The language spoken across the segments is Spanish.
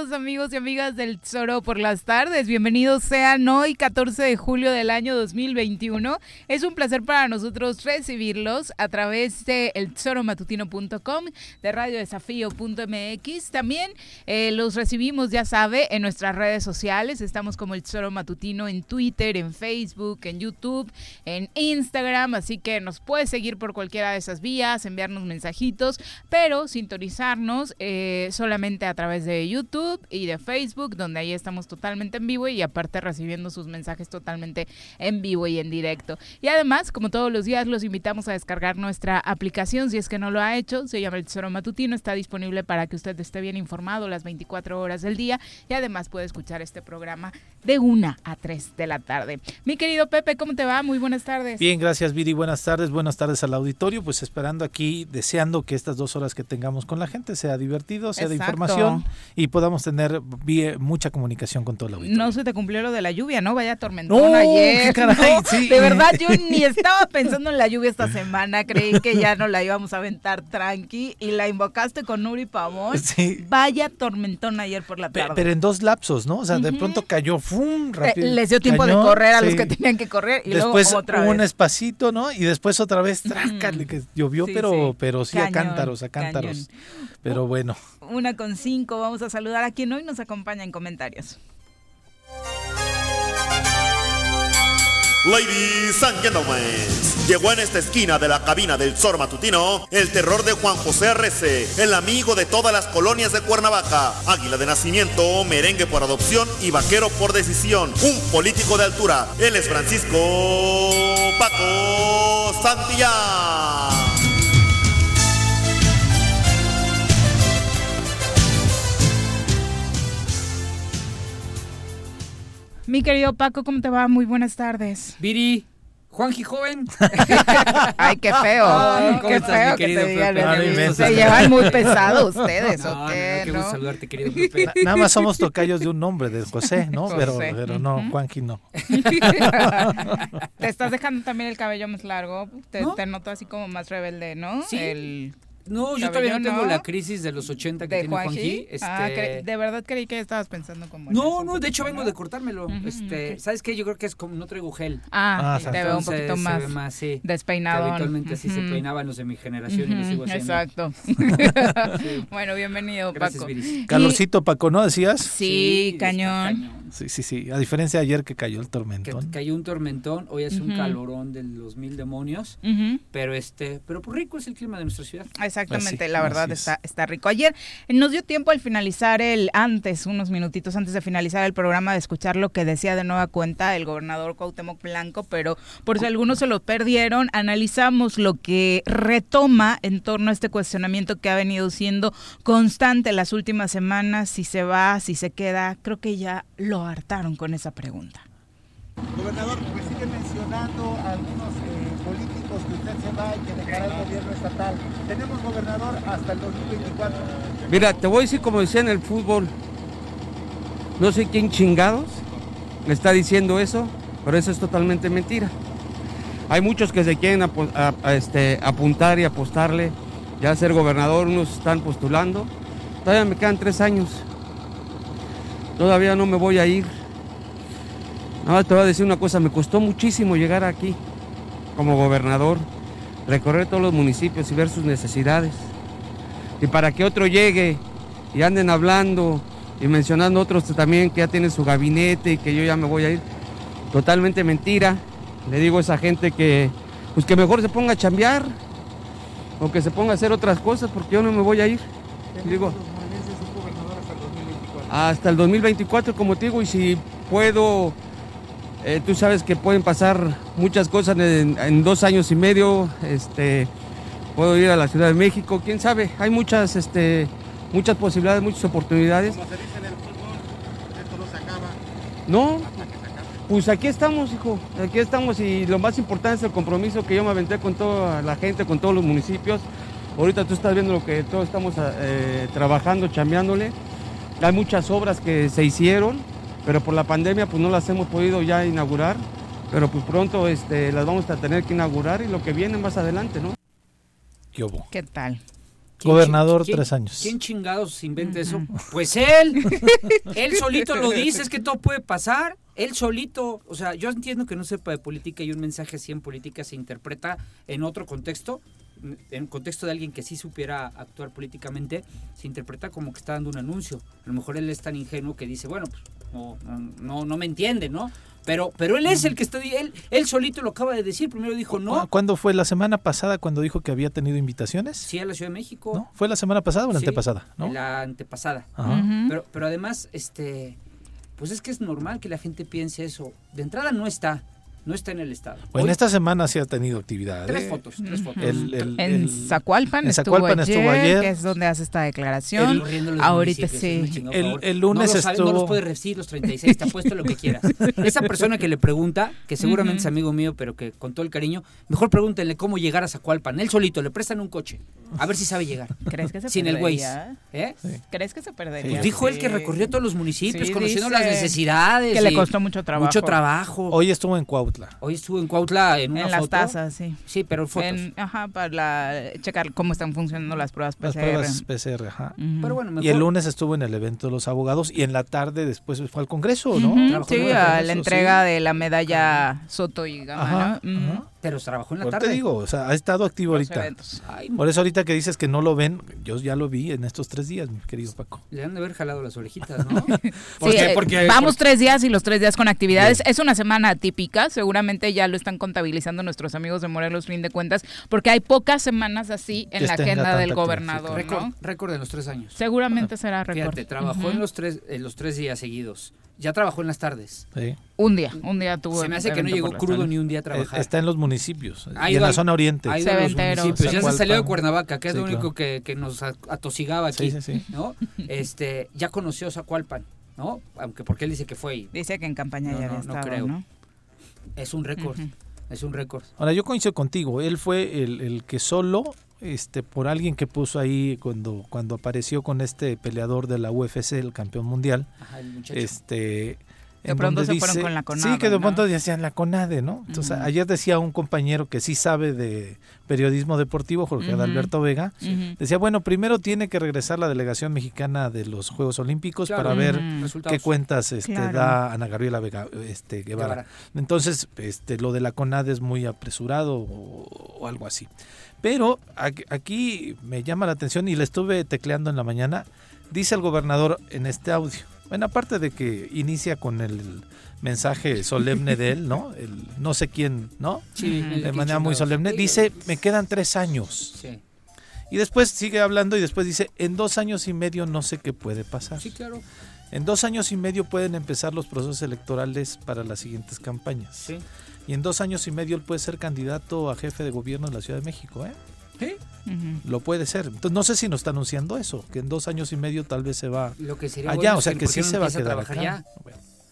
amigos y amigas del Tesoro por las tardes? Bienvenidos sean hoy, 14 de julio del año 2021. Es un placer para nosotros recibirlos a través de eltesoromatutino.com, de radiodesafío.mx. También eh, los recibimos, ya sabe, en nuestras redes sociales. Estamos como El Tesoro Matutino en Twitter, en Facebook, en YouTube, en Instagram. Así que nos puede seguir por cualquiera de esas vías, enviarnos mensajitos, pero sintonizarnos eh, solamente a través de YouTube y de Facebook, donde ahí estamos totalmente en vivo y aparte recibiendo sus mensajes totalmente en vivo y en directo. Y además, como todos los días, los invitamos a descargar nuestra aplicación, si es que no lo ha hecho, se llama El Tesoro Matutino, está disponible para que usted esté bien informado las 24 horas del día y además puede escuchar este programa de 1 a 3 de la tarde. Mi querido Pepe, ¿cómo te va? Muy buenas tardes. Bien, gracias Viri, buenas tardes, buenas tardes al auditorio, pues esperando aquí, deseando que estas dos horas que tengamos con la gente sea divertido, sea de información y podamos tener mucha comunicación con todo el auditorio. No se te cumplió lo de la lluvia, ¿no? Vaya tormentón ayer. De verdad, yo ni estaba pensando en la lluvia esta semana. Creí que ya no la íbamos a aventar tranqui y la invocaste con Nuri Pavón. Sí. Vaya tormentón ayer por la tarde. Pero, en dos lapsos, ¿no? O sea, de pronto cayó, ¡fum! Rápido, Les dio tiempo de correr a los que tenían que correr y después luego otra vez. un espacito, ¿no? Y después otra vez, trácale, que llovió, pero, pero sí a cántaros, a cántaros. Pero bueno. Una con cinco, vamos a saludar a quien hoy nos acompaña en comentarios. Ladies and gentlemen, llegó en esta esquina de la cabina del Zor Matutino el terror de Juan José Arrece, el amigo de todas las colonias de Cuernavaca, águila de nacimiento, merengue por adopción y vaquero por decisión, un político de altura. Él es Francisco Paco Santillán. Mi querido Paco, ¿cómo te va? Muy buenas tardes. Viri, Juanji joven. Ay, qué feo. qué feo que te digan. Se llevan muy pesados ustedes, no, ¿o qué? No, no, saludarte, querido Pepe. Nada más somos tocayos de un nombre, de José, ¿no? Pero, pero no, Juanji no. te estás dejando también el cabello más largo. Te, te noto así como más rebelde, ¿no? Sí. El no, yo todavía no tengo la crisis de los 80 que tiene Juanji. Ah, este... de verdad creí que estabas pensando como No, no, de hecho vengo de cortármelo. este, ¿sabes qué? Yo creo que es como no traigo gel. Ah, ah te veo un poquito más, más sí, despeinado. habitualmente así se peinaban los de mi generación y lo sigo haciendo. Exacto. Bueno, bienvenido, Gracias, Paco. Calorcito, Paco, ¿no decías? Sí, cañón. Sí, sí, sí. A diferencia de ayer que cayó el tormentón. Que cayó un tormentón, hoy es un calorón de los mil demonios, pero este, pero pues rico es el clima de nuestra ciudad. Exactamente, la verdad está, está rico. Ayer nos dio tiempo al finalizar el, antes, unos minutitos antes de finalizar el programa, de escuchar lo que decía de nueva cuenta el gobernador Cuauhtémoc Blanco, pero por si algunos se lo perdieron, analizamos lo que retoma en torno a este cuestionamiento que ha venido siendo constante las últimas semanas, si se va, si se queda, creo que ya lo hartaron con esa pregunta. Gobernador, pues sigue mencionando algunos eh, políticos que usted se va y que dejará el gobierno estatal. Tenemos gobernador hasta el 2024. Mira, te voy a decir como decía en el fútbol, no sé quién chingados le está diciendo eso, pero eso es totalmente mentira. Hay muchos que se quieren este, apuntar y apostarle ya a ser gobernador, unos están postulando. Todavía me quedan tres años. Todavía no me voy a ir. Nada te voy a decir una cosa, me costó muchísimo llegar aquí como gobernador, recorrer todos los municipios y ver sus necesidades. Y para que otro llegue y anden hablando y mencionando otros también que ya tienen su gabinete y que yo ya me voy a ir, totalmente mentira. Le digo a esa gente que, pues que mejor se ponga a chambear o que se ponga a hacer otras cosas porque yo no me voy a ir. Digo, hasta el 2024, como te digo, y si puedo, eh, tú sabes que pueden pasar muchas cosas en, dos años y medio, este, puedo ir a la Ciudad de México, quién sabe, hay muchas, este, muchas posibilidades, muchas oportunidades. Como se dice en el fútbol, esto no se acaba. No, pues aquí estamos, hijo, aquí estamos y lo más importante es el compromiso que yo me aventé con toda la gente, con todos los municipios. Ahorita tú estás viendo lo que todos estamos eh, trabajando, chambeándole. Hay muchas obras que se hicieron, pero por la pandemia pues no las hemos podido ya inaugurar, pero pues pronto este, las vamos a tener que inaugurar y lo que viene más adelante, ¿no? ¿Qué, ¿Qué tal? Gobernador tres años. ¿Quién chingados inventa eso? Pues él. él solito lo dice, es que todo puede pasar. Él solito, o sea, yo entiendo que no sepa de política y un mensaje así en política se interpreta en otro contexto, en contexto de alguien que sí supiera actuar políticamente, se interpreta como que está dando un anuncio. A lo mejor él es tan ingenuo que dice, bueno, pues no, no, no me entiende, ¿no? Pero, pero él es el que está, él, él solito lo acaba de decir, primero dijo no. ¿Cuándo fue? ¿La semana pasada cuando dijo que había tenido invitaciones? Sí, a la Ciudad de México. ¿No? ¿Fue la semana pasada o la antepasada? ¿no? La antepasada. Pero, pero además, este, pues es que es normal que la gente piense eso. De entrada no está no está en el estado. Bueno, esta semana sí ha tenido actividad. Tres ¿eh? fotos, tres fotos. en Zacualpan, estuvo, ayer, que es donde hace esta declaración. Ahorita sí. El, lunes no estuvo... No los puede recibir los 36, te apuesto lo que quieras. Esa persona que le pregunta, que seguramente es amigo mío, pero que con todo el cariño, mejor pregúntenle cómo llegar a Zacualpan. Él solito, le prestan un coche, a ver si sabe llegar. ¿Crees que se Sin el Waze. ¿Eh? ¿Crees que se perdería? Pues dijo él que recorrió todos los municipios, conociendo las necesidades. Que le costó mucho trabajo. Mucho trabajo. Hoy estuvo en Cuautla. Hoy estuvo en Cuautla en una en las tazas, sí. Sí, pero fotos. ajá, para checar cómo están funcionando las pruebas PCR. Las pruebas PCR, ajá. pero bueno, Y el lunes estuvo en el evento de los abogados y en la tarde después fue al Congreso, ¿no? Sí, a la entrega de la medalla Soto y Gama, pero trabajó en la Por tarde. te digo, o sea, ha estado activo ahorita. Por eso ahorita que dices que no lo ven, yo ya lo vi en estos tres días, mi querido Paco. Le han de haber jalado las orejitas, ¿no? sí, eh, porque, vamos tres días y los tres días con actividades. Es una semana típica, seguramente ya lo están contabilizando nuestros amigos de Morelos, fin de cuentas, porque hay pocas semanas así en la agenda del gobernador. récord, en los tres años. Seguramente será récord. Fíjate, trabajó en, los tres, en los tres días seguidos ya trabajó en las tardes. Sí. Un día, un día tuvo. Se me hace que no llegó crudo ni un día a trabajar. Está en los municipios, y en la zona oriente. Ha ido los municipios. Ya se salió de Cuernavaca, que es lo único que, que, nos atosigaba aquí. Sí, sí, ¿no? este, ya conoció Zacualpan, ¿no? Aunque porque él dice que fue. Dice que en campaña ya no, no creo. ¿no? Es un récord. Es un récord. Ahora, yo coincido contigo. Él fue el, el que solo este por alguien que puso ahí cuando cuando apareció con este peleador de la UFC el campeón mundial este de pronto se fueron con la CONADE. Sí, que de pronto decían la CONADE, ¿no? Entonces, ayer decía un compañero que sí sabe de periodismo deportivo, Jorge Adalberto Vega, decía, bueno, primero tiene que regresar la delegación mexicana de los Juegos Olímpicos para ver qué cuentas este, da Ana Gabriela Vega, este, Guevara. Entonces, este, lo de la CONADE es muy apresurado o algo así. Pero aquí me llama la atención y le estuve tecleando en la mañana, dice el gobernador en este audio. Bueno, aparte de que inicia con el mensaje solemne de él, ¿no? El no sé quién, ¿no? Sí, de manera muy solemne. Dice, me quedan tres años. Sí. Y después sigue hablando y después dice, en dos años y medio no sé qué puede pasar. Sí, claro. En dos años y medio pueden empezar los procesos electorales para las siguientes campañas. Sí. Y en dos años y medio él puede ser candidato a jefe de gobierno en la Ciudad de México, ¿eh? Sí. Lo puede ser. Entonces no sé si nos está anunciando eso, que en dos años y medio tal vez se va Lo que sería allá, o sea que sí se va a quedar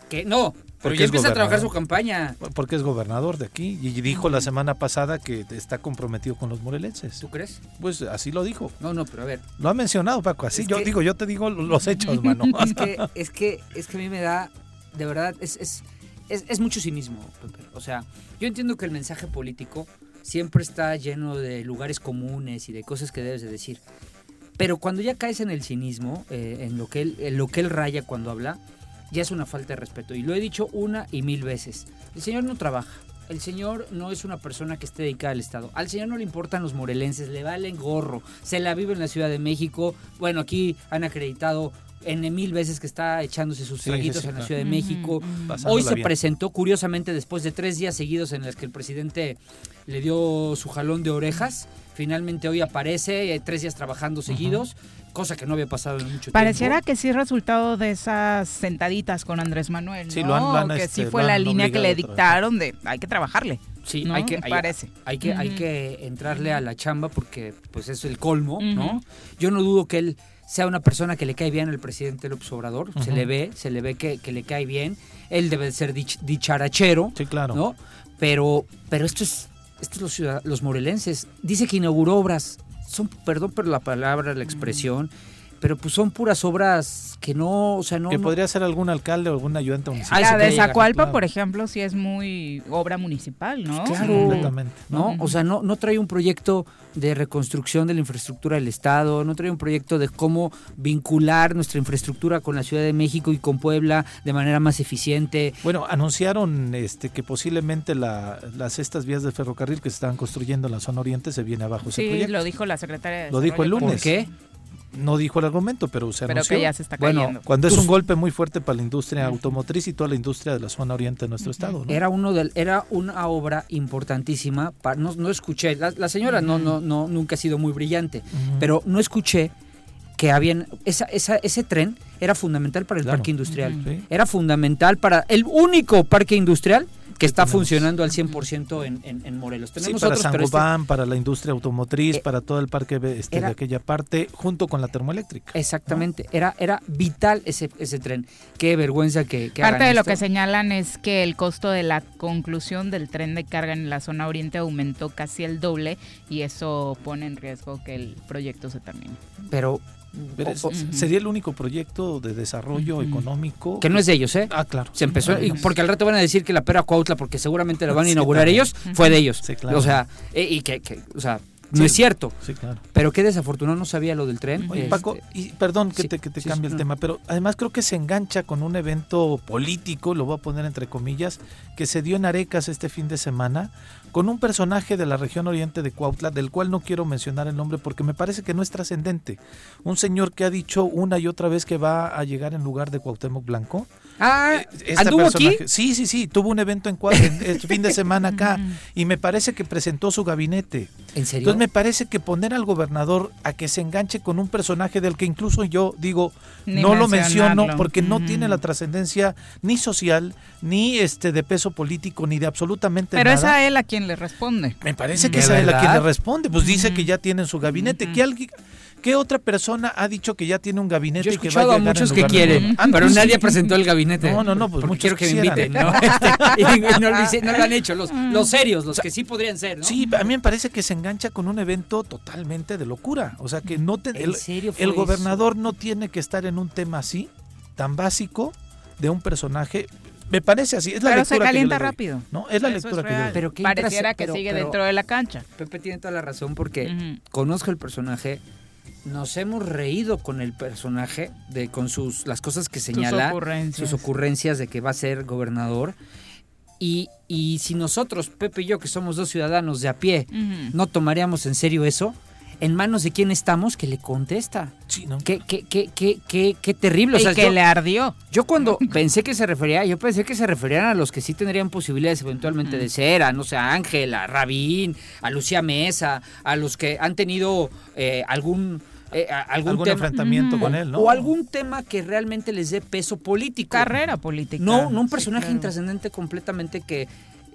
Que no, Pero Porque ya es empieza a trabajar su campaña. Porque es gobernador de aquí y dijo la semana pasada que está comprometido con los morelenses. ¿Tú crees? Pues así lo dijo. No, no, pero a ver. Lo ha mencionado Paco, así Es yo que- digo, yo te digo los hechos, mano. Es que, es que, es que a mí me da, de verdad, es, es, es, es mucho cinismo, Pepe. O sea, yo entiendo que el mensaje político siempre está lleno de lugares comunes y de cosas que debes de decir. Pero cuando ya caes en el cinismo, eh, en, lo que él, en lo que él raya cuando habla, ya es una falta de respeto. Y lo he dicho una y mil veces. El señor no trabaja. El señor no es una persona que esté dedicada al Estado. Al señor no le importan los morelenses, le valen gorro. Se la vive en la Ciudad de México. Bueno, aquí han acreditado en mil veces que está echándose sus Sí, traguitos sí, sí, en la claro. Ciudad de México. Pasándola Hoy se bien. presentó, curiosamente, después de tres días seguidos en los que el presidente le dio su jalón de orejas. Finalmente hoy aparece, eh, tres días trabajando seguidos, cosa que no había pasado en mucho Pareciera tiempo. que sí resultado de esas sentaditas con Andrés Manuel, ¿no? Sí, lo han- lo han, que este, sí lo fue la línea que le dictaron de hay que trabajarle. Sí, ¿no? hay que, hay, Parece. hay que, hay que entrarle a la chamba porque pues es el colmo. ¿no? Yo no dudo que él sea una persona que le cae bien al presidente López Obrador, se le ve, se le ve que, que le cae bien, él debe de ser dich- dicharachero, Sí, claro. ¿no? Pero, pero esto es, esto es los, ciudad- los morelenses. Dice que inauguró obras, son, perdón por la palabra, la expresión, pero pues son puras obras que no, o sea, no... que no- podría ser algún alcalde o algún ayudante municipal. la de Zacualpa, claro. por ejemplo, sí es muy obra municipal, ¿no? Claro. Completamente. ¿no? O sea, no, no trae un proyecto de reconstrucción de la infraestructura del Estado, no trae un proyecto de cómo vincular nuestra infraestructura con la Ciudad de México y con Puebla de manera más eficiente. Bueno, anunciaron este que posiblemente la- las estas vías de ferrocarril que se estaban construyendo en la zona oriente se viene abajo ese Sí, proyecto. lo dijo la secretaria de Lo dijo el lunes. ¿Por qué? No dijo el argumento, pero se Pero anunció. que ya se está Bueno. Cuando es un golpe muy fuerte para la industria automotriz y toda la industria de la zona oriente de nuestro estado, ¿no? Era uno del, era una obra importantísima. pa- no, no escuché, la, la señora no, no, no, nunca ha sido muy brillante, pero no escuché que habían esa, esa, ese tren era fundamental para el Claro. parque industrial. Era fundamental para el único parque industrial que está tenemos. funcionando al 100% en, en, en Morelos. Sí, Tenemos para otros, pero este- Sangobán, para la industria automotriz, Eh, para todo el parque este, era- de aquella parte, junto con la termoeléctrica. Exactamente, era, era vital ese, ese tren. Qué vergüenza que, que Parte hagan de lo que señalan es que el costo de la conclusión del tren de carga en la zona oriente aumentó casi el doble y eso pone en riesgo que el proyecto se termine. Pero, Pero o- es- o- Ujú. sería el único proyecto de desarrollo económico. que no es de ellos, ¿eh? Ah, claro. Se empezó, y porque al rato van a decir que la pera Cuautla, porque seguramente la van a Sí, inaugurar ellos, fue de ellos. Sí, claro. O sea, eh, y que, que- o sea, no Sí. es cierto. Sí, claro. Pero qué desafortunado, no sabía lo del tren. Oye, Este, Paco, y perdón que sí, te, que te sí, cambie el no. tema, pero además creo que se engancha con un evento político, lo voy a poner entre comillas, que se dio en Arecas este fin de semana, con un personaje de la región oriente de Cuautla, del cual no quiero mencionar el nombre porque me parece que no es trascendente. Un señor que ha dicho una y otra vez que va a llegar en lugar de Cuauhtémoc Blanco. Ah, Eh, este ¿anduvo aquí? personaje- Sí, sí, sí, tuvo un evento en Cuautla en- este fin de semana acá y me parece que presentó su gabinete. ¿En serio? Entonces me parece que poner al gobernador a que se enganche con un personaje del que incluso yo digo Ni no lo menciono porque no tiene la trascendencia ni social ni este de peso político ni de absolutamente Pero es nada. a él a quien le responde. Me parece que ¿De es a él a quien le responde, pues dice que ya tiene su gabinete, Ujú. que alguien ¿Qué otra persona ha dicho que ya tiene un gabinete Yo he y que va escuchado a muchos que quieren, pero nadie presentó el gabinete. No, no, no, pues muchos quiero que me inviten, ¿no? Este, no, lo hice- no lo han hecho, los, los serios, los que sí podrían ser, ¿no? Sí, a mí me parece que se engancha con un evento totalmente de locura. O sea, que no te- ¿En el, eso? gobernador no tiene que estar en un tema así, tan básico, de un personaje. Me parece así. Es la Pero se lectura que yo calienta le doy. rápido. No, es la Eso lectura que yo real. le doy. Pero qué Pareciera que pero- sigue pero- dentro de la cancha. Pepe tiene toda la razón porque conozco el personaje, nos hemos reído con el personaje, de con sus las cosas que señala, ocurrencias. sus ocurrencias de que va a ser gobernador. Y, y si nosotros, Pepe y yo, que somos dos ciudadanos de a pie, no tomaríamos en serio eso, ¿en manos de quién estamos que le contesta? Sí, ¿no? Qué, qué, qué, qué, qué, qué terrible. O y sea, que yo, le ardió. yo cuando pensé que se refería, yo pensé que se referían a los que sí tendrían posibilidades eventualmente de ser, a no sé, a Ángela, a Rabín, a Lucía Mesa, a los que han tenido eh, algún eh, algún, Algún tema enfrentamiento con él, ¿no? o algún tema que realmente les dé peso político. Carrera política. No, no un Sí, personaje claro. intrascendente completamente que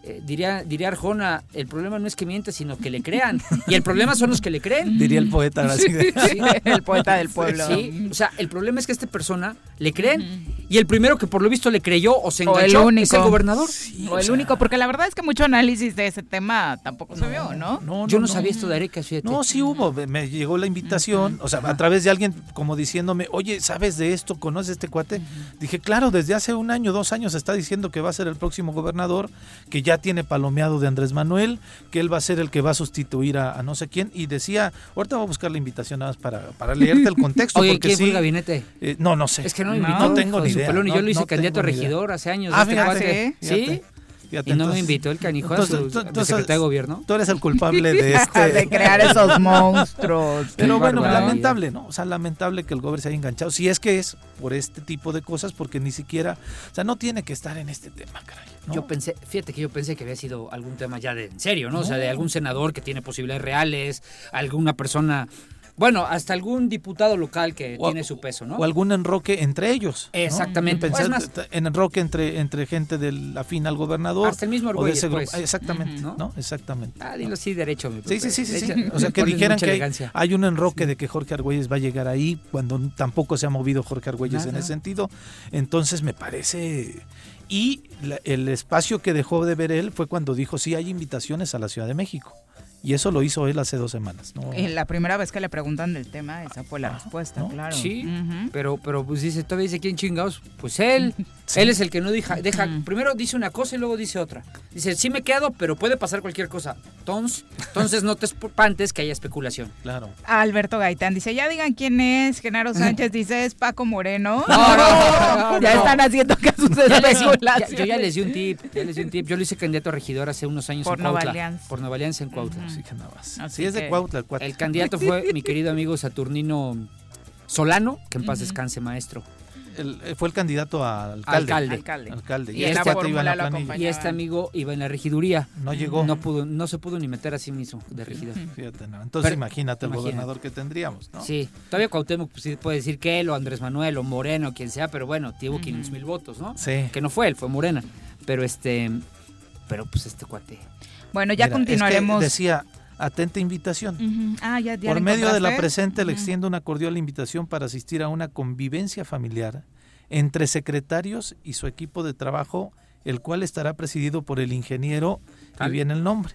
eh, diría diría Arjona, el problema no es que miente, sino que le crean. Y el problema son los que le creen. Diría el poeta Sí. el poeta del pueblo. Sí, o sea, el problema es que a esta persona le creen. Y el primero que por lo visto le creyó o se O el enganchó único. es el gobernador. o el único, porque la verdad es que mucho análisis de ese tema tampoco se vio, ¿no? No, Yo no, sabía esto de Areca, fíjate. No, sí hubo, me llegó la invitación, o sea, a través de alguien como diciéndome, oye, ¿sabes de esto? ¿Conoces este cuate? Dije, claro, desde hace un año, dos años está diciendo que va a ser el próximo gobernador, que ya tiene palomeado de Andrés Manuel, que él va a ser el que va a sustituir a, a no sé quién, y decía, ahorita voy a buscar la invitación nada más para, para leerte el contexto, Oye, porque ¿quién sí, fue el gabinete? eh, no, no sé. Es que no invitó. no tengo ni idea, pelón, y no- yo lo hice no candidato a regidor hace años. Ah, este fíjate, fíjate, Sí. fíjate, Y no me entonces- invitó el canijo a su entonces, tú- de entonces, secretario de gobierno. Tú eres el culpable de este... de crear esos monstruos. Pero bueno, barbaridad. lamentable, ¿no? O sea, lamentable que el gobierno se haya enganchado. Si es que es por este tipo de cosas, porque ni siquiera, o sea, no tiene que estar en este tema, caray. ¿No? Yo pensé, fíjate que yo pensé que había sido algún tema ya de en serio, ¿no? O sea, de algún senador que tiene posibilidades reales, alguna persona, bueno, hasta algún diputado local que O tiene su peso, ¿no? O algún enroque entre ellos. ¿no? Exactamente. Pensar Es más- en enroque entre, entre gente del afín al gobernador. Hasta el mismo o de Argüelles, ese grupo. pues. Exactamente. ¿no? Exactamente. Ah, dilo así derecho. mi Sí, sí, sí, sí, sí. O sea, que dijeran que hay, hay un enroque de que Jorge Argüelles va a llegar ahí cuando tampoco se ha movido Jorge Argüelles en ese sentido. Entonces me parece... Y la- el espacio que dejó de ver él fue cuando dijo, sí, hay invitaciones a la Ciudad de México. Y eso lo hizo él hace dos semanas. ¿no? En la primera vez que le preguntan del tema, esa fue la respuesta, ¿no? claro. Sí, pero, pero pues dice, todavía dice quién chingados. Pues él. Él es el que no deja, deja. Primero dice una cosa y luego dice otra. Dice, sí me quedo, pero puede pasar cualquier cosa. Entonces, entonces no te espantes que haya especulación. Claro. Alberto Gaitán dice, ya digan quién es. Genaro Sánchez dice, es Paco Moreno. No, no, no, ya no. están haciendo casos de especulación. yo ya les di un tip, ya les di un tip. Yo lo hice candidato a regidor hace unos años Por en Cuautla. Por Nueva Alianza en Cuautla. Así que nada más. Así Sí, es de Cuautla el cuate. El candidato fue mi querido amigo Saturnino Solano, que en paz descanse, maestro. El- eh, fue el candidato a alcalde. Alcalde. Alcalde. Alcalde. Y Y, este la cuate iba la acompañaba. Y este amigo iba en la regiduría. No llegó. No pudo, no se pudo ni meter a sí mismo de regidor. Fíjate, no. Entonces Pero- imagínate el imagínate. gobernador que tendríamos, ¿no? Sí, todavía Cuauhtémoc pues, sí puede decir que él o Andrés Manuel o Moreno o quien sea, pero bueno, tuvo 500 mil votos, ¿no? Sí. Que no fue él, fue Morena. Pero este, pero pues este cuate. Bueno, ya Mira, continuaremos. Es que decía, atenta invitación. Ah, ya, ya Por medio de la presente le Ujú. extiendo una cordial invitación para asistir a una convivencia familiar entre secretarios y su equipo de trabajo, el cual estará presidido por el ingeniero, y viene el nombre.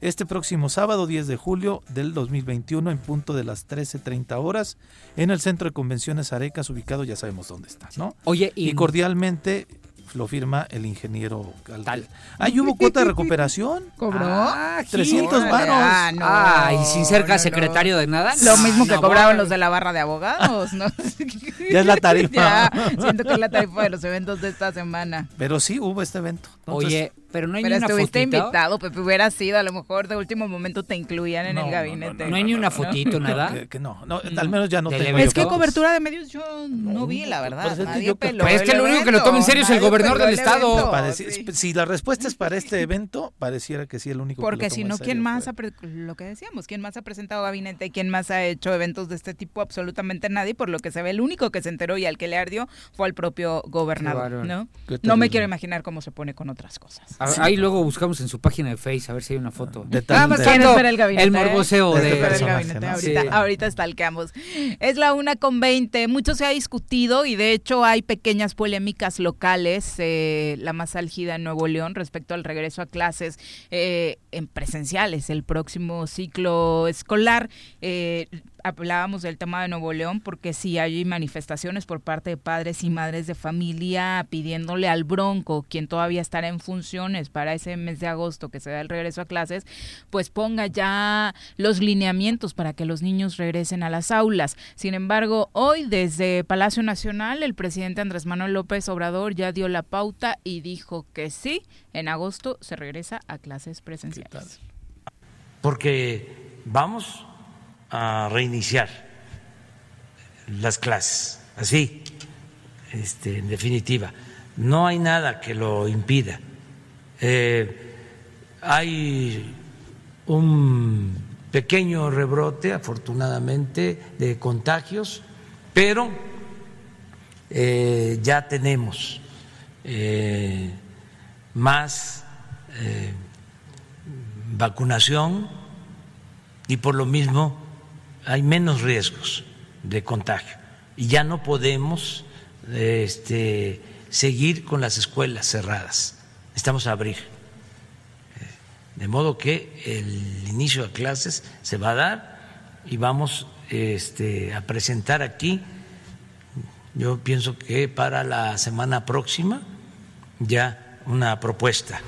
Este próximo sábado 10 de julio del 2021 en punto de las 13.30 horas en el Centro de Convenciones Arecas, ubicado ya sabemos dónde está, ¿no? Oye, Y, y, cordialmente lo firma el ingeniero. Cal- Tal. Ahí hubo cuota de recuperación. ¿Cobró? Ah, 300 Órale, varos. Ah, no. Ah, y sin ser no, no. secretario de nada. Lo mismo que No, cobraban bueno. los de la barra de abogados, ¿no? Ya es la tarifa. Ya, siento que es la tarifa de los eventos de esta semana. Pero sí hubo este evento. Entonces, Oye, pero no hay Pero ni una estuviste fotito. invitado, Pepe, hubiera sido, a lo mejor de último momento te incluían en No, el no, gabinete. no, No hay ni una fotito, nada. que, que no, no, al menos ya no tengo. Es que cobertura de medios yo no vi, la verdad. Pues es que Nadie yo- peló Pues es que el lo único que lo toma en serio es el gobernador del el estado. evento, Pareci- sí. Si la respuesta es para este evento, pareciera que sí el único que Porque lo si toma no, en ¿quién serio más ha, pre- lo que decíamos, quién más ha presentado gabinete, quién más ha hecho eventos de este tipo? Absolutamente nadie, por lo que se ve, el único que se enteró y al que le ardió fue al propio gobernador. ¿no? No me quiero imaginar cómo se pone con otras cosas. A- Ahí luego buscamos en su página de Face a ver si hay una foto. De tal- más de- ¿Quién viendo espera el gabinete? el morboseo De de, el gabinete, ¿no? ahorita, Sí. ahorita stalkeamos. Es la una con 20. Mucho se ha discutido y de hecho hay pequeñas polémicas locales. eh, la más álgida en Nuevo León respecto al regreso a clases eh, en presenciales el próximo ciclo escolar. Eh, hablábamos del tema de Nuevo León porque sí hay manifestaciones por parte de padres y madres de familia pidiéndole al Bronco, quien todavía estará en funciones para ese mes de agosto que se da el regreso a clases, pues ponga ya los lineamientos para que los niños regresen a las aulas. Sin embargo, hoy desde Palacio Nacional el presidente Andrés Manuel López Obrador ya dio la pauta y dijo que sí, en agosto se regresa a clases presenciales. porque vamos a reiniciar las clases, así, este, en definitiva. No hay nada que lo impida. Eh, hay un pequeño rebrote, afortunadamente, de contagios, pero eh, ya tenemos eh, más vacunación y por lo mismo hay menos riesgos de contagio. Y ya no podemos este, seguir con las escuelas cerradas, necesitamos abrir. De modo que el inicio de clases se va a dar y vamos este, a presentar aquí, yo pienso que para la semana próxima, ya una propuesta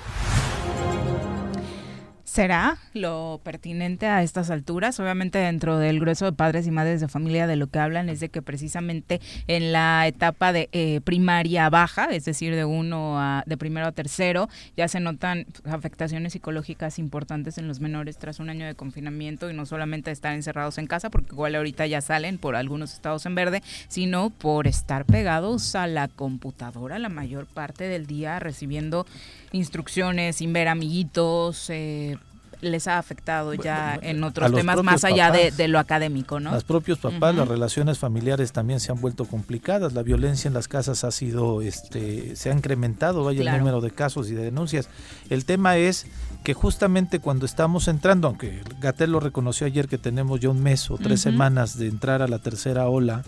¿Será lo pertinente a estas alturas? Obviamente dentro del grueso de padres y madres de familia de lo que hablan es de que precisamente en la etapa de eh, primaria baja, es decir, de uno a de primero a tercero, ya se notan afectaciones psicológicas importantes en los menores tras un año de confinamiento y no solamente estar encerrados en casa, porque igual ahorita ya salen por algunos estados en verde, sino por estar pegados a la computadora la mayor parte del día recibiendo instrucciones sin ver amiguitos. Eh, les ha afectado ya en otros temas más allá de, lo académico, ¿no? Los propios papás, las relaciones familiares también se han vuelto complicadas, la violencia en las casas ha sido, este, se ha incrementado, vaya el número de casos y de denuncias. El tema es que justamente cuando estamos entrando, aunque Gatel lo reconoció ayer que tenemos ya un mes o tres semanas de entrar a la tercera ola,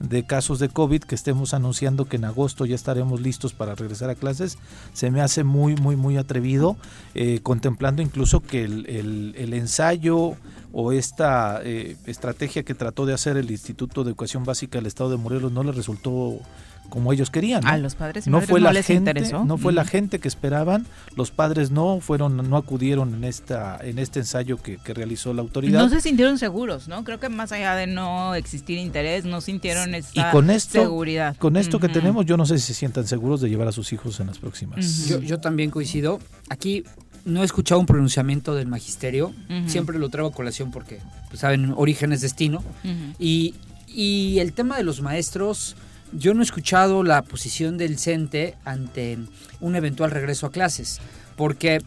de casos de COVID que estemos anunciando que en agosto ya estaremos listos para regresar a clases, se me hace muy, muy, muy atrevido, eh, contemplando incluso que el, el, ensayo o esta eh, estrategia que trató de hacer el Instituto de Educación Básica del Estado de Morelos no le resultó como ellos querían. A los padres no fue la gente, No fue la gente que esperaban, los padres no fueron, no acudieron en esta, en este ensayo que, realizó la autoridad. No se sintieron seguros, ¿no? Creo que más allá de no existir interés, no sintieron esta y con esto, seguridad. Con esto que tenemos, yo no sé si se sientan seguros de llevar a sus hijos en las próximas. yo, yo también coincido. Aquí no he escuchado un pronunciamiento del magisterio. Siempre lo traigo a colación porque, pues, saben, origen es destino. y, y el tema de los maestros yo no he escuchado la posición del CENTE ante un eventual regreso a clases, porque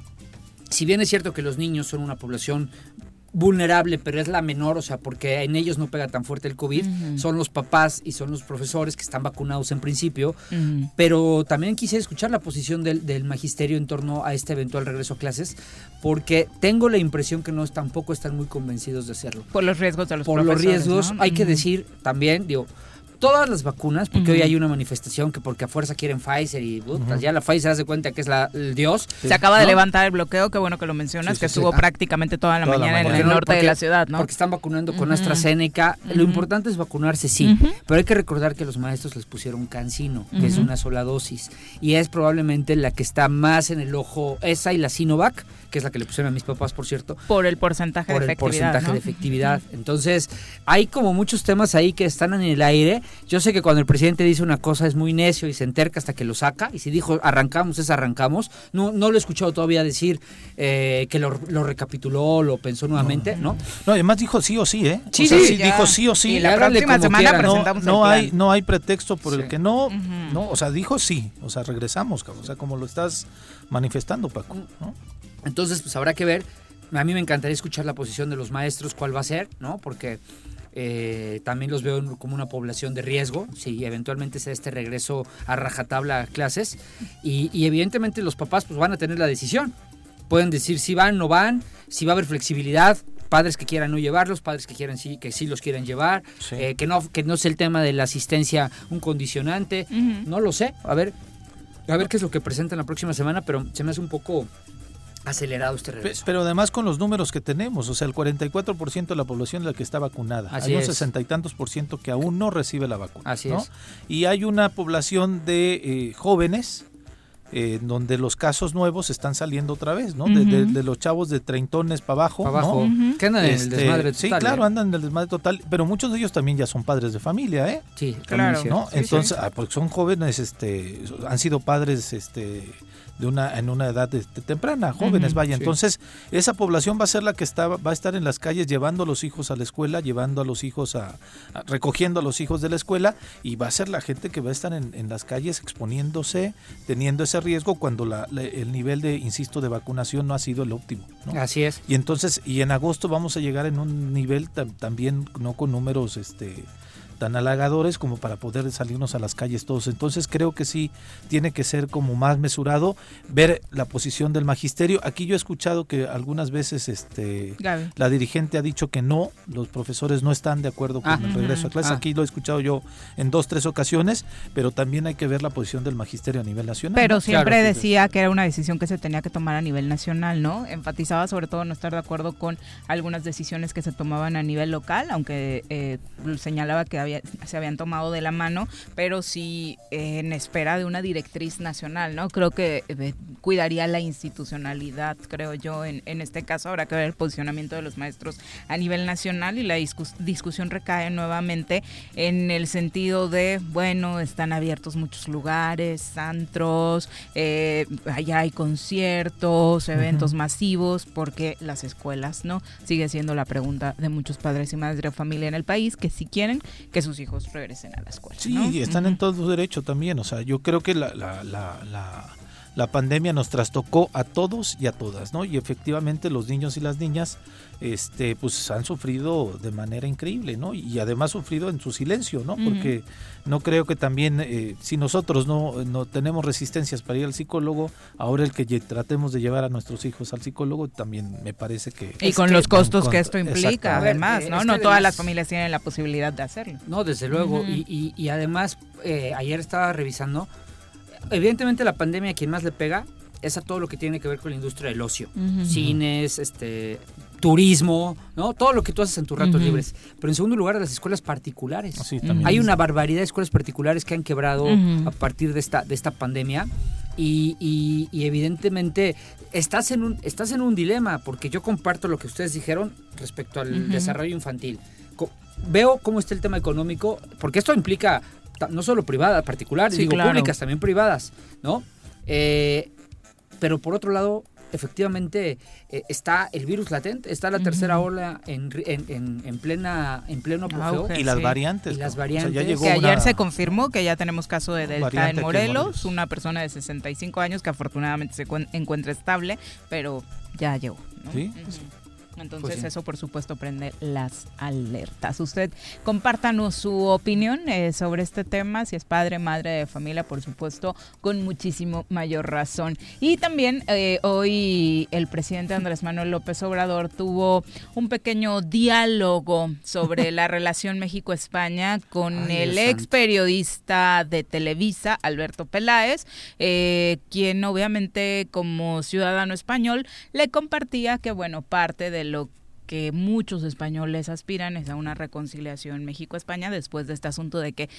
si bien es cierto que los niños son una población vulnerable, pero es la menor, o sea, porque en ellos no pega tan fuerte el COVID, son los papás y son los profesores que están vacunados en principio, pero también quisiera escuchar la posición del, magisterio en torno a este eventual regreso a clases, porque tengo la impresión que no tampoco están muy convencidos de hacerlo. Por los riesgos de los Por los riesgos, hay que decir también, digo, todas las vacunas, porque hoy hay una manifestación que porque a fuerza quieren Pfizer y ya la Pfizer hace cuenta que es la, el dios. Se acaba de levantar el bloqueo, qué bueno que lo mencionas, que estuvo prácticamente toda la mañana en el norte de la ciudad, ¿no? Porque están vacunando con AstraZeneca. Lo importante es vacunarse, sí, pero hay que recordar que los maestros les pusieron cancino, que es una sola dosis, y es probablemente la que está más en el ojo, esa y la Sinovac, que es la que le pusieron a mis papás, por cierto. Por el porcentaje de efectividad. Por el porcentaje de efectividad. Entonces, hay como muchos temas ahí que están en el aire yo sé que cuando el presidente dice una cosa es muy necio y se enterca hasta que lo saca. Y si dijo arrancamos, es arrancamos. No, no lo he escuchado todavía decir eh, que lo, recapituló, lo pensó nuevamente, ¿no? No, además dijo sí o sí, ¿eh? Sí, sí, dijo sí o sí. Y la próxima semana presentamos no, hay No hay pretexto por el que no, no, o sea, dijo sí. O sea, regresamos, o sea, como lo estás manifestando, Paco, Entonces, pues habrá que ver. A mí me encantaría escuchar la posición de los maestros, cuál va a ser, ¿no? Porque eh, también los veo como una población de riesgo, si eventualmente se este regreso a rajatabla a clases. Y, evidentemente los papás pues, van a tener la decisión. Pueden decir si van, no van, si va a haber flexibilidad, padres que quieran no llevarlos, padres que quieran sí, que sí los quieren llevar, eh, que no que no es el tema de la asistencia un condicionante, no lo sé, a ver, a ver qué es lo que presentan la próxima semana, pero se me hace un poco acelerado este regreso. Pero además con los números que tenemos, o sea, el 44% de la población es la que está vacunada. hay un sesenta y tantos por ciento que aún no recibe la vacuna. Así es. Y hay una población de eh, jóvenes eh, donde los casos nuevos están saliendo otra vez, ¿no? de, los chavos de treintones para abajo. Para abajo. Que andan en el este, desmadre total. Sí, claro, ¿eh? andan en el desmadre total, pero muchos de ellos también ya son padres de familia, ¿eh? Sí, claro. ¿no? Entonces, ah, porque son jóvenes, este, han sido padres, este de una en una edad este, temprana, jóvenes, vaya. Entonces, esa población va a ser la que está, va a estar en las calles llevando a los hijos a la escuela, llevando a los hijos a, recogiendo a los hijos de la escuela y va a ser la gente que va a estar en, en las calles exponiéndose, teniendo ese riesgo cuando la, el nivel de, insisto, de vacunación no ha sido el óptimo. Así es. Y entonces, y en agosto vamos a llegar en un nivel también no con números este tan halagadores como para poder salirnos a las calles todos. Entonces creo que sí tiene que ser como más mesurado, ver la posición del magisterio. Aquí yo he escuchado que algunas veces este la dirigente ha dicho que no, los profesores no están de acuerdo con ah. el regreso a clases. Ah. Aquí lo he escuchado yo en dos, tres ocasiones, pero también hay que ver la posición del magisterio a nivel nacional. Pero siempre decía que era una decisión que se tenía que tomar a nivel nacional, ¿no? Enfatizaba sobre todo no estar de acuerdo con algunas decisiones que se tomaban a nivel local, aunque eh, señalaba que había, se habían tomado de la mano, pero sí eh, en espera de una directriz nacional, ¿no? Creo que eh, cuidaría la institucionalidad, creo yo, en, en este caso habrá que ver el posicionamiento de los maestros a nivel nacional y la discusión recae nuevamente en el sentido de, bueno, están abiertos muchos lugares, antros, eh, allá hay conciertos, eventos masivos, porque las escuelas, ¿no? Sigue siendo la pregunta de muchos padres y madres de familia en el país que si quieren que sus hijos regresen a la escuela. Sí, están en todo su derecho también, o sea, yo creo que la, la, la, la la pandemia nos trastocó a todos y a todas, ¿no? Y efectivamente los niños y las niñas, este, pues han sufrido de manera increíble, ¿no? Y además sufrido en su silencio, ¿no? Porque no creo que también, eh, si nosotros no, no tenemos resistencias para ir al psicólogo, ahora el que tratemos de llevar a nuestros hijos al psicólogo también me parece que... Y con los costos que esto implica, además, ¿no? no todas las familias tienen la posibilidad de hacerlo. No, desde luego. y, y, además, eh, ayer estaba revisando evidentemente la pandemia quien más le pega es a todo lo que tiene que ver con la industria del ocio. Cines, este turismo, ¿no? Todo lo que tú haces en tus ratos libres. Pero en segundo lugar, las escuelas particulares. Hay una barbaridad de escuelas particulares que han quebrado a partir de esta, de esta pandemia. Y, evidentemente estás en, un, estás en un dilema, porque yo comparto lo que ustedes dijeron respecto al desarrollo infantil. veo cómo está el tema económico, porque esto implica no solo privadas, particulares, digo públicas, también privadas, ¿no? Eh, pero por otro lado, efectivamente eh, está el virus latente, está la tercera ola en, en, plena en pleno apogeo. y las variantes. Y las variantes. que ayer se confirmó que ya tenemos caso de Delta en Morelos, una persona de 65 años que afortunadamente se encuentra estable, pero ya llegó. Sí. Entonces pues eso por supuesto prende las alertas. Usted compártanos su opinión eh, sobre este tema, si es padre, madre de familia, por supuesto, con muchísimo mayor razón. Y también eh, hoy el presidente Andrés Manuel López Obrador tuvo un pequeño diálogo sobre la relación México-España con el ex periodista de Televisa, Alberto Peláez, eh, quien obviamente como ciudadano español le compartía que bueno, parte de lo que muchos españoles aspiran es a una reconciliación México-España después de este asunto de que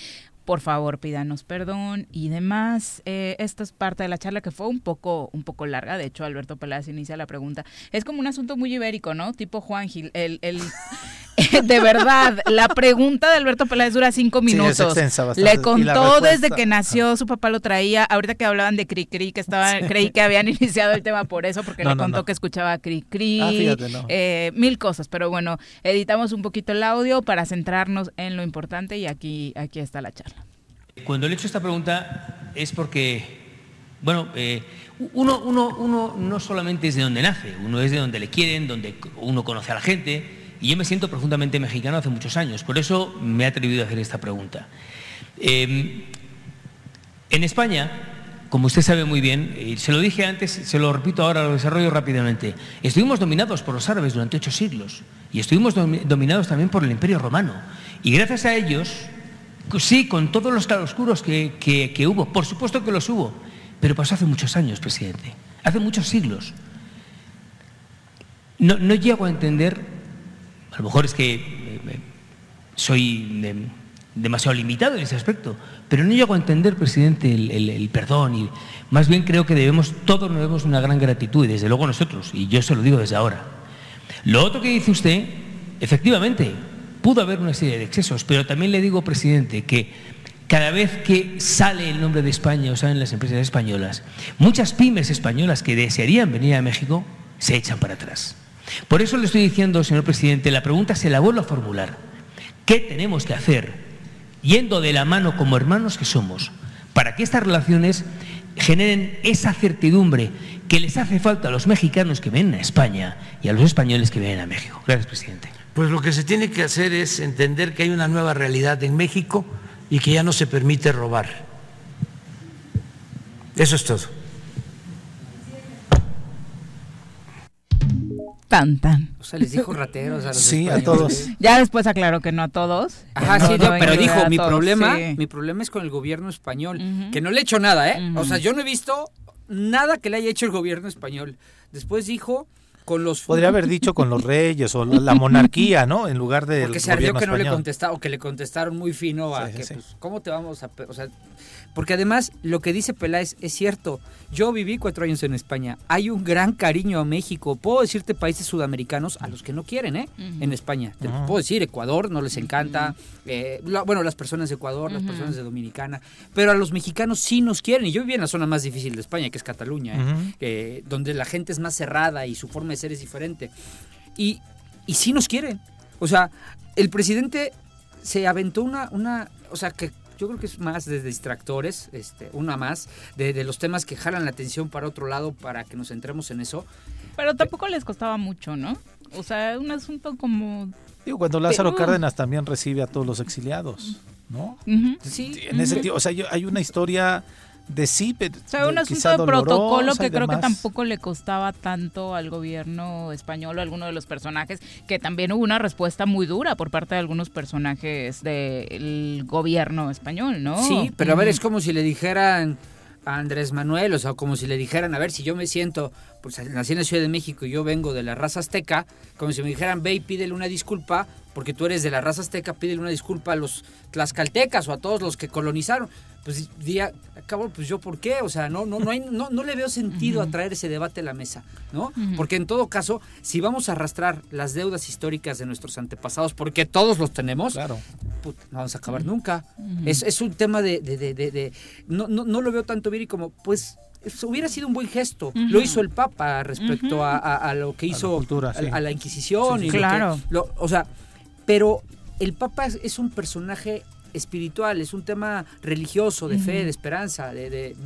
por favor pídanos perdón y demás. Eh, esta es parte de la charla que fue un poco, un poco larga. De hecho, Alberto Peláez inicia la pregunta. Es como un asunto muy ibérico, ¿no? Tipo Juan Gil. El, el de verdad, la pregunta de Alberto Peláez dura cinco minutos. Le contó desde que nació, su papá lo traía. Ahorita que hablaban de Cri Cri, que estaba, creí que habían iniciado el tema por eso, porque le contó que escuchaba Cri Cri. Ah, eh, mil cosas, pero bueno, editamos un poquito el audio para centrarnos en lo importante y aquí, aquí está la charla. Cuando le he hecho esta pregunta es porque, bueno, eh, uno, uno, uno no solamente es de donde nace, uno es de donde le quieren, donde uno conoce a la gente y yo me siento profundamente mexicano hace muchos años, por eso me he atrevido a hacer esta pregunta. Em, en España, como usted sabe muy bien, y se lo dije antes, se lo repito ahora, lo desarrollo rápidamente, estuvimos dominados por los árabes durante ocho siglos y estuvimos dominados también por el Imperio Romano. Y gracias a ellos, sí, con todos los claroscuros que, hubo, por supuesto que los hubo, pero pasó hace muchos años, presidente, hace muchos siglos. No llego a entender a lo mejor es que eh, soy demasiado limitado en ese aspecto, pero no llego a entender, presidente, el, perdón y más bien creo que debemos, todos nos debemos una gran gratitud y desde luego nosotros, y yo se lo digo desde ahora. Lo otro que dice usted, efectivamente, pudo haber una serie de excesos, pero también le digo, presidente, que cada vez que sale el nombre de España o salen las empresas españolas, muchas pymes españolas que desearían venir a México se echan para atrás. Por eso le estoy diciendo, señor presidente, la pregunta se la vuelvo a formular. ¿Qué tenemos que hacer, yendo de la mano como hermanos que somos, para que estas relaciones generen esa certidumbre que les hace falta a los mexicanos que vienen a España y a los españoles que vienen a México? Gracias, presidente. Pues lo que se tiene que hacer es entender que hay una nueva realidad en México y que ya no se permite robar. Eso es todo. Tan, tan. O sea, les dijo rateros a los Sí, a todos. Ya después aclaró que no a todos. Ajá, No, sí, no no, pero dijo, mi todos, problema, sí. mi problema es con el gobierno español, que no le he hecho nada, ¿eh? O sea, yo no he visto nada que le haya hecho el gobierno español. Después dijo con los Podría haber dicho con los reyes o la monarquía, ¿no? En lugar del porque se ardió gobierno que no le español. contestaron, o que le contestaron muy fino a Sí, que, sí. pues, ¿cómo te vamos a...? O sea, porque además lo que dice Peláez es cierto. Yo viví cuatro años en España. Hay un gran cariño a México. Puedo decirte países sudamericanos a los que no quieren, ¿eh? En España. Te Ujú. puedo decir, Ecuador no les encanta. eh, la- bueno, las personas de Ecuador, las personas de Dominicana. Pero a los mexicanos sí nos quieren. Y yo viví en la zona más difícil de España, que es Cataluña, ¿eh? Eh, donde la gente es más cerrada y su forma de ser es diferente. Y, y sí nos quieren. O sea, el presidente se aventó una, una, o sea, que yo creo que es más de distractores, este, una más, de, de los temas que jalan la atención para otro lado para que nos centremos en eso. Pero tampoco les costaba mucho, ¿no? O sea, un asunto como... Digo, cuando Lázaro Pero- Cárdenas también recibe a todos los exiliados, ¿no? Sí, En ese tío, o sea, yo- hay una historia de sí, pero O sea, un asunto de protocolo que creo que tampoco le costaba tanto al gobierno español o a alguno de los personajes, que también hubo una respuesta muy dura por parte de algunos personajes del gobierno español, ¿no? Sí, pero a ver, es como si le dijeran a Andrés Manuel, o sea, como si le dijeran, a ver, si yo me siento, pues nací en la Ciudad de México y yo vengo de la raza azteca, como si me dijeran, ve y pídele una disculpa, porque tú eres de la raza azteca, pídele una disculpa a los tlaxcaltecas o a todos los que colonizaron. Pues diría, cabrón, pues yo por qué, o sea, no, no, no, hay, no, no le veo sentido a traer ese debate a la mesa, ¿no? Porque en todo caso, si vamos a arrastrar las deudas históricas de nuestros antepasados, porque todos los tenemos, Claro. Put, no vamos a acabar nunca. es, es un tema de... de- de- no, no, no lo veo tanto Viri como, pues, hubiera sido un buen gesto. Lo hizo el Papa respecto a, a- a lo que A la hizo cultura, a, sí. a la Inquisición. Sí, y sí, lo que- Claro. lo- o sea, pero el Papa es, es un personaje espiritual, es un tema religioso, de fe, de esperanza, de... de-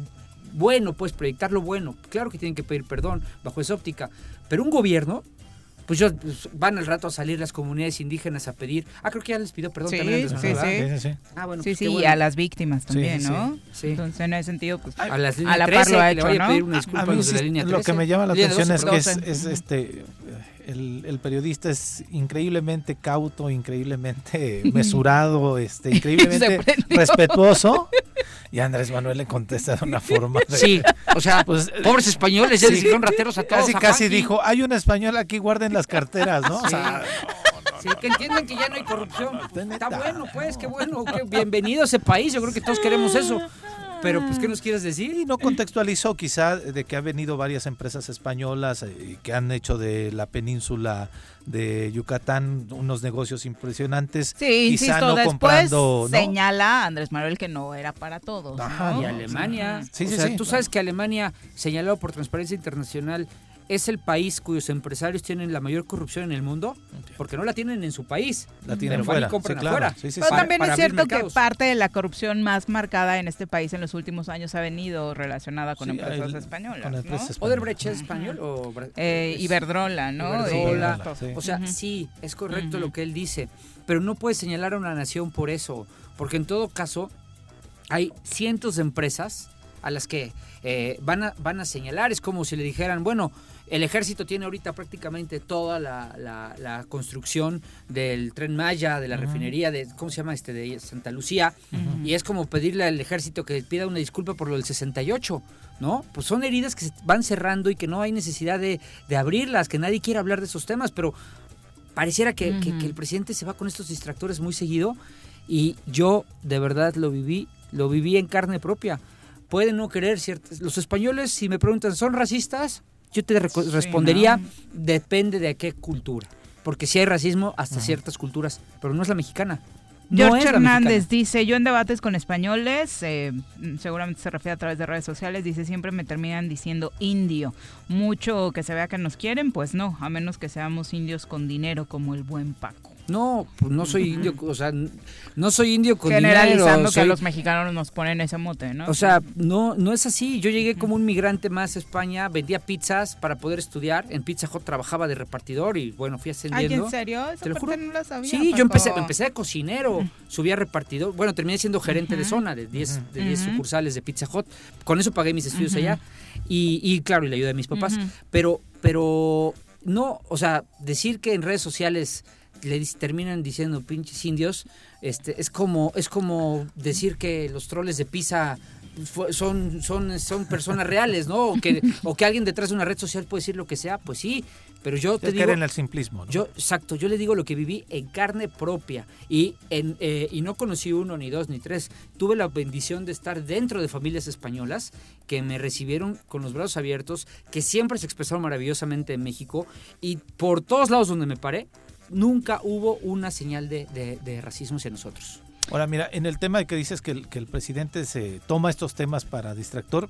bueno, pues proyectar lo bueno. Claro que tienen que pedir perdón bajo esa óptica. Pero un gobierno, pues, yo, pues, van al rato a salir las comunidades indígenas a pedir. Ah, creo que ya les pidió perdón Sí, también. Sí, sí. Sí. Ah, bueno, Sí, pues sí, y a las víctimas también, Sí, ¿no? sí. Entonces, en ese sentido, pues, A las a líneas la 13, par lo ha le hecho, vaya a ¿no? pedir una A disculpa a mí los de la línea lo 13. que me llama la atención 12, es que es, es, este el, el periodista es increíblemente cauto, increíblemente mesurado, este, increíblemente respetuoso. Y Andrés Manuel le contesta de una forma de- Sí, o sea, Pues, pobres españoles, ya sí. hicieron rateros a todos. casi a casi dijo, hay un español aquí, guarden las carteras, ¿no? O sea, Sí, que entiendan que ya no hay corrupción. está bueno, pues, qué bueno. qué bienvenido a ese país, yo creo que todos queremos eso. Pero, pues, ¿qué nos quieres decir? Y no contextualizó quizá de que ha venido varias empresas españolas eh, que han hecho de la península de Yucatán unos negocios impresionantes. Sí, quizá insisto, no después comprando, ¿no? señala Andrés Manuel que no era para todos. Ajá, ¿no? Y Alemania. Sí, o sí, sea, sí. tú sabes que Alemania, señalado por Transparencia Internacional, es el país cuyos empresarios tienen la mayor corrupción en el mundo, porque no la tienen en su país. La tienen pero van y fuera, compran sí, claro. afuera. Sí, sí, Pero. Para- también para es cierto que parte de la corrupción más marcada en este país en los últimos años ha venido relacionada con Sí, empresas el- españolas. con ¿no? ¿Odebrecht es español o Eh, Iberdrola, ¿no? Iberdrola. O sea, sí, es correcto lo que él dice, pero no puedes señalar a una nación por eso, porque en todo caso hay cientos de empresas a las que eh, van, a, van a señalar. Es como si le dijeran, bueno, el ejército tiene ahorita prácticamente toda la, la- la construcción del tren Maya, de la refinería de, ¿cómo se llama este? De Santa Lucía. Y es como pedirle al ejército que pida una disculpa por lo del 68. ¿No? Pues son heridas que se van cerrando y que no hay necesidad de, de abrirlas, que nadie quiere hablar de esos temas, pero pareciera que, que- Ujú. que el presidente se va con estos distractores muy seguido y yo de verdad lo viví, lo viví en carne propia. Pueden no querer ciertas... Los españoles, si me preguntan, ¿son racistas? Yo te Sí, respondería, ¿no? depende de qué cultura. Porque si hay racismo hasta ciertas culturas, pero no es la mexicana. No George Hernández dice, yo en debates con españoles, eh, seguramente se refiere a través de redes sociales, dice, siempre me terminan diciendo indio. Mucho que se vea que nos quieren, pues no, a menos que seamos indios con dinero como el buen Paco. No, pues no soy indio, o sea, no soy indio con Generalizando dinero, que a soy- los mexicanos nos ponen ese mote, ¿no? O sea, no, no es así. Yo llegué como un migrante más a España, vendía pizzas para poder estudiar. En Pizza Hut trabajaba de repartidor y bueno, fui Ay, ascendiendo. ¿en serio? Esa Te lo parte juro. no la sabía. Sí, yo empecé, empecé de cocinero, subí a repartidor. Bueno, terminé siendo gerente de zona de 10 de 10 Ujú. sucursales de Pizza Hut. Con eso pagué mis estudios allá. Y, y, claro, y la ayuda de mis papás. Pero, pero no, o sea, decir que en redes sociales le terminan diciendo pinches indios, este, es como, es como decir que los troles de Pisa son, son, son personas reales, ¿no? O que, o que alguien detrás de una red social puede decir lo que sea, pues sí, pero yo te Es digo... caer en el simplismo. ¿no? Yo, exacto, yo le digo lo que viví en carne propia y, en, eh, y no conocí uno, ni dos, ni tres. Tuve la bendición de estar dentro de familias españolas que me recibieron con los brazos abiertos, que siempre se expresaron maravillosamente en México y por todos lados donde me paré, nunca hubo una señal de, de- de racismo hacia nosotros. Ahora, mira, en el tema de que dices que el, que el presidente se toma estos temas para distractor,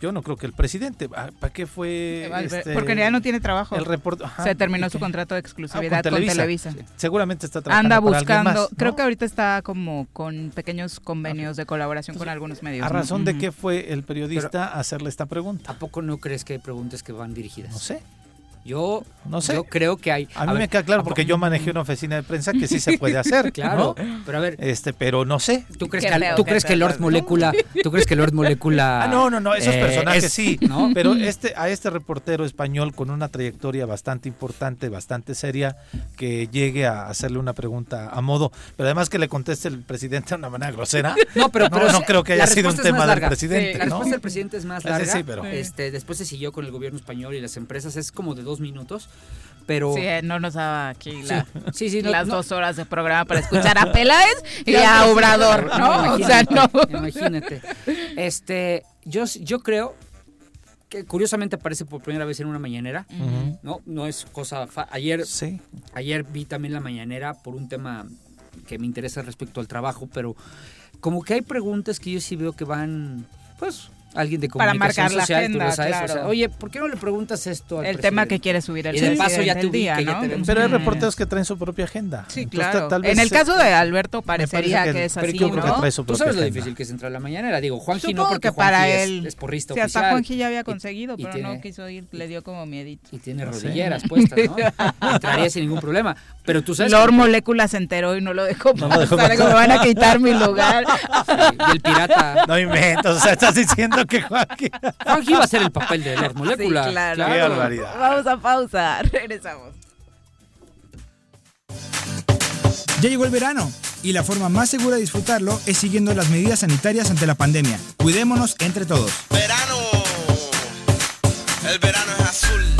yo no creo que el presidente. ah, ¿Para qué fue? Este, Porque ya no tiene trabajo. El reporte. ajá, Se terminó ¿y su qué? contrato de Ah, exclusividad con Televisa. Seguramente está trabajando Anda para alguien buscando, más, ¿no? creo que ahorita está como con pequeños convenios de colaboración con algunos medios. ¿A ¿no? razón de qué fue el periodista hacerle esta pregunta? ¿A poco no crees que hay preguntas que van dirigidas? No sé. Yo, No sé. yo creo que hay... A mí ver, me queda claro ¿a porque yo manejé una oficina de prensa que sí se puede hacer. Claro, ¿no? pero a ver, Este, pero no sé. ¿Tú crees, que, ¿tú crees que Lord. Molecula, tú crees que Lord Molecula Ah, no, no, no, esos eh, personajes es- sí, ¿no? pero este a este reportero español con una trayectoria bastante importante, bastante seria, que llegue a hacerle una pregunta a modo, pero además que le conteste el presidente de una manera grosera. No, pero, No, pero no sí, creo que la haya sido un tema más del presidente, La ¿no? respuesta del presidente es más Sí, larga. sí, pero- este, después se siguió con el gobierno español y las empresas, es como de dos minutos, pero... Sí, eh, no nos daba aquí la- Sí, sí, no- las no- dos horas de programa para escuchar a Peláez y a Obrador, ¿no? O sea, imagínate, no. Imagínate. Este, yo, yo creo que curiosamente aparece por primera vez en una mañanera. ¿no? No es cosa... fa- Ayer Sí. Ayer vi también la mañanera por un tema que me interesa respecto al trabajo, pero como que hay preguntas que yo sí veo que van, pues, alguien de Para comunicación marcar la tú agenda, lo sabes, o claro. sea, oye, ¿por qué no le preguntas esto al El tema que quiere subir el Y de paso ya te día, ya ¿no? vemos. Pero hay reporteros que traen su propia agenda. Sí, Entonces, claro. tal vez en el caso de Alberto parece parecería que- que, es pero así, yo creo que ¿no? trae su Tú propia sabes lo agenda. difícil que es entrar a la mañanera. Digo, Juanji no, porque que para Juanji es- él, es, porrista Sí, hasta. Juanji ya había conseguido, y pero tiene- no quiso ir, le dio como miedito. Y tiene No sé. rodilleras puestas, ¿no? Entraría sin ningún problema. Pero tú sabes... Lord Molécula se enteró y no lo dejó No lo dejó pasar, me van a quitar mi lugar. y el pirata... No inventas, o sea, estás diciendo que Joaquín... Juanji va a ser el papel de Lord Molecula. Sí, claro. Qué barbaridad. Vamos a pausa, regresamos. Ya llegó el verano y la forma más segura de disfrutarlo es siguiendo las medidas sanitarias ante la pandemia. Cuidémonos entre todos. Verano, el verano es azul.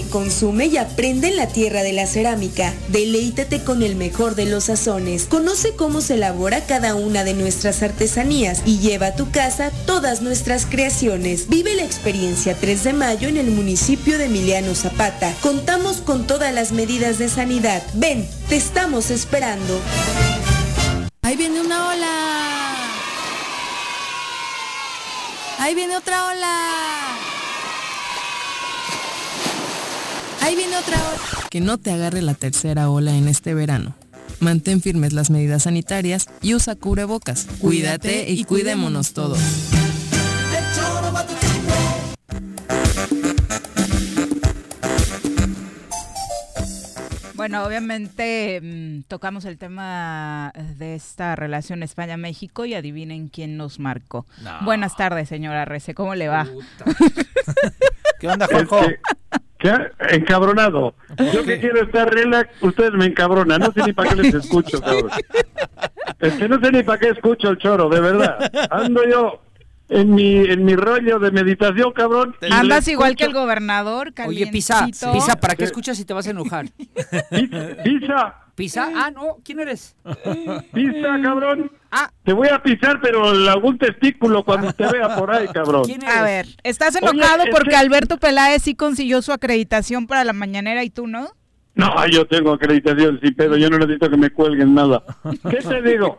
Consume y aprende en la tierra de la cerámica. Deleítate con el mejor de los sazones. Conoce cómo se elabora cada una de nuestras artesanías y lleva a tu casa todas nuestras creaciones. Vive la experiencia 3 de mayo en el municipio de Emiliano Zapata. Contamos con todas las medidas de sanidad. Ven, te estamos esperando. Ahí viene una ola. Ahí viene otra ola. Ahí viene otra ola. Que no te agarre la tercera ola en este verano. Mantén firmes las medidas sanitarias y usa cubrebocas. Cuídate y cuidémonos todos. Bueno, obviamente mm, tocamos el tema de esta relación España-México y adivinen quién nos marcó. No. Buenas tardes, señora Rece, ¿cómo le va? ¿Qué onda, Juanjo? ¿Qué? Encabronado. Yo que quiero estar relax, ustedes me encabronan. No sé ni para qué les escucho, cabrón. Es que no sé ni para qué escucho el choro, de verdad. Ando yo en mi en mi rollo de meditación, cabrón. Andas igual que el gobernador, Oye, Pisa, calientito. Pisa, ¿para qué escuchas si te vas a enojar? Pisa. ¿Pisa? Ah, no, ¿quién eres? Pisa, cabrón. Ah. Te voy a pisar, pero algún testículo cuando te vea por ahí, cabrón. A ver, ¿estás enojado porque que- Alberto Peláez sí consiguió su acreditación para la mañanera y tú no? No, yo tengo acreditación sin pedo, yo no necesito que me cuelguen nada. ¿Qué te digo?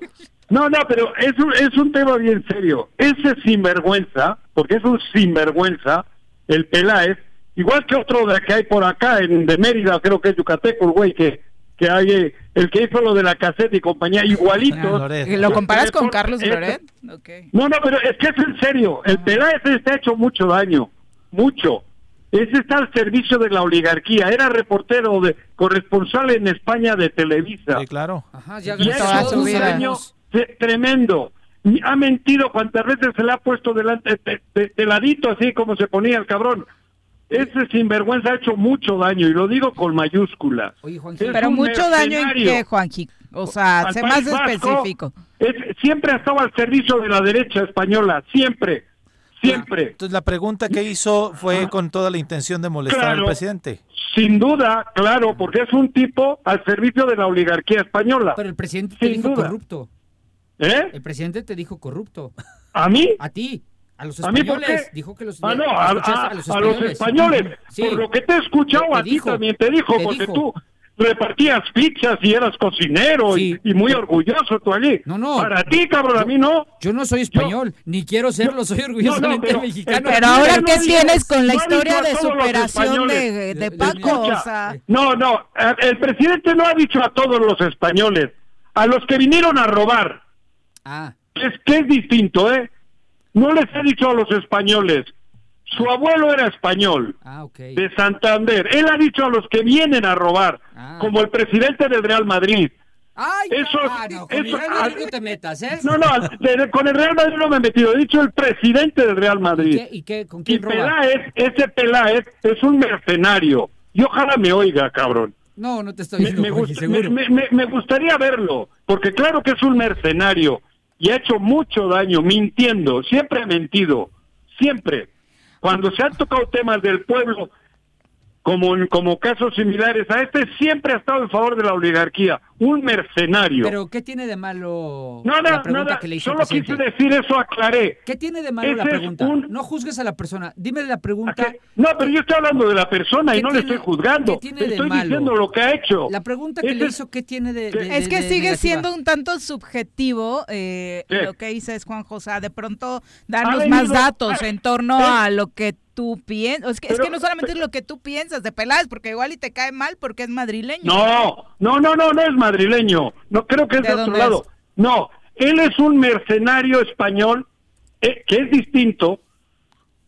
No, no, pero es un, es un tema bien serio. Ese sinvergüenza, porque es un sinvergüenza, el Peláez, igual que otro de que hay por acá, en de Mérida, creo que es Yucateco, el güey, que, que hay, eh, el que hizo lo de la caseta y compañía, igualito. ¿Lo comparas con Carlos es- Loret? no, no, pero es que es en serio. El Peláez está hecho mucho daño. Mucho. Ese está al servicio de la oligarquía. Era reportero, de corresponsal en España de Televisa. Sí, claro. Ajá, ya Y un daño tremendo. Y Ha mentido cuantas veces se le ha puesto delante, de, de- de ladito, así como se ponía el cabrón. Ese sinvergüenza ha hecho mucho daño, y lo digo con mayúsculas. Es Pero un mucho daño en qué, Juanji. O sea, Al sé más Vasco, específico. es- siempre ha estado al servicio de la derecha española, siempre, siempre. Entonces la pregunta que hizo fue con toda la intención de molestar al Claro. presidente. Sin duda, claro, porque es un tipo al servicio de la oligarquía española. Pero el presidente te Sin dijo duda. corrupto. ¿Eh? El presidente te dijo corrupto. ¿A mí? A ti. A los ¿A mí por españoles. qué? Dijo que los Ah, no, a, a- a los a los españoles. Sí. Por lo que te he escuchado, Te a ti también te dijo, te porque dijo. tú repartías pizzas y eras cocinero y, y muy orgulloso tú allí. No, no. Para ti, cabrón, a mí no. Yo no soy español, ni quiero serlo, soy orgullosamente pero- mexicano. Pero ahora, ¿qué no tienes con la historia a de superación de, de Paco? Escucha, O sea, No, no, el presidente no ha dicho a todos los españoles, a los que vinieron a robar, Ah. es, que es distinto, ¿eh? No les ha dicho a los españoles. Su abuelo era español, Ah, ok. de Santander. Él ha dicho a los que vienen a robar, Ah. como el presidente del Real Madrid, Ay, Eso- ah, no, con eso- el Real Madrid no te metas, ¿eh? No, no, de- con el Real Madrid no me he metido. He dicho el presidente del Real Madrid. ¿Qué- ¿Y qué? ¿Con Y roba? Peláez, ese Peláez es un mercenario. Y ojalá me oiga, cabrón. No, no te estoy diciendo, me Jorge, gust- seguro. me- me- me gustaría verlo, porque claro que es un mercenario y ha hecho mucho daño mintiendo, siempre ha mentido, siempre. Cuando se han tocado temas del pueblo, como, en- como casos similares a este, siempre ha estado en favor de la oligarquía, un mercenario. Pero ¿qué tiene de malo Nada, la pregunta nada, que le hizo el solo quise decir eso, aclaré. ¿Qué tiene de malo la Ese pregunta? un- No juzgues a la persona. Dime la pregunta. No, pero yo estoy hablando de la persona y ¿Qué no le estoy juzgando. qué tiene de Estoy malo? diciendo lo que ha hecho. La pregunta que Ese le es- hizo, ¿qué tiene de, de- Es que de sigue negativa? siendo un tanto subjetivo eh, ¿Qué? lo que dices, Juan José. De pronto, darnos más datos ah, en torno eh. a lo que tú piensas. Es que, es Pero- que no solamente es lo que tú piensas de Peláez, porque igual y te cae mal porque es madrileño. No, no, no, no, no es madrileño. No creo que es ¿De de, otro lado. No, él es un mercenario español eh, que es distinto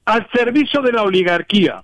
al servicio de la oligarquía.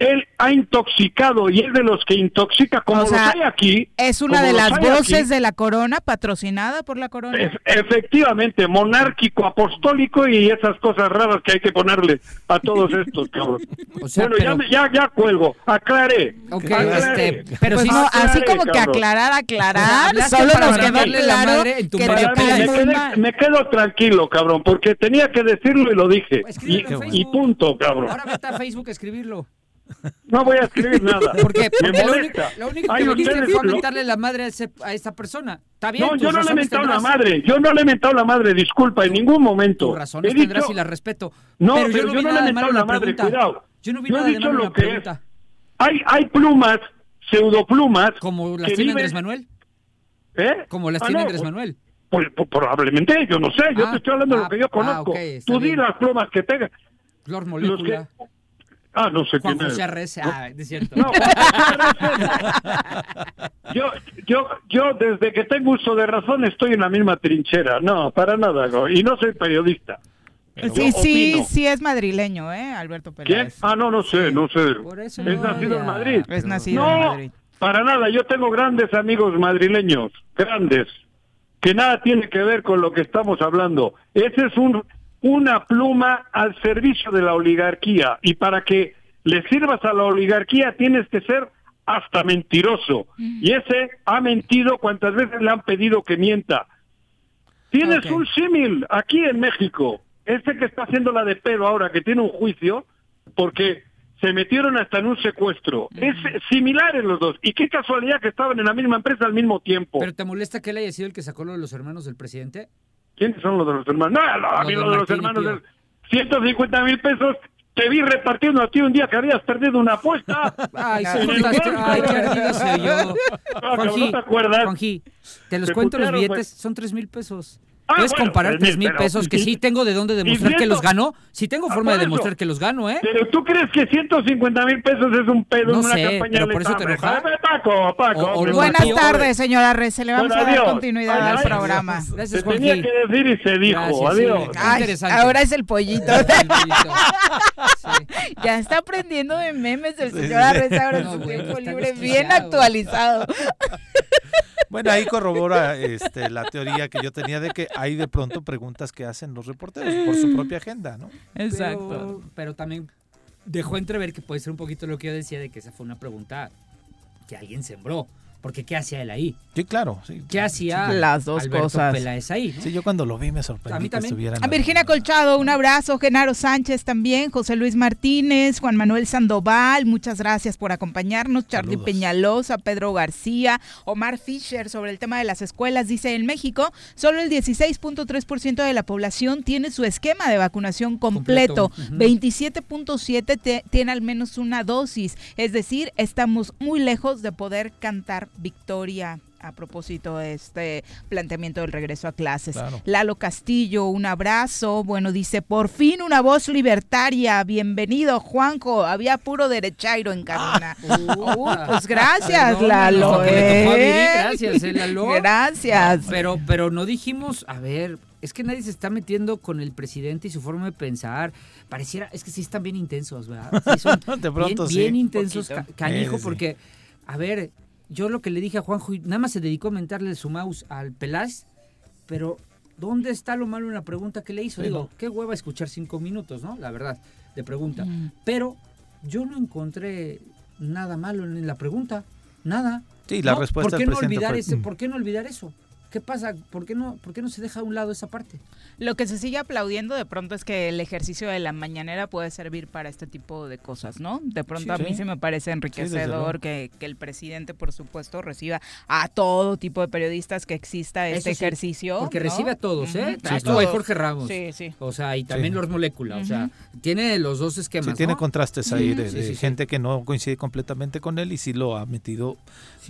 Él ha intoxicado y es de los que intoxica como O sea, los hay aquí. Es una de las voces aquí. de la corona, patrocinada por la corona. Ef- Efectivamente, monárquico, apostólico y esas cosas raras que hay que ponerle a todos estos, cabrón. O sea, bueno, pero- ya, me- ya, ya cuelgo, aclaré. Este, pero Pues sí- no, así como que aclarar, aclarar, solo nos quedó darle la claro madre en tu que te me, quedé- me quedo tranquilo, cabrón, porque tenía que decirlo y lo dije. Y, en y punto, cabrón. Ahora vete a Facebook a escribirlo. No voy a escribir nada. ¿Por qué? Me Porque lo único, lo único Ay, que viniste ustedes fue a lo- mentarle la madre a, ese- a esta persona. Está bien, No, tus yo no le he mentado la tendrás. madre. Yo no le he mentado la madre, disculpa, en ningún momento. Tus razones He tendrás dicho- y las respeto. No, pero, pero yo no, yo vi no le he mentado la la madre, pregunta. cuidado. Yo no vi Yo he nada de dicho lo la que es. pregunta. Hay, hay plumas, pseudoplumas. Como las tiene viven- Andrés Manuel. ¿Eh? Como las Ah, tiene no, Andrés pues- Manuel. Pues, pues, probablemente, yo no sé, yo Ah, te estoy hablando de ah, lo que yo ah, conozco. ok, está Tú di las plumas que tengas. Que- Molécula. Ah, no sé Juan quién José es. Arrece. Ah, es cierto. No, Yo, yo, yo desde que tengo uso de razón estoy en la misma trinchera. No, para nada, y no soy periodista. Sí, sí, sí es madrileño, ¿eh, Alberto ¿Quién? Peláez. Ah, no, no sé, no sé. eso es no, nacido ya. en Madrid. Es nacido no, en Madrid. para nada. Yo tengo grandes amigos madrileños, grandes, que nada tiene que ver con lo que estamos hablando. Ese es un una pluma al servicio de la oligarquía y para que le sirvas a la oligarquía tienes que ser hasta mentiroso. Y ese ha mentido cuantas veces le han pedido que mienta. Tienes un símil aquí en México. Este que está haciendo la de pedo ahora, que tiene un juicio, porque se metieron hasta en un secuestro. Es similar en los dos. Y qué casualidad que estaban en la misma empresa al mismo tiempo. ¿Pero te molesta que él haya sido el que sacó lo de los hermanos del presidente? ¿Quiénes son los de los hermanos? No, no, a Los mí de lo de los hermanos del 150 mil pesos. Te vi repartiendo a ti un día que habías perdido una apuesta. Ay. Ay, qué ardido soy yo. No, Juanji, ¿no te acuerdas? Juanji, te los Te cuento los billetes, pues. son tres mil pesos. Ah, Puedes bueno, comparar tres tres mil, pesos, que y- sí tengo de dónde demostrar que los gano. Sí tengo Ah, forma de eso. demostrar que los gano, ¿eh? Pero tú crees que 150 mil pesos es un pedo No en una sé, campaña pero por eso te electoral? enoja. Hombre, Paco, Paco. O- hombre, Buenas tardes, señora Rece. Le vamos Bueno, a dar adiós. continuidad al programa. Gracias, Se tenía que decir y se dijo. Gracias, Adiós. sí. Ay, Interesante. ahora es el pollito. El pollito. Sí. ya está aprendiendo de memes el señor sí. Arrece ahora en su tiempo libre, bien actualizado. Bueno, ahí corrobora este, la teoría que yo tenía de que hay de pronto preguntas que hacen los reporteros por su propia agenda, ¿no? Pero, pero también dejó entrever que puede ser un poquito lo que yo decía de que esa fue una pregunta que alguien sembró. Porque ¿qué hacía él ahí? Sí, claro. Sí, ¿Qué hacía Las dos Alberto cosas. Peláez ahí? no? Sí, yo cuando lo vi me sorprendí A mí que también. estuviera en A la- Virginia Colchado, un abrazo. Genaro Sánchez también, José Luis Martínez, Juan Manuel Sandoval, muchas gracias por acompañarnos. Charlie Saludos. Peñalosa, Pedro García, Omar Fischer sobre el tema de las escuelas. Dice, en México, solo el 16.3% de la población tiene su esquema de vacunación completo. Completo, ujú. 27.7 te- tiene al menos una dosis. Es decir, estamos muy lejos de poder cantar victoria. A propósito de este planteamiento del regreso a clases. Claro. Lalo Castillo, un abrazo. Bueno, dice, por fin una voz libertaria. Bienvenido, Juanjo. Había puro derechairo en cabina. Uy, pues gracias, Perdón, Lalo. no, que le tocó a Viri, ¿eh? Gracias, eh, Lalo. Gracias. No, pero, pero no dijimos, a ver, es que nadie se está metiendo con el presidente y su forma de pensar. Pareciera, es que sí están bien intensos, ¿verdad? Sí son De pronto bien, sí. bien intensos, ca- canijo, Sí, sí. porque, a ver, yo lo que le dije a Juanjo, nada más se dedicó a mentarle su mouse al Peláez, pero ¿dónde está lo malo en la pregunta que le hizo? Sí, Digo, no. qué hueva escuchar cinco minutos, ¿no? La verdad, de pregunta. Mm. Pero yo no encontré nada malo en la pregunta, nada. Sí, la ¿No? respuesta ¿Por qué no olvidar fue- ese? Mm. ¿Por qué no olvidar eso? ¿Qué pasa? ¿Por qué no, por qué no se deja a un lado esa parte? Lo que se sigue aplaudiendo de pronto es que el ejercicio de la mañanera puede servir para este tipo de cosas, ¿no? De pronto Sí, a mí sí. sí me parece enriquecedor que, que el presidente, por supuesto, reciba a todo tipo de periodistas, que exista este ejercicio. Porque ¿no? recibe a todos, ¿eh? A Estuvo ahí. Jorge Ramos. Sí, sí. O sea, y también Sí. Lord Molécula. O sea, tiene los dos esquemas. Sí, tiene ¿no? contrastes ahí Ujú. de, Sí, de sí, sí. gente que no coincide completamente con él y sí lo ha metido,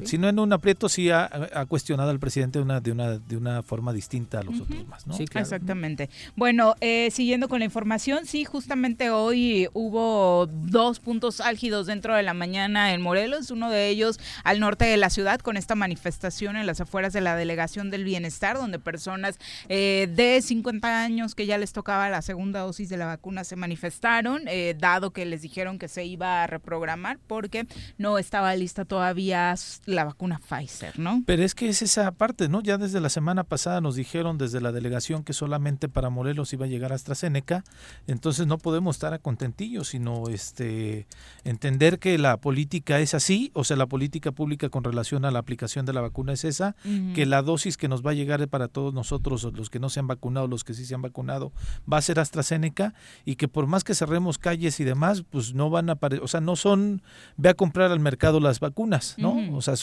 si no en un aprieto, sí ha, ha cuestionado al presidente de una, de una, de una forma distinta a los otros más, ¿no? Exactamente. Bueno, eh, siguiendo con la información, sí, justamente hoy hubo dos puntos álgidos dentro de la mañana en Morelos, uno de ellos al norte de la ciudad con esta manifestación en las afueras de la Delegación del Bienestar, donde personas eh, de 50 años que ya les tocaba la segunda dosis de la vacuna se manifestaron, eh, dado que les dijeron que se iba a reprogramar porque no estaba lista todavía la vacuna Pfizer, ¿no? Pero es que es esa parte, ¿no? Ya desde la semana pasada nos dijeron desde la delegación que solamente para Morelos iba a llegar AstraZeneca, entonces no podemos estar a contentillo, sino este entender que la política es así, o sea, la política pública con relación a la aplicación de la vacuna es esa, que la dosis que nos va a llegar para todos nosotros, los que no se han vacunado, los que sí se han vacunado, va a ser AstraZeneca y que por más que cerremos calles y demás, pues no van a aparecer, o sea, no son, ve a comprar al mercado las vacunas, ¿no? O sea,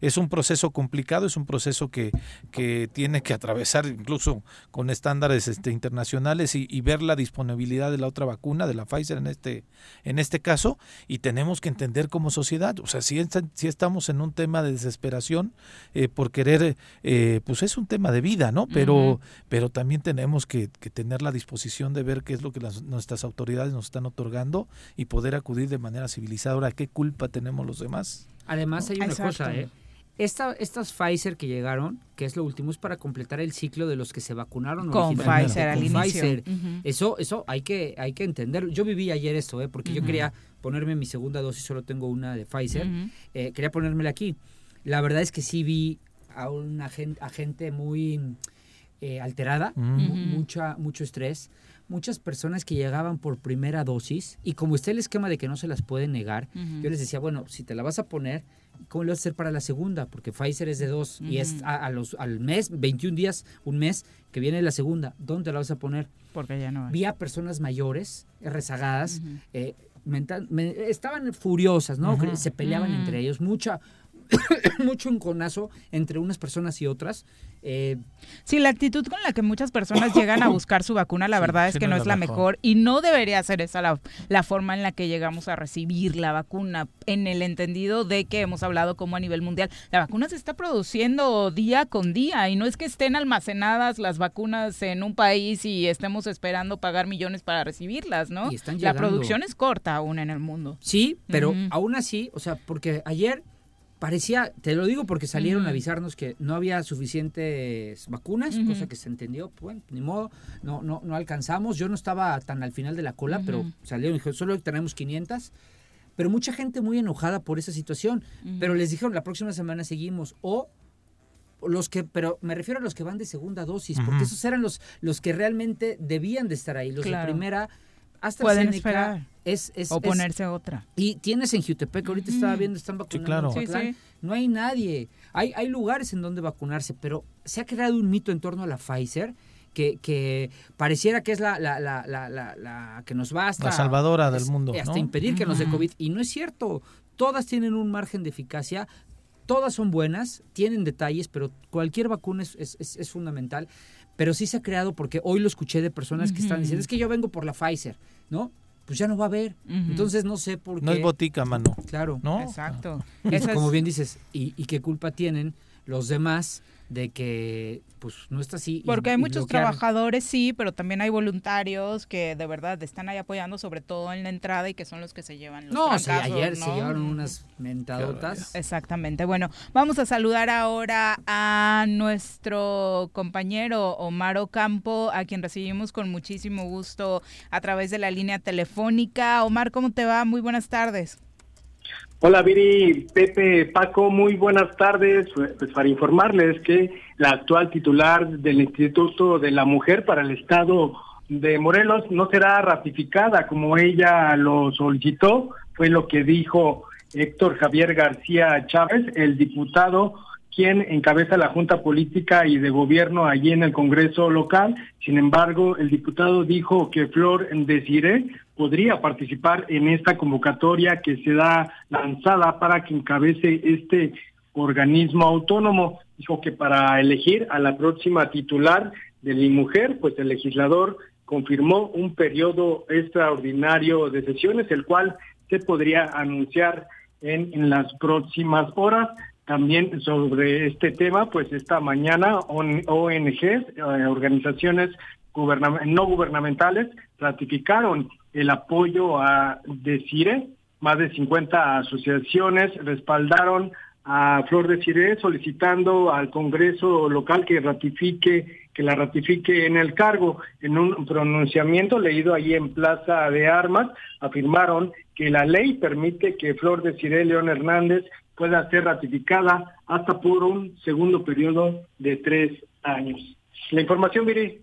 es un proceso complicado, es un proceso que, que tiene que atravesar incluso con estándares este, internacionales y, y ver la disponibilidad de la otra vacuna, de la Pfizer en este, en este caso, y tenemos que entender como sociedad, o sea, si, si estamos en un tema de desesperación eh, por querer, eh, pues es un tema de vida, ¿no? Pero, pero también tenemos que, que tener la disposición de ver qué es lo que las- nuestras autoridades nos están otorgando y poder acudir de manera civilizada. Ahora, ¿qué culpa tenemos los demás? Además hay una Exacto. cosa, ¿eh? Esta, estas Pfizer que llegaron, que es lo último, es para completar el ciclo de los que se vacunaron Con originalmente Pfizer al con inicio. Pfizer. Eso, eso hay que, hay que entenderlo. Yo viví ayer esto, ¿eh? porque yo quería ponerme mi segunda dosis, solo tengo una de Pfizer. Ujú. Eh, quería ponérmela aquí. La verdad es que sí vi a una gente, a gente muy eh, alterada, mucha, mucho estrés. Muchas personas que llegaban por primera dosis y como está el esquema de que no se las pueden negar, yo les decía, bueno, si te la vas a poner, ¿cómo lo vas a hacer para la segunda? Porque Pfizer es de dos y es a, a los, al mes, 21 días, un mes, que viene la segunda. ¿Dónde la vas a poner? Porque ya no hay. Vi a personas mayores, eh, rezagadas, eh, mental- me- estaban furiosas, ¿no? Se peleaban entre ellos, mucha, mucho enconazo entre unas personas y otras. Eh, Sí, la actitud con la que muchas personas llegan a buscar su vacuna, la Sí, verdad es sí, que no es la mejor. y no debería ser esa la, la forma en la que llegamos a recibir la vacuna, en el entendido de que hemos hablado como a nivel mundial, la vacuna se está produciendo día con día y no es que estén almacenadas las vacunas en un país y estemos esperando pagar millones para recibirlas, ¿no? Y están la producción es corta aún en el mundo. Sí, pero aún así, o sea, porque ayer parecía, te lo digo porque salieron a avisarnos que no había suficientes vacunas, cosa que se entendió, bueno, ni modo, no, no, no alcanzamos. Yo no estaba tan al final de la cola, pero salieron y dijeron, solo tenemos 500. Pero mucha gente muy enojada por esa situación. Pero les dijeron, la próxima semana seguimos. O los que, pero me refiero a los que van de segunda dosis, porque esos eran los, los que realmente debían de estar ahí. Los Claro. de primera, Pueden esperar. es, es, o es- ponerse otra. y tienes en Jutepec, ahorita estaba viendo, están vacunando claro. Sí, sí. No hay nadie. Hay, hay lugares en donde vacunarse, pero se ha creado un mito en torno a la Pfizer que, que pareciera que es la, la, la, la, la- la que nos va hasta... La salvadora del mundo, Hasta ¿no? impedir que nos dé. COVID. Y no es cierto. Todas tienen un margen de eficacia. Todas son buenas, tienen detalles, pero cualquier vacuna es, es, es- es fundamental. Pero sí se ha creado, porque hoy lo escuché de personas que están diciendo, es que yo vengo por la Pfizer, ¿no? Pues ya no va a haber. Entonces no sé por qué. No es botica, mano. Claro. ¿No? Exacto. Y Esa como bien dices, ¿y, y qué culpa tienen los demás de que pues no está así? y- Porque hay muchos bloquear? trabajadores, sí, pero también hay voluntarios que de verdad están ahí apoyando, sobre todo en la entrada y que son los que se llevan los No, ayer se llevaron unas mentadotas. Exactamente. Bueno, vamos a saludar ahora a nuestro compañero Omar Ocampo, a quien recibimos con muchísimo gusto a través de la línea telefónica. Omar, ¿cómo te va? Muy buenas tardes. Hola Viri, Pepe, Paco, muy buenas tardes. Pues para informarles que la actual titular del Instituto de la Mujer para el Estado de Morelos no será ratificada como ella lo solicitó, fue lo que dijo Héctor Javier García Chávez, el diputado quien encabeza la Junta Política y de Gobierno allí en el Congreso local. Sin embargo, el diputado dijo que Flor Desiré podría participar en esta convocatoria que se da lanzada para que encabece este organismo autónomo. Dijo que para elegir a la próxima titular de mi mujer, pues el legislador confirmó un periodo extraordinario de sesiones, el cual se podría anunciar en, en las próximas horas. También sobre este tema, pues esta mañana ONGs, eh, organizaciones no gubernamentales, ratificaron el apoyo a Desire. Más de 50 asociaciones respaldaron a Flor de solicitando al Congreso local que ratifique que la ratifique en el cargo. En un pronunciamiento leído allí en Plaza de Armas, afirmaron que la ley permite que Flor de León Hernández pueda ser ratificada hasta por un segundo periodo de tres años. La información, Viri.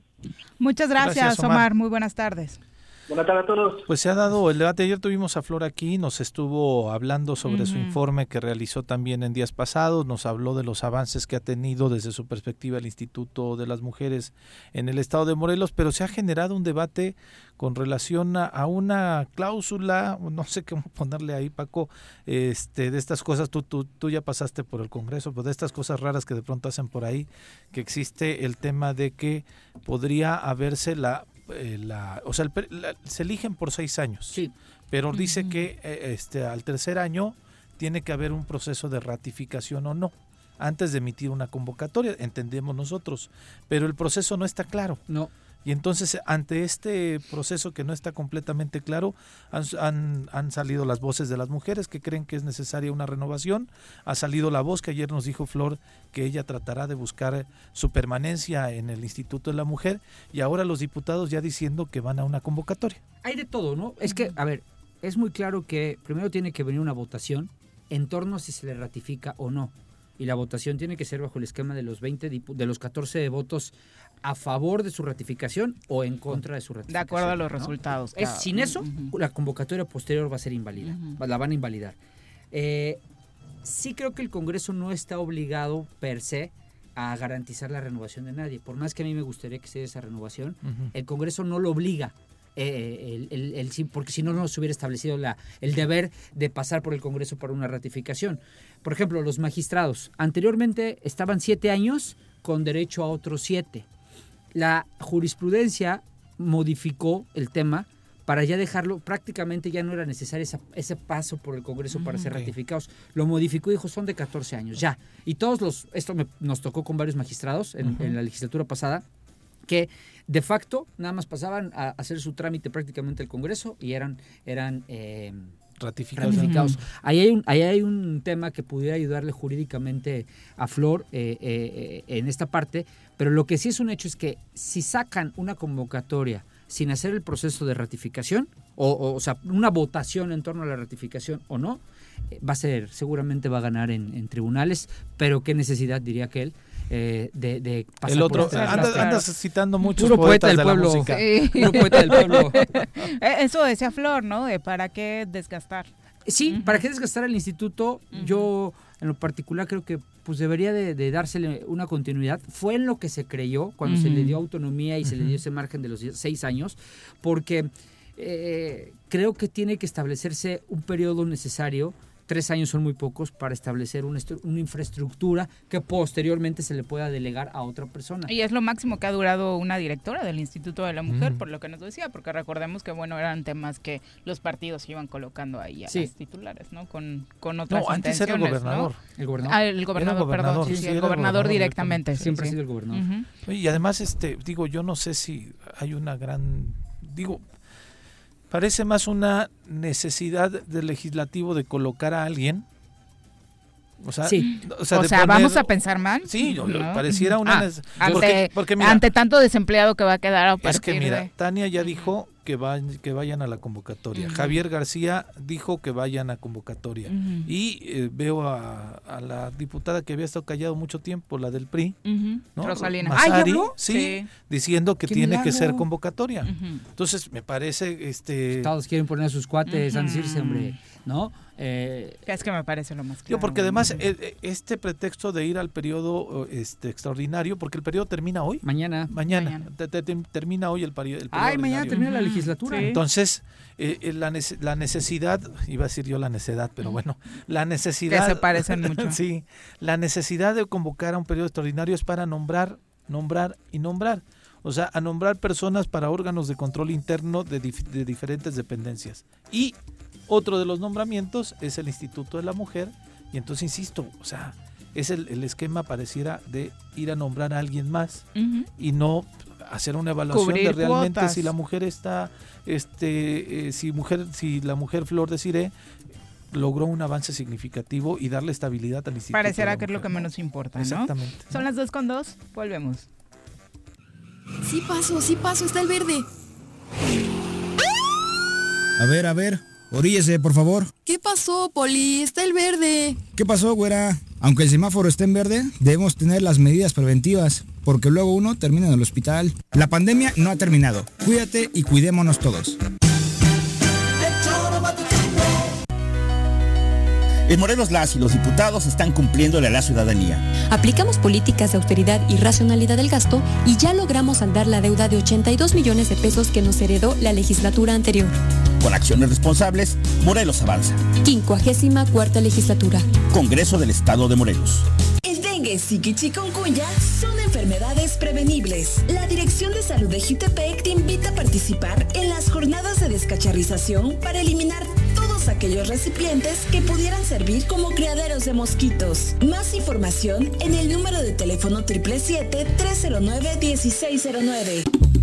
Muchas gracias, Omar. Muy buenas tardes. Buenas tardes a todos. Pues se ha dado el debate. Ayer tuvimos a Flor aquí, nos estuvo hablando sobre su informe que realizó también en días pasados, nos habló de los avances que ha tenido desde su perspectiva el Instituto de las Mujeres en el estado de Morelos, pero se ha generado un debate con relación a, una cláusula, no sé cómo ponerle ahí, Paco, este, de estas cosas, tú, tú, tú ya pasaste por el Congreso, pues de estas cosas raras que de pronto hacen por ahí, que existe el tema de que podría haberse la eh, la, o sea, se eligen por seis años. Sí. Pero dice que eh, este, al tercer año tiene que haber un proceso de ratificación o no antes de emitir una convocatoria, entendemos nosotros, pero el proceso no está claro. No. Y entonces, ante este proceso que no está completamente claro, han, salido las voces de las mujeres que creen que es necesaria una renovación. Ha salido la voz que ayer nos dijo Flor que ella tratará de buscar su permanencia en el Instituto de la Mujer. Y ahora los diputados ya diciendo que van a una convocatoria. Hay de todo, ¿no? Es que, a ver, es muy claro que primero tiene que venir una votación en torno a si se le ratifica o no y la votación tiene que ser bajo el esquema de los 20 de los 14 votos a favor de su ratificación o en contra de su ratificación. De acuerdo a los resultados. Es, sin eso, la convocatoria posterior va a ser inválida, la van a invalidar. Eh, sí creo que el Congreso no está obligado per se a garantizar la renovación de nadie. Por más que a mí me gustaría que sea esa renovación, el Congreso no lo obliga. Eh, el, el, porque si no, no se hubiera establecido la, el deber de pasar por el Congreso para una ratificación. Por ejemplo, los magistrados. Anteriormente estaban siete años con derecho a otros siete la jurisprudencia modificó el tema para ya dejarlo, prácticamente ya no era necesario ese paso por el Congreso para ser ratificados. Lo modificó y dijo, son de 14 años, ya. Y todos los, esto nos tocó con varios magistrados en, la legislatura pasada, que de facto nada más pasaban a hacer su trámite prácticamente el Congreso y eran, eran eh, ratificados. Ahí, hay un, ahí hay un tema que pudiera ayudarle jurídicamente a Flor eh, eh, en esta parte, pero lo que sí es un hecho es que si sacan una convocatoria sin hacer el proceso de ratificación, o, o, sea, una votación en torno a la ratificación o no, eh, va a ser, seguramente va a ganar en, en tribunales, pero qué necesidad, diría que él, eh, de, El otro, andas, citando muchos Puro poeta del pueblo. poeta del pueblo. Eso decía Flor, ¿no? De para qué desgastar. Sí, ¿para qué desgastar al instituto? Yo, en lo particular, creo que pues debería de, dársele una continuidad. Fue en lo que se creyó cuando se le dio autonomía y se le dio ese margen de los seis años, porque eh, creo que tiene que establecerse un periodo necesario tres años son muy pocos para establecer una, una, infraestructura que posteriormente se le pueda delegar a otra persona. Y es lo máximo que ha durado una directora del Instituto de la Mujer, por lo que nos decía, porque recordemos que bueno eran temas que los partidos iban colocando ahí a los titulares, ¿no? Con, con otras No, antes era el gobernador. El gobernador. Ah, el gobernador, perdón, sí, el, gobernador directamente. Siempre ha sido el gobernador. Y además, este, digo, yo no sé si hay una gran, digo, Parece más una necesidad del legislativo de colocar a alguien O sea, Sí. o sea, O de sea, poner- ¿vamos a pensar mal? Sí, No. pareciera una... Ah, ante, porque, porque mira, ante tanto desempleado que va a quedar a es que mira, de- Tania ya dijo que, va- que vayan a la convocatoria. Javier García dijo que vayan a convocatoria. Y eh, veo a, a la diputada que había estado callado mucho tiempo, la del PRI. ¿no? Rosalina. Ah, ¿ya habló? Sí, Sí. diciendo que ¡Qué tiene que ser convocatoria. Entonces, me parece... este Todos quieren poner a sus cuates, a decirse, hombre, ¿no? Eh, Es que me parece lo más claro. Yo, porque además eh, eh, este pretexto de ir al periodo eh, este extraordinario, porque el periodo termina hoy. Mañana. Mañana. Mañana. Te- te- te- termina hoy el, peri- el periodo. Ay, mañana termina la legislatura. Sí. Entonces, eh, la, nece- la necesidad, iba a decir yo la necedad, pero bueno, la necesidad... Que se parecen mucho. sí, la necesidad de convocar a un periodo extraordinario es para nombrar, nombrar y nombrar. O sea, a nombrar personas para órganos de control interno de, dif- de diferentes dependencias. Y otro de los nombramientos es el Instituto de la Mujer. Y entonces, insisto, o sea, es el, el esquema pareciera de ir a nombrar a alguien más y no hacer una evaluación de realmente cuotas. si la mujer está, este, eh, si mujer, si la mujer Flor de Cire logró un avance significativo y darle estabilidad al instituto. la que es lo que ¿no? menos importa, ¿no? Exactamente. Son las dos con dos, volvemos. Sí paso, sí paso, está el verde. A ver, a ver, oríllese, por favor. ¿Qué pasó, Poli? Está el verde. ¿Qué pasó, güera? Aunque el semáforo esté en verde, debemos tener las medidas preventivas, porque luego uno termina en el hospital. La pandemia no ha terminado. Cuídate y cuidémonos todos. En Morelos las y los diputados están cumpliéndole a la ciudadanía. Aplicamos políticas de austeridad y racionalidad del gasto y ya logramos saldar la deuda de 82 millones de pesos que nos heredó la legislatura anterior. Con acciones responsables, Morelos avanza. 54 legislatura. Congreso del Estado de Morelos. El dengue, zika y chikungunya son enfermedades prevenibles. La Dirección de Salud de Jutepec te invita a participar en las jornadas de descacharrización para eliminar todos aquellos recipientes que pudieran servir como criaderos de mosquitos. Más información en el número de teléfono 777-309-1609.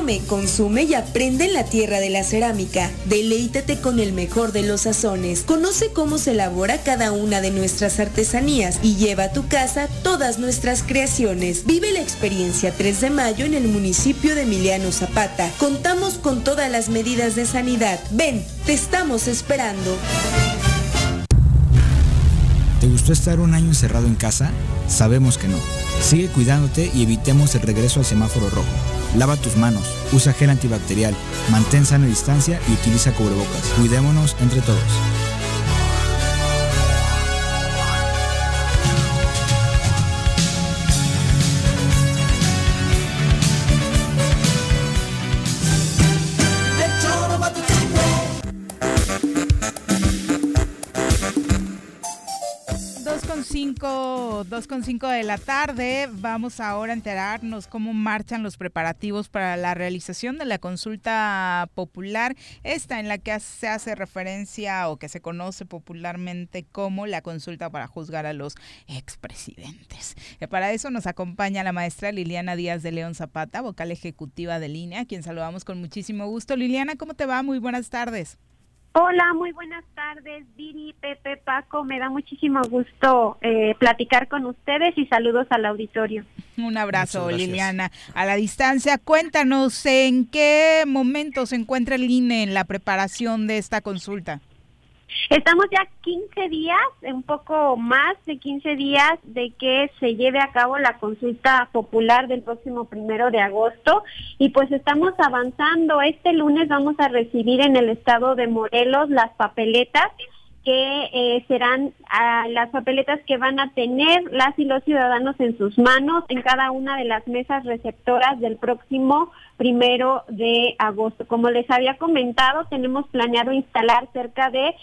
Come, consume y aprende en la tierra de la cerámica. Deleítate con el mejor de los sazones. Conoce cómo se elabora cada una de nuestras artesanías y lleva a tu casa todas nuestras creaciones. Vive la experiencia 3 de mayo en el municipio de Emiliano Zapata. Contamos con todas las medidas de sanidad. Ven, te estamos esperando. ¿Te gustó estar un año encerrado en casa? Sabemos que no. Sigue cuidándote y evitemos el regreso al semáforo rojo. Lava tus manos, usa gel antibacterial, mantén sana distancia y utiliza cubrebocas. Cuidémonos entre todos. Con cinco de la tarde. Vamos ahora a enterarnos cómo marchan los preparativos para la realización de la consulta popular, esta en la que se hace referencia o que se conoce popularmente como la consulta para juzgar a los expresidentes. Eh, Para eso nos acompaña la maestra Liliana Díaz de León Zapata, vocal ejecutiva de línea, a quien saludamos con muchísimo gusto. Liliana, ¿cómo te va? Muy buenas tardes. Hola, muy buenas tardes, Viri, Pepe, Paco. Me da muchísimo gusto eh, platicar con ustedes y saludos al auditorio. Un abrazo, Liliana. A la distancia, cuéntanos en qué momento se encuentra el INE en la preparación de esta consulta. Estamos ya 15 días, un poco más de 15 días de que se lleve a cabo la consulta popular del próximo primero de agosto y pues estamos avanzando. Este lunes vamos a recibir en el estado de Morelos las papeletas que eh, serán ah, las papeletas que van a tener las y los ciudadanos en sus manos en cada una de las mesas receptoras del próximo primero de agosto. Como les había comentado, tenemos planeado instalar cerca de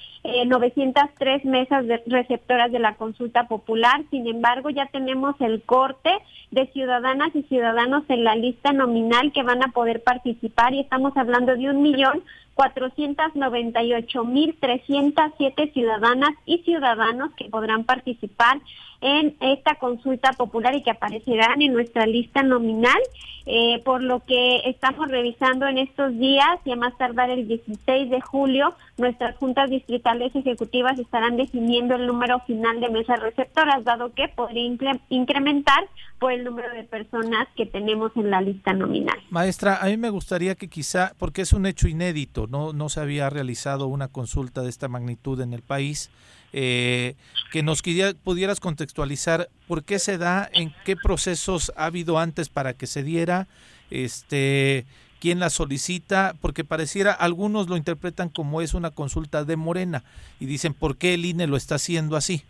903 eh, mesas receptoras de la consulta popular. Sin embargo, ya tenemos el corte de ciudadanas y ciudadanos en la lista nominal que van a poder participar y estamos hablando de un millón 498.307 ciudadanas y ciudadanos que podrán participar en esta consulta popular y que aparecerán en nuestra lista nominal, eh, por lo que estamos revisando en estos días y a más tardar el 16 de julio, nuestras juntas distritales ejecutivas estarán definiendo el número final de mesas receptoras, dado que podría incrementar por el número de personas que tenemos en la lista nominal. Maestra, a mí me gustaría que quizá, porque es un hecho inédito, no, no se había realizado una consulta de esta magnitud en el país, eh, que nos pudieras contextualizar por qué se da, en qué procesos ha habido antes para que se diera, este, quién la solicita, porque pareciera, algunos lo interpretan como es una consulta de Morena y dicen por qué el INE lo está haciendo así.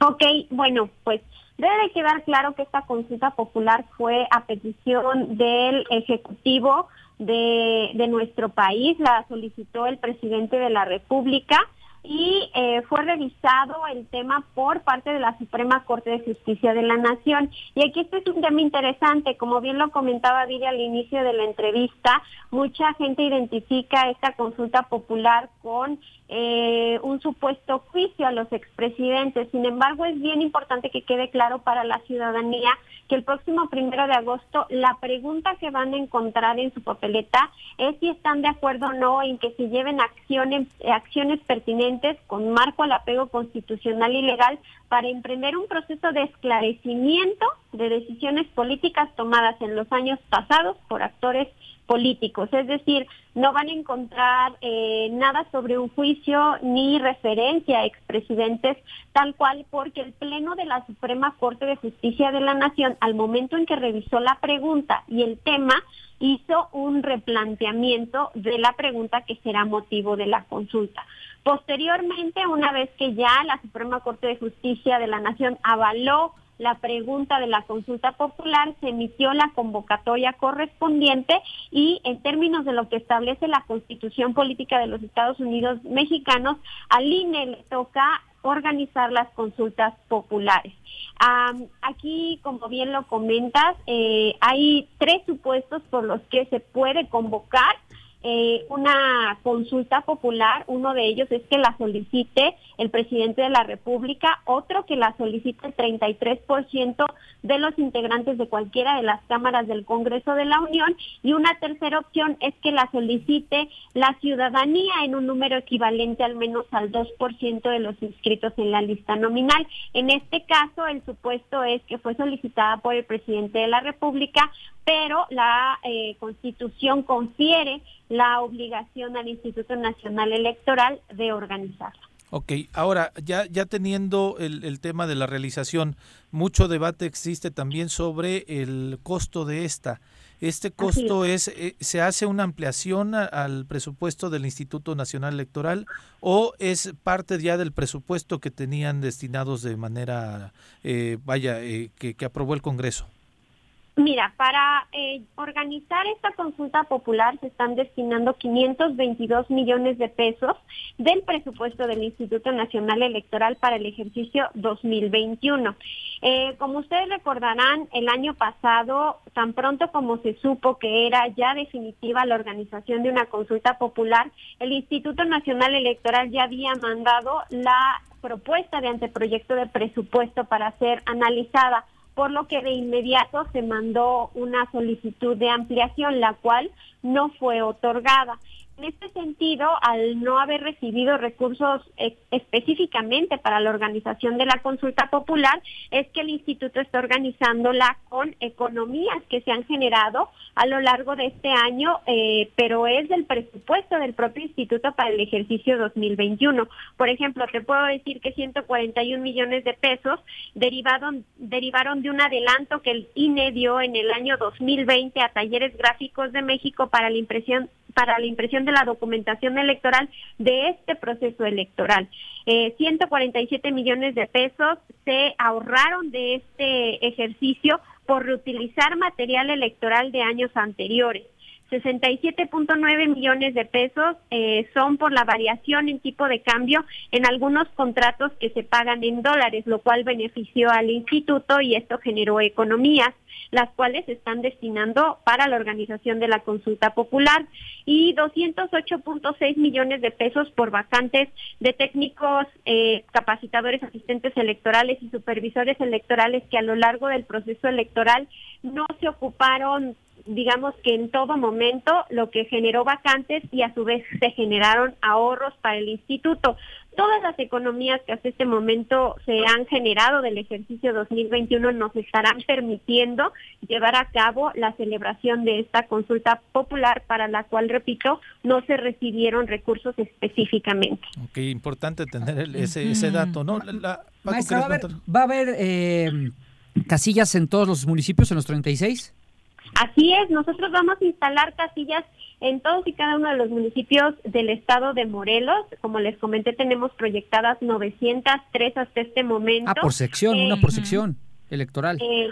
Ok, bueno, pues debe quedar claro que esta consulta popular fue a petición del Ejecutivo de, de nuestro país, la solicitó el presidente de la República y eh, fue revisado el tema por parte de la Suprema Corte de Justicia de la Nación. Y aquí este es un tema interesante, como bien lo comentaba Viri al inicio de la entrevista, mucha gente identifica esta consulta popular con eh, un supuesto juicio a los expresidentes. Sin embargo, es bien importante que quede claro para la ciudadanía que el próximo primero de agosto la pregunta que van a encontrar en su papeleta es si están de acuerdo o no en que se lleven acciones, acciones pertinentes con marco al apego constitucional y legal para emprender un proceso de esclarecimiento de decisiones políticas tomadas en los años pasados por actores políticos, es decir, no van a encontrar eh, nada sobre un juicio ni referencia a expresidentes tal cual porque el Pleno de la Suprema Corte de Justicia de la Nación, al momento en que revisó la pregunta y el tema, hizo un replanteamiento de la pregunta que será motivo de la consulta. Posteriormente, una vez que ya la Suprema Corte de Justicia de la Nación avaló la pregunta de la consulta popular, se emitió la convocatoria correspondiente y en términos de lo que establece la Constitución Política de los Estados Unidos Mexicanos, al INE le toca organizar las consultas populares. aquí, como bien lo comentas, eh, hay tres supuestos por los que se puede convocar eh, una consulta popular. Uno de ellos es que la solicite el presidente de la República, otro que la solicite el 33% de los integrantes de cualquiera de las cámaras del Congreso de la Unión y una tercera opción es que la solicite la ciudadanía en un número equivalente al menos al 2% de los inscritos en la lista nominal. En este caso, el supuesto es que fue solicitada por el presidente de la República, pero la eh, Constitución confiere la obligación al Instituto Nacional Electoral de organizarla. Ok, ahora ya, ya teniendo el, el, tema de la realización, mucho debate existe también sobre el costo de esta. Este costo es, eh, ¿se hace una ampliación al presupuesto del Instituto Nacional Electoral o es parte ya del presupuesto que tenían destinados de manera, eh, vaya, eh, que, que aprobó el Congreso? Mira, para eh, organizar esta consulta popular se están destinando 522 millones de pesos del presupuesto del Instituto Nacional Electoral para el ejercicio 2021. Eh, como ustedes recordarán, el año pasado, tan pronto como se supo que era ya definitiva la organización de una consulta popular, el Instituto Nacional Electoral ya había mandado la propuesta de anteproyecto de presupuesto para ser analizada por lo que de inmediato se mandó una solicitud de ampliación, la cual no fue otorgada. En este sentido, al no haber recibido recursos eh, específicamente para la organización de la consulta popular, es que el instituto está organizándola con economías que se han generado a lo largo de este año, eh, pero es del presupuesto del propio instituto para el ejercicio 2021. Por ejemplo, te puedo decir que 141 millones de pesos derivaron, derivaron de un adelanto que el INE dio en el año 2020 a Talleres Gráficos de México para la impresión para la impresión de la documentación electoral de este proceso electoral. 147 eh, millones de pesos se ahorraron de este ejercicio por reutilizar material electoral de años anteriores. 67.9 millones de pesos eh, son por la variación en tipo de cambio en algunos contratos que se pagan en dólares, lo cual benefició al instituto y esto generó economías, las cuales se están destinando para la organización de la consulta popular. Y 208.6 millones de pesos por vacantes de técnicos, eh, capacitadores, asistentes electorales y supervisores electorales que a lo largo del proceso electoral no se ocuparon digamos que en todo momento lo que generó vacantes y a su vez se generaron ahorros para el instituto. Todas las economías que hasta este momento se han generado del ejercicio 2021 nos estarán permitiendo llevar a cabo la celebración de esta consulta popular para la cual, repito, no se recibieron recursos específicamente. Ok, importante tener ese, ese dato, ¿no? La, Maestra, ¿va a haber, eh, casillas en todos los municipios, en los 36? Así es, nosotros vamos a instalar casillas en todos y cada uno de los municipios del estado de Morelos. Como les comenté, tenemos proyectadas 903 hasta este momento. Ah, por sección, una por sección electoral. Eh,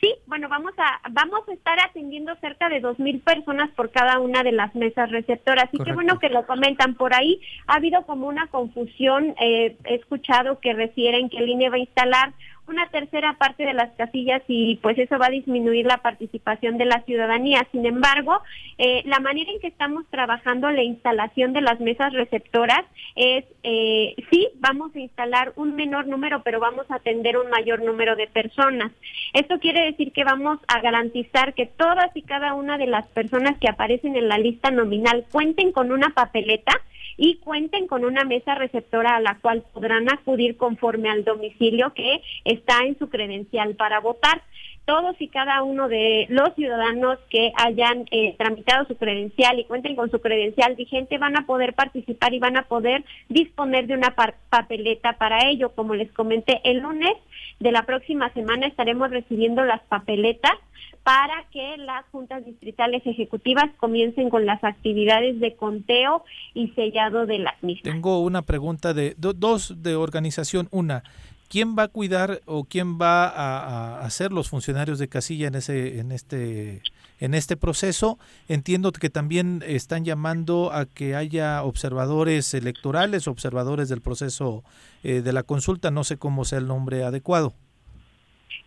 sí, bueno, vamos a vamos a estar atendiendo cerca de 2.000 personas por cada una de las mesas receptoras. Así que bueno que lo comentan por ahí. Ha habido como una confusión. Eh, he escuchado que refieren que el INE va a instalar una tercera parte de las casillas y pues eso va a disminuir la participación de la ciudadanía. Sin embargo, eh, la manera en que estamos trabajando la instalación de las mesas receptoras es, eh, sí, vamos a instalar un menor número, pero vamos a atender un mayor número de personas. Esto quiere decir que vamos a garantizar que todas y cada una de las personas que aparecen en la lista nominal cuenten con una papeleta y cuenten con una mesa receptora a la cual podrán acudir conforme al domicilio que está en su credencial para votar. Todos y cada uno de los ciudadanos que hayan eh, tramitado su credencial y cuenten con su credencial vigente van a poder participar y van a poder disponer de una papeleta para ello. Como les comenté, el lunes de la próxima semana estaremos recibiendo las papeletas para que las juntas distritales ejecutivas comiencen con las actividades de conteo y sellado de las mismas. Tengo una pregunta de dos de organización. Una, ¿quién va a cuidar o quién va a, hacer los funcionarios de casilla en ese en este en este proceso? Entiendo que también están llamando a que haya observadores electorales, observadores del proceso eh, de la consulta. No sé cómo sea el nombre adecuado.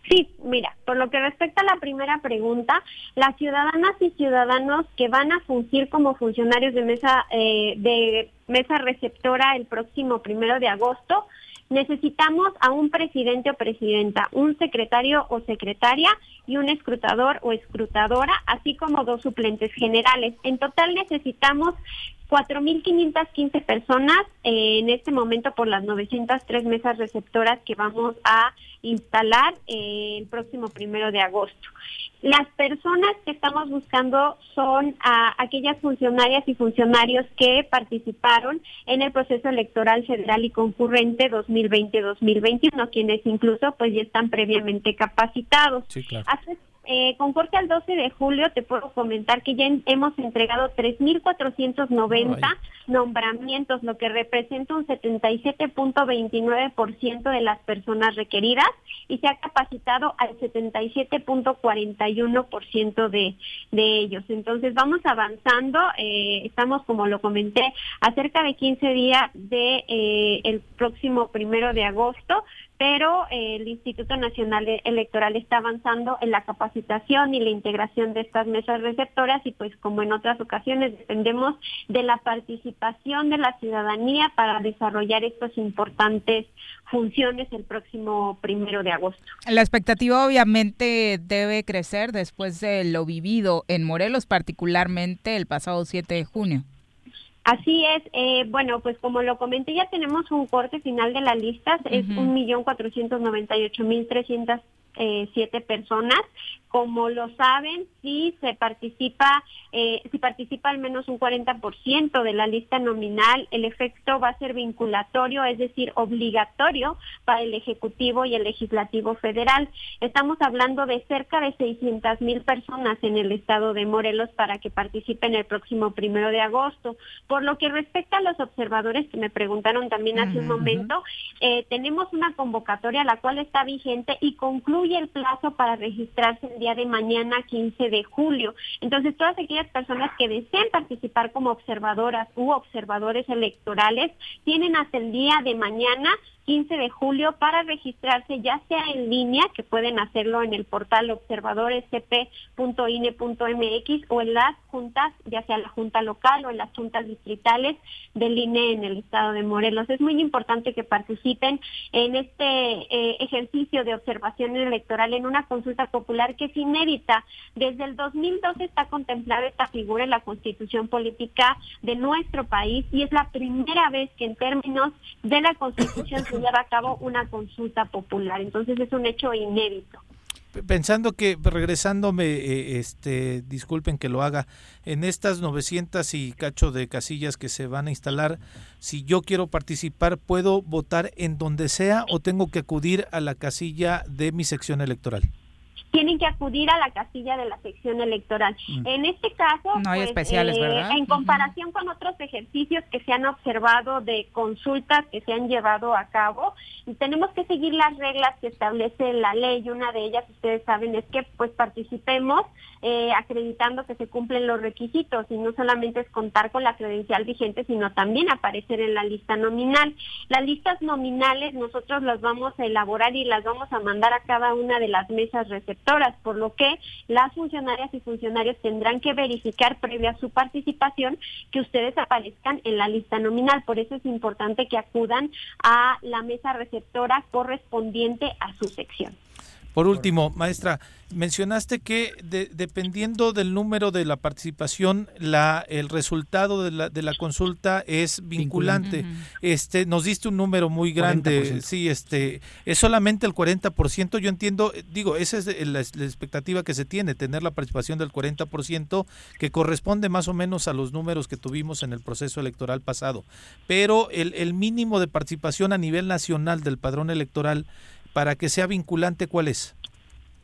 Sí, mira, por lo que respecta a la primera pregunta, las ciudadanas y ciudadanos que van a fungir como funcionarios de mesa eh, de mesa receptora el próximo primero de agosto necesitamos a un presidente o presidenta, un secretario o secretaria y un escrutador o escrutadora, así como dos suplentes generales. En total necesitamos 4.515 personas eh, en este momento por las 903 mesas receptoras que vamos a instalar eh, el próximo primero de agosto. Las personas que estamos buscando son a aquellas funcionarias y funcionarios que participaron en el proceso electoral federal y concurrente 2020-2021, quienes incluso pues ya están previamente capacitados. Sí, claro. Eh, con corte al 12 de julio te puedo comentar que ya hemos entregado 3.490 nombramientos, lo que representa un 77.29% de las personas requeridas y se ha capacitado al 77.41% de, de ellos. Entonces vamos avanzando, eh, estamos como lo comenté, a cerca de 15 días de eh, el próximo primero de agosto, pero eh, el Instituto Nacional Electoral está avanzando en la capacitación y la integración de estas mesas receptoras y pues como en otras ocasiones dependemos de la participación de la ciudadanía para desarrollar estas importantes funciones el próximo primero de agosto. La expectativa obviamente debe crecer después de lo vivido en Morelos, particularmente el pasado 7 de junio. Así es, eh, bueno, pues como lo comenté, ya tenemos un corte final de la lista, es un millón cuatrocientos noventa y ocho mil trescientas eh, siete personas. Como lo saben, si se participa, eh, si participa al menos un 40% de la lista nominal, el efecto va a ser vinculatorio, es decir, obligatorio para el Ejecutivo y el Legislativo Federal. Estamos hablando de cerca de 600 mil personas en el estado de Morelos para que participen el próximo primero de agosto. Por lo que respecta a los observadores que me preguntaron también hace un momento, eh, tenemos una convocatoria la cual está vigente y concluye el plazo para registrarse día de mañana 15 de julio. Entonces, todas aquellas personas que deseen participar como observadoras u observadores electorales tienen hasta el día de mañana 15 de julio para registrarse ya sea en línea, que pueden hacerlo en el portal observadorescp.ine.mx o en las juntas, ya sea la junta local o en las juntas distritales del INE en el estado de Morelos. Es muy importante que participen en este eh, ejercicio de observación electoral en una consulta popular que es inédita. Desde el 2012 está contemplada esta figura en la constitución política de nuestro país y es la primera vez que en términos de la constitución se a cabo una consulta popular. Entonces es un hecho inédito. Pensando que, regresándome, eh, este, disculpen que lo haga, en estas 900 y cacho de casillas que se van a instalar, si yo quiero participar, ¿puedo votar en donde sea o tengo que acudir a la casilla de mi sección electoral? Tienen que acudir a la casilla de la sección electoral. Mm. En este caso, no hay pues, especiales, eh, en comparación con otros ejercicios que se han observado de consultas que se han llevado a cabo, tenemos que seguir las reglas que establece la ley. Una de ellas, ustedes saben, es que pues participemos eh, acreditando que se cumplen los requisitos y no solamente es contar con la credencial vigente, sino también aparecer en la lista nominal. Las listas nominales nosotros las vamos a elaborar y las vamos a mandar a cada una de las mesas por lo que las funcionarias y funcionarios tendrán que verificar previa su participación que ustedes aparezcan en la lista nominal. Por eso es importante que acudan a la mesa receptora correspondiente a su sección. Por último, maestra, mencionaste que dependiendo del número de la participación, la, el resultado de la, de la consulta es vinculante. Este, nos diste un número muy grande. Sí, este, es solamente el 40%. Yo entiendo, digo, esa es la, la, expectativa que se tiene, tener la participación del 40%, que corresponde más o menos a los números que tuvimos en el proceso electoral pasado. Pero el, el mínimo de participación a nivel nacional del padrón electoral para que sea vinculante, ¿cuál es?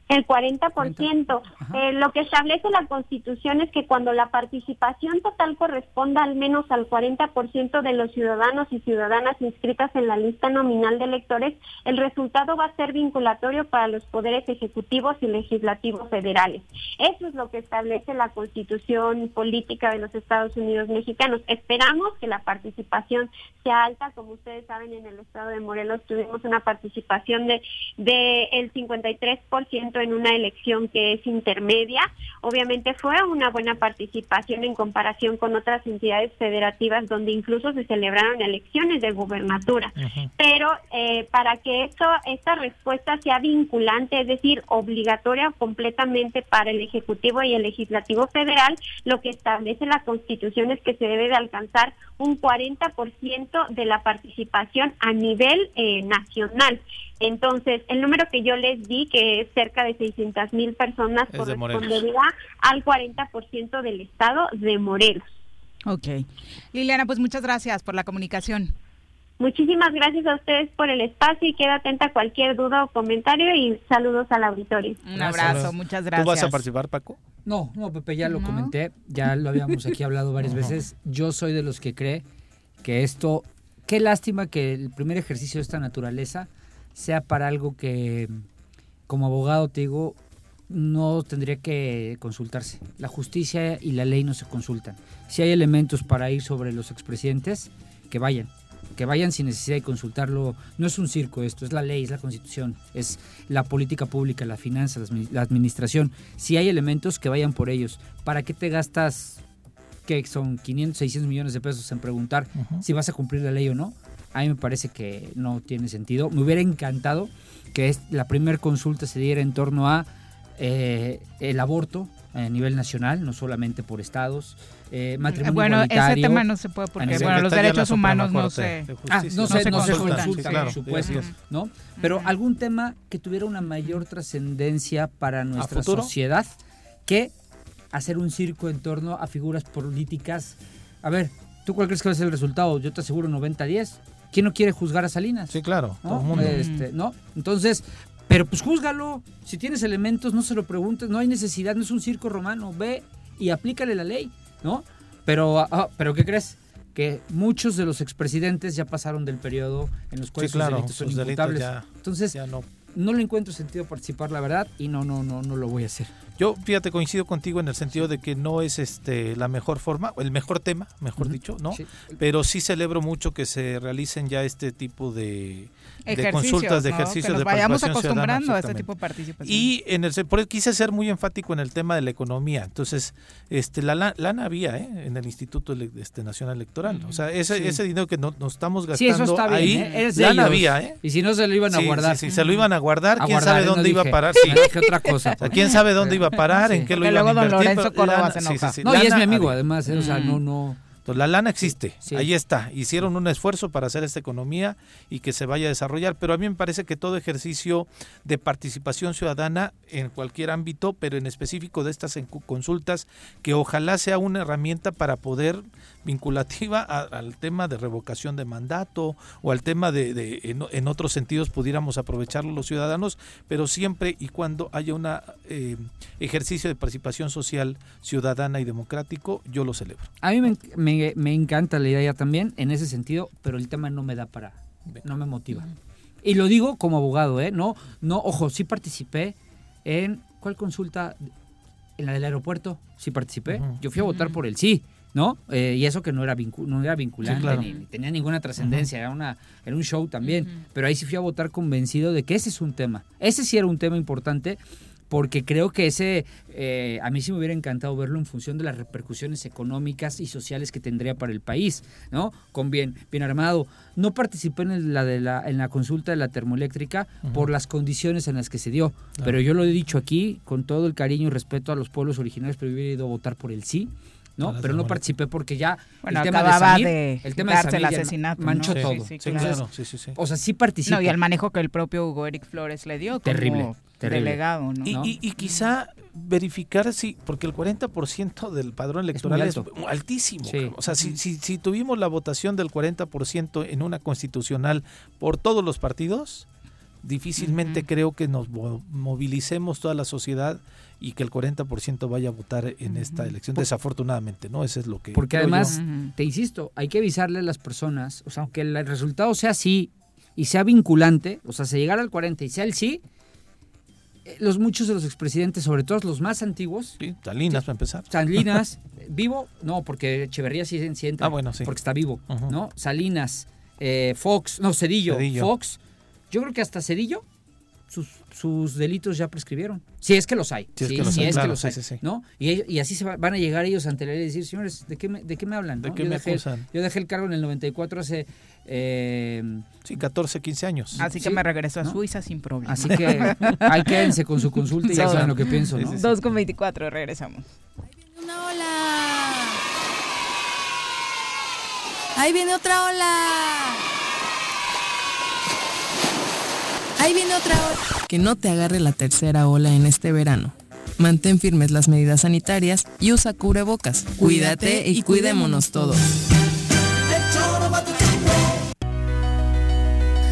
El 40%. Eh, lo que establece la Constitución es que cuando la participación total corresponda al menos al 40% de los ciudadanos y ciudadanas inscritas en la lista nominal de electores, el resultado va a ser vinculatorio para los poderes ejecutivos y legislativos federales. Eso es lo que establece la Constitución política de los Estados Unidos mexicanos. Esperamos que la participación sea alta. Como ustedes saben, en el estado de Morelos tuvimos una participación de, de el 53% en una elección que es intermedia. Obviamente fue una buena participación en comparación con otras entidades federativas donde incluso se celebraron elecciones de gubernatura. Pero eh, para que esto, esta respuesta sea vinculante, es decir, obligatoria completamente para el Ejecutivo y el Legislativo Federal, lo que establece la Constitución es que se debe de alcanzar un 40% de la participación a nivel eh, nacional. Entonces, el número que yo les di, que es cerca de 600 mil personas, correspondería al 40% del estado de Morelos. Ok. Liliana, pues muchas gracias por la comunicación. Muchísimas gracias a ustedes por el espacio y queda atenta a cualquier duda o comentario y saludos al auditorio. Un abrazo, muchas gracias. ¿Tú vas a participar, Paco? No, no, Pepe, ya lo comenté, ya lo habíamos aquí hablado varias veces. Yo soy de los que cree que esto, qué lástima que el primer ejercicio de esta naturaleza sea para algo que, como abogado te digo, no tendría que consultarse. La justicia y la ley no se consultan. Si hay elementos para ir sobre los expresidentes, que vayan. Que vayan sin necesidad de consultarlo. No es un circo esto, es la ley, es la constitución, es la política pública, la finanza, la administración. Si hay elementos, que vayan por ellos. ¿Para qué te gastas, que son 500, 600 millones de pesos en preguntar si vas a cumplir la ley o no? a mí me parece que no tiene sentido. Me hubiera encantado que la primera consulta se diera en torno a eh, el aborto a nivel nacional, no solamente por estados, eh, matrimonio Bueno, igualitario. ese tema no se puede porque, bueno, los derechos humanos no se... de Ah, no se, no se consultan, consulta, sí, claro. por supuesto, Sí. ¿no? Pero algún tema que tuviera una mayor trascendencia para nuestra sociedad que hacer un circo en torno a figuras políticas. A ver, ¿tú cuál crees que va a ser el resultado? Yo te aseguro 90-10. ¿Quién no quiere juzgar a Salinas? Sí, claro, ¿No? todo el mundo. Este, ¿no? Entonces, pero pues júzgalo. Si tienes elementos, no se lo preguntes. No hay necesidad, no es un circo romano. Ve y aplícale la ley, ¿no? Pero, ah, pero ¿qué crees? Que muchos de los expresidentes ya pasaron del periodo en los cuales Sí, claro, sus delitos son imputables. ya- Entonces, ya no. No le encuentro sentido participar, la verdad, y no, no, no, no lo voy a hacer. Yo, fíjate, coincido contigo en el sentido de que no es este la mejor forma, el mejor tema, mejor dicho, ¿no? Sí. Pero sí celebro mucho que se realicen ya este tipo de, de Ejercicios, consultas, de ¿no? ejercicios Que nos de vayamos ciudadana, acostumbrando a este tipo de participación. Y en el por eso quise ser muy enfático en el tema de la economía. Entonces, este la la- lana había ¿eh? en el Instituto este, Nacional Electoral. O sea, ese, Sí. ese dinero que no- nos estamos gastando Sí, eso está bien, ahí, ¿eh? Es de lana ellos. había, ¿eh? Y si no, se lo iban a guardar. sí, sí, se lo iban a guardar. A ¿Quién guardar, sabe. No dónde iba a parar? dije otra cosa. O sea, ¿Quién sabe dónde iba a parar? ¿En qué lo iban a luego don? Lorenzo Córdoba se enoja. No, y es mi amigo, además, ¿eh? o sea, Mm. no, no. Entonces, la lana existe, Sí. ahí está. Hicieron un esfuerzo para hacer esta economía y que se vaya a desarrollar, pero a mí me parece que todo ejercicio de participación ciudadana en cualquier ámbito, pero en específico de estas consultas, que ojalá sea una herramienta para poder vinculativa a- al tema de revocación de mandato o al tema de, de- en, en otros sentidos pudiéramos aprovecharlo los ciudadanos, pero siempre y cuando haya un ejercicio de participación social ciudadana y democrático, yo lo celebro. A mí me, me- me encanta la idea también en ese sentido, pero el tema no me da para, no me motiva. Y lo digo como abogado, ¿eh? No, no, ojo, sí participé en, ¿cuál consulta? En la del aeropuerto, sí participé. Yo fui a votar por el sí, ¿no? Eh, y eso que no era, vincu- no era vinculante, Sí, claro. ni, ni tenía ninguna trascendencia, era, una, era un show también. Pero ahí sí fui a votar convencido de que ese es un tema. Ese sí era un tema importante porque creo que ese, eh, a mí sí me hubiera encantado verlo en función de las repercusiones económicas y sociales que tendría para el país, ¿no? Con bien, bien armado. No participé en la, de la, en la consulta de la termoeléctrica por las condiciones en las que se dio, pero yo lo he dicho aquí con todo el cariño y respeto a los pueblos originarios, pero hubiera ido a votar por el sí. ¿no? Pero no participé porque ya Bueno, el tema acababa de, Samir, de el tema darse de el asesinato, manchó ¿no? todo. Sí, sí, Sí, claro. claro, sí, sí, sí. O sea, sí participa. No, y el manejo que el propio Hugo Eric Flores le dio como Terrible, delegado, ¿no? Y, y- y quizá verificar si, porque el 40% del padrón electoral es, alto. altísimo. Sí. O sea, si, si, si tuvimos la votación del 40% en una constitucional por todos los partidos, difícilmente creo que nos mo- movilicemos toda la sociedad y que el 40% vaya a votar en esta elección. Desafortunadamente, ¿no? Eso es lo que... Porque yo. además, te insisto, hay que avisarle a las personas, o sea, aunque el resultado sea sí y sea vinculante, o sea, se llegara al 40 y sea el sí, los muchos de los expresidentes, sobre todo los más antiguos, Sí, Salinas, para empezar. Salinas, vivo, no, porque Echeverría sí, sí entra, Ah, bueno, sí. porque está vivo. ¿no? Salinas, eh, Fox, no, Cedillo, Cedillo. Fox, yo creo que hasta Cedillo sus, sus delitos ya prescribieron. Si es que los hay. Si es sí, que los si hay, es claro, que los sí, hay, sí, sí. ¿no? Y, y así se va- van a llegar ellos ante la ley y decir, señores, ¿de qué me, de qué me hablan? ¿De no? qué yo, me dejé, acusan? yo dejé el cargo en el 94 hace... eh, Sí, 14, 15 años. Así que sí, me regreso a ¿no? Suiza sin problema. así que ahí quédense con su consulta y ya saben lo que pienso, ¿no? 2 con 24, regresamos. Una ola. Ahí viene otra ola. Ahí viene otra ola. Que no te agarre la tercera ola en este verano. Mantén firmes las medidas sanitarias y usa cubrebocas. Cuídate y cuidémonos todos.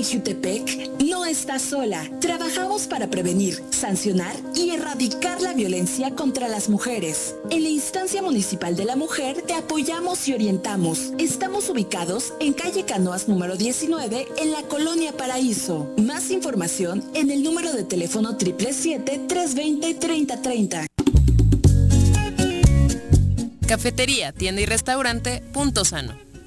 En Jutepec no estás sola. Trabajamos para prevenir, sancionar y erradicar la violencia contra las mujeres. En la instancia municipal de la mujer te apoyamos y orientamos. Estamos ubicados en calle Canoas número 19 en la colonia Paraíso. Más información en el número de teléfono 777-320-3030. Cafetería, tienda y restaurante Punto Sano.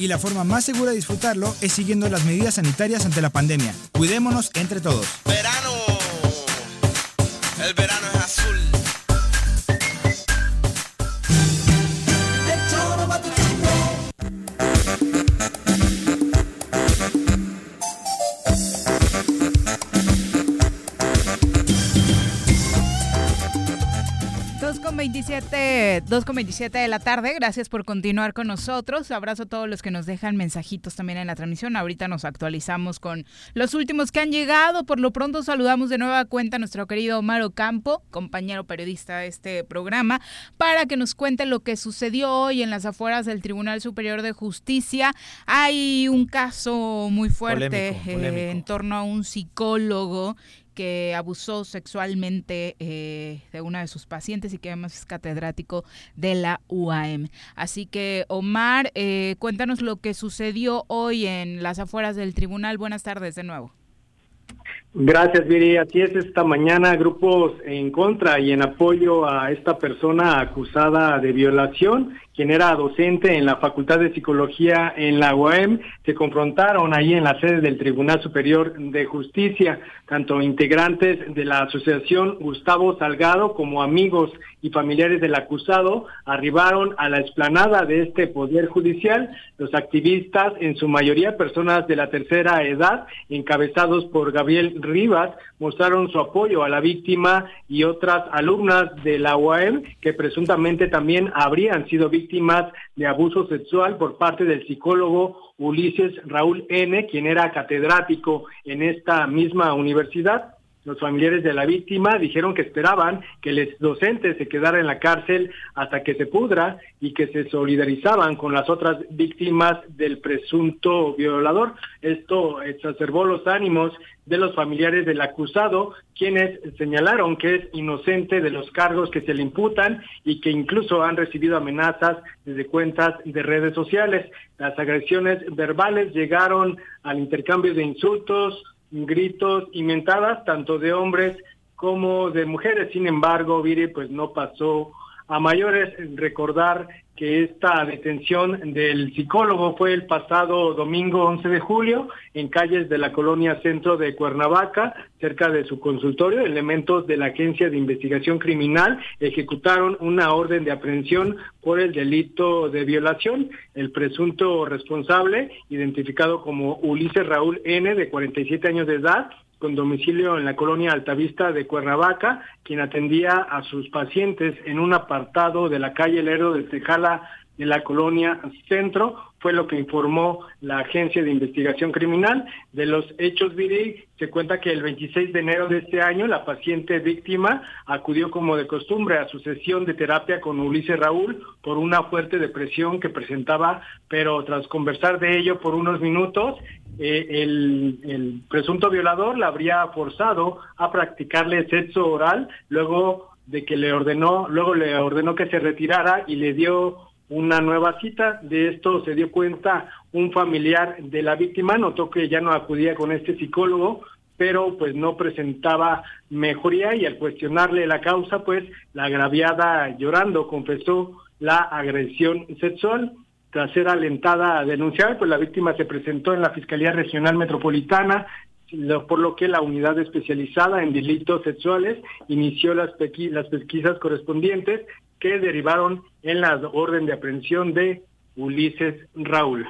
y la forma más segura de disfrutarlo es siguiendo las medidas sanitarias ante la pandemia. Cuidémonos entre todos. Verano. El verano es así. 2.27 2.27 de la tarde. Gracias por continuar con nosotros. Abrazo a todos los que nos dejan mensajitos también en la transmisión. Ahorita nos actualizamos con los últimos que han llegado. Por lo pronto saludamos de nueva cuenta a nuestro querido Omar Ocampo, compañero periodista de este programa, para que nos cuente lo que sucedió hoy en las afueras del Tribunal Superior de Justicia. Hay un caso muy fuerte eh, en torno a un psicólogo que abusó sexualmente eh, de una de sus pacientes y que además es catedrático de la UAM. Así que, Omar, eh, cuéntanos lo que sucedió hoy en las afueras del tribunal. Buenas tardes de nuevo. Gracias, Viri. Así es, esta mañana grupos en contra y en apoyo a esta persona acusada de violación, quien era docente en la Facultad de Psicología en la UAM, se confrontaron ahí en la sede del Tribunal Superior de Justicia, tanto integrantes de la Asociación Gustavo Salgado como amigos y familiares del acusado arribaron a la explanada de este Poder Judicial. Los activistas, en su mayoría personas de la tercera edad, encabezados por Gabriel Rivas, mostraron su apoyo a la víctima y otras alumnas de la UAM que presuntamente también habrían sido víctimas de abuso sexual por parte del psicólogo Ulises Raúl N., quien era catedrático en esta misma universidad. Los familiares de la víctima dijeron que esperaban que el docente se quedara en la cárcel hasta que se pudra y que se solidarizaban con las otras víctimas del presunto violador. Esto exacerbó los ánimos de los familiares del acusado, quienes señalaron que es inocente de los cargos que se le imputan y que incluso han recibido amenazas desde cuentas de redes sociales. Las agresiones verbales llegaron al intercambio de insultos, gritos y mentadas, tanto de hombres como de mujeres. Sin embargo, Viri, pues no pasó a mayores. Recordar que esta detención del psicólogo fue el pasado domingo 11 de julio en calles de la colonia centro de Cuernavaca, cerca de su consultorio. Elementos de la Agencia de Investigación Criminal ejecutaron una orden de aprehensión por el delito de violación. El presunto responsable, identificado como Ulises Raúl N., de 47 años de edad, con domicilio en la colonia Altavista de Cuernavaca, quien atendía a sus pacientes en un apartado de la calle Lerdo de Tejala de la colonia Centro, fue lo que informó la Agencia de Investigación Criminal. De los hechos, se cuenta que el 26 de enero de este año la paciente víctima acudió como de costumbre a su sesión de terapia con Ulises Raúl por una fuerte depresión que presentaba, pero tras conversar de ello por unos minutos, eh, el, el presunto violador la habría forzado a practicarle sexo oral, luego de que le ordenó, luego le ordenó que se retirara y le dio una nueva cita. De esto se dio cuenta un familiar de la víctima, notó que ya no acudía con este psicólogo, pero pues no presentaba mejoría y al cuestionarle la causa, pues la agraviada llorando confesó la agresión sexual. Tras ser alentada a denunciar, pues la víctima se presentó en la Fiscalía Regional Metropolitana, por lo que la unidad especializada en delitos sexuales inició las, pesquisas correspondientes que derivaron en la orden de aprehensión de Ulises Raúl.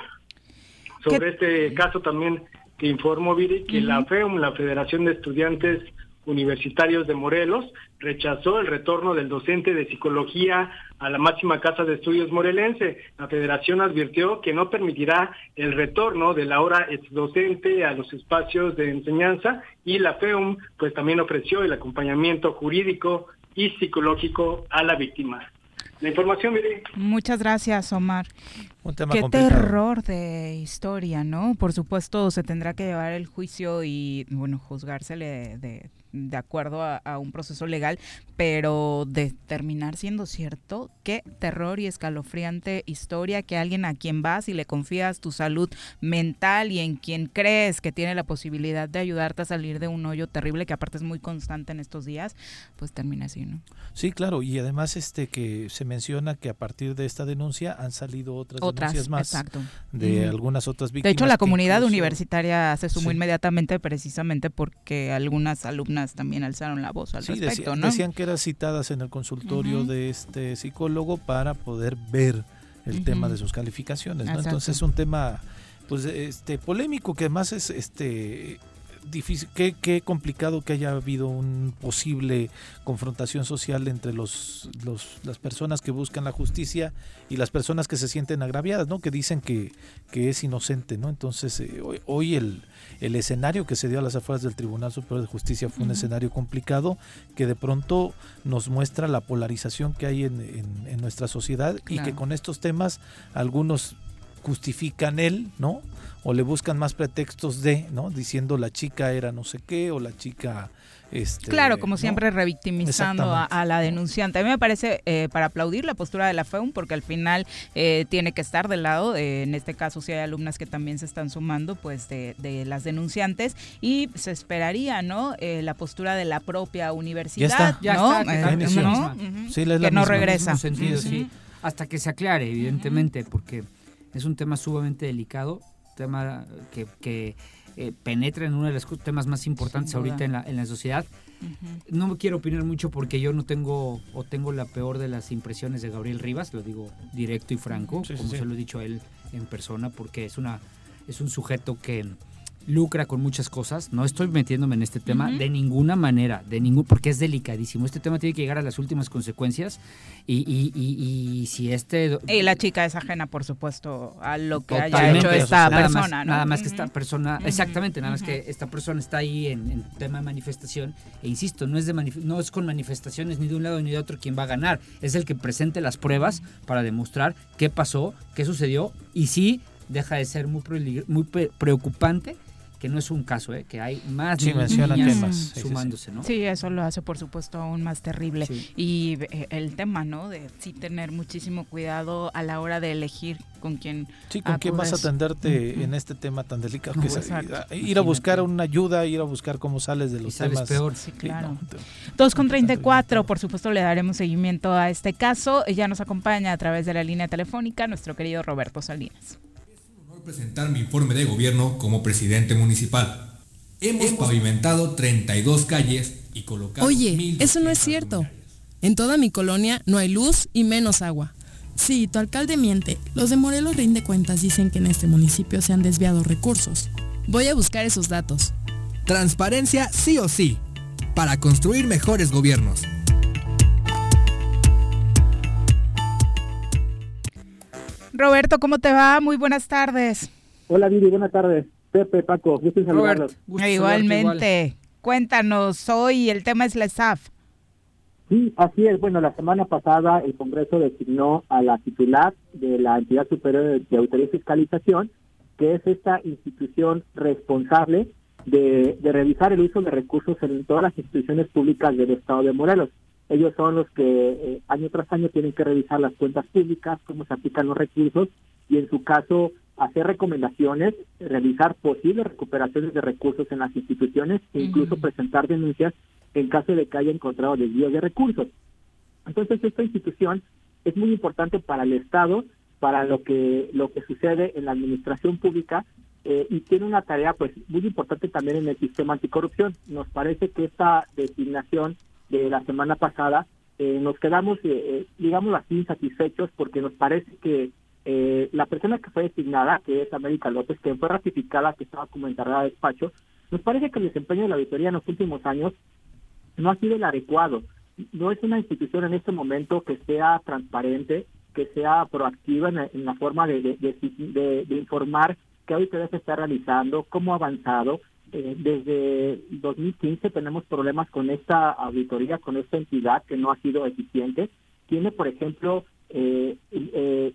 Sobre este caso también te informo, Viri, que la FEUM, la Federación de Estudiantes Universitarios de Morelos, rechazó el retorno del docente de psicología a la máxima casa de estudios morelense. La federación advirtió que no permitirá el retorno de la ahora ex docente a los espacios de enseñanza y la FEUM pues también ofreció el acompañamiento jurídico y psicológico a la víctima. La información, mire. Muchas gracias, Omar. Qué terror de historia, ¿no? Por supuesto, se tendrá que llevar el juicio y, bueno, juzgársele de, de acuerdo a, un proceso legal, pero de terminar siendo cierto, qué terror y escalofriante historia que alguien a quien vas y le confías tu salud mental y en quien crees que tiene la posibilidad de ayudarte a salir de un hoyo terrible que aparte es muy constante en estos días, pues termina así, ¿no? Sí, claro, y además este que se menciona que a partir de esta denuncia han salido otras, denuncias más de algunas otras víctimas. De hecho, la comunidad universitaria se sumó inmediatamente precisamente porque algunas alumnas también alzaron la voz al respecto, ¿no? Decían que eran citadas en el consultorio de este psicólogo para poder ver el tema de sus calificaces, ¿no? Entonces es un tema pues este polémico que además es este difícil, qué, qué complicado que haya habido un posible confrontación social entre los, los, las personas que buscan la justicia y las personas que se sienten agraviadas, ¿no? Que dicen que, que es inocente, ¿no? Entonces, eh, hoy, hoy, el, el escenario que se dio a las afueras del Tribunal Superior de Justicia fue un escenario complicado que de pronto nos muestra la polarización que hay en, en, nuestra sociedad y que con estos temas algunos justifican él, ¿no? O le buscan más pretextos de, ¿no? Diciendo la chica era no sé qué o la chica... Este, claro, como siempre revictimizando a, la denunciante. A mí me parece eh, para aplaudir la postura de la FEUM porque al final eh, tiene que estar del lado, en este caso si hay alumnas que también se están sumando, pues de, las denunciantes y se esperaría, ¿no? Eh, la postura de la propia universidad, ya ¿no? que no regresa. Hasta que se aclare, evidentemente, porque es un tema sumamente delicado, tema que, que eh, penetra en uno de los temas más importantes ahorita en la, en la sociedad. No me quiero opinar mucho porque yo no tengo o tengo la peor de las impresiones de Gabriel Rivas, lo digo directo y franco, como se lo he dicho a él en persona, porque es una es un sujeto que lucra con muchas cosas. No estoy metiéndome en este tema de ninguna manera, de ningún, porque es delicadísimo. Este tema tiene que llegar a las últimas consecuencias y, y, y, si este... Y la chica es ajena, por supuesto, a lo que haya hecho esta persona. Nada más que esta persona, exactamente, nada más que esta persona está ahí en, tema de manifestación. E insisto, no es, de no es con manifestaciones ni de un lado ni de otro quien va a ganar. Es el que presente las pruebas para demostrar qué pasó, qué sucedió y si deja de ser muy, muy preocupante que no es un caso, ¿eh? que hay más sí, niñas sumándose, ¿no? Sí, eso lo hace por supuesto aún más terrible. Y eh, el tema, ¿no? De sí tener muchísimo cuidado a la hora de elegir con quién Sí, con quién vas a atenderte en este tema tan delicado que es ir a buscar una ayuda, ir a buscar cómo sales de los temas. peor. Sí, claro. 2 con 34, por supuesto le daremos seguimiento a este caso. Ya nos acompaña a través de la línea telefónica nuestro querido Roberto Salinas presentar mi informe de gobierno como presidente municipal. Hemos pavimentado 32 calles y colocado... Oye, eso no es cierto. En toda mi colonia no hay luz y menos agua. Sí, tu alcalde miente. Los de Morelos Rinde Cuentas dicen que en este municipio se han desviado recursos. Voy a buscar esos datos. Transparencia sí o sí, para construir mejores gobiernos. Roberto, ¿cómo te va? Muy buenas tardes. Hola, Viri, buenas tardes. Pepe, Paco, gusto saludarlos. Igualmente. Cuéntanos, hoy el tema es la SAF. Sí, así es. Bueno, la semana pasada el Congreso designó a la titular de la entidad superior de autoridad y fiscalización, que es esta institución responsable de, de revisar el uso de recursos en todas las instituciones públicas del Estado de Morelos. Ellos son los que eh, año tras año tienen que revisar las cuentas públicas, cómo se aplican los recursos y en su caso hacer recomendaciones, realizar posibles recuperaciones de recursos en las instituciones e incluso presentar denuncias en caso de que haya encontrado desvíos de recursos. Entonces esta institución es muy importante para el Estado, para lo que lo que sucede en la administración pública eh, y tiene una tarea pues muy importante también en el sistema anticorrupción. Nos parece que esta designación de la semana pasada, eh, nos quedamos, eh, eh, digamos así, insatisfechos porque nos parece que la persona que fue designada, que es América López, que fue ratificada, que estaba como encargada de despacho, nos parece que el desempeño de la auditoría en los últimos años no ha sido el adecuado. No es una institución en este momento que sea transparente, que sea proactiva en, la forma de, de, de, informar qué auditoría se está realizando, cómo ha avanzado, eh, desde 2015 tenemos problemas con esta auditoría, con esta entidad que no ha sido eficiente. Tiene, por ejemplo, eh, eh,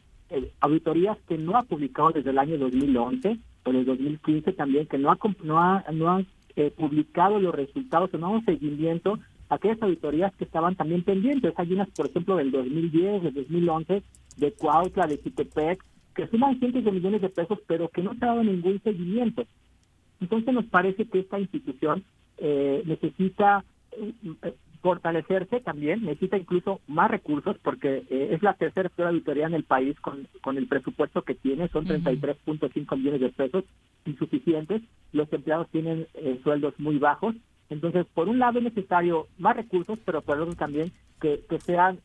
auditorías que no ha publicado desde el año 2011 o el 2015 también, que no ha, no ha, no ha publicado los resultados o no ha seguimiento a aquellas auditorías que estaban también pendientes. Hay unas, por ejemplo, del 2010, del 2011, de Cuautla, de Citepec, que suman cientos de millones de pesos, pero que no se ha dado ningún seguimiento. Entonces nos parece que esta institución eh, necesita eh, fortalecerse también, necesita incluso más recursos porque eh, es la tercera peor auditoría en el país con, con el presupuesto que tiene, son 33.5 millones de pesos insuficientes, los empleados tienen sueldos muy bajos, entonces por un lado es necesario más recursos, pero por otro también que, sean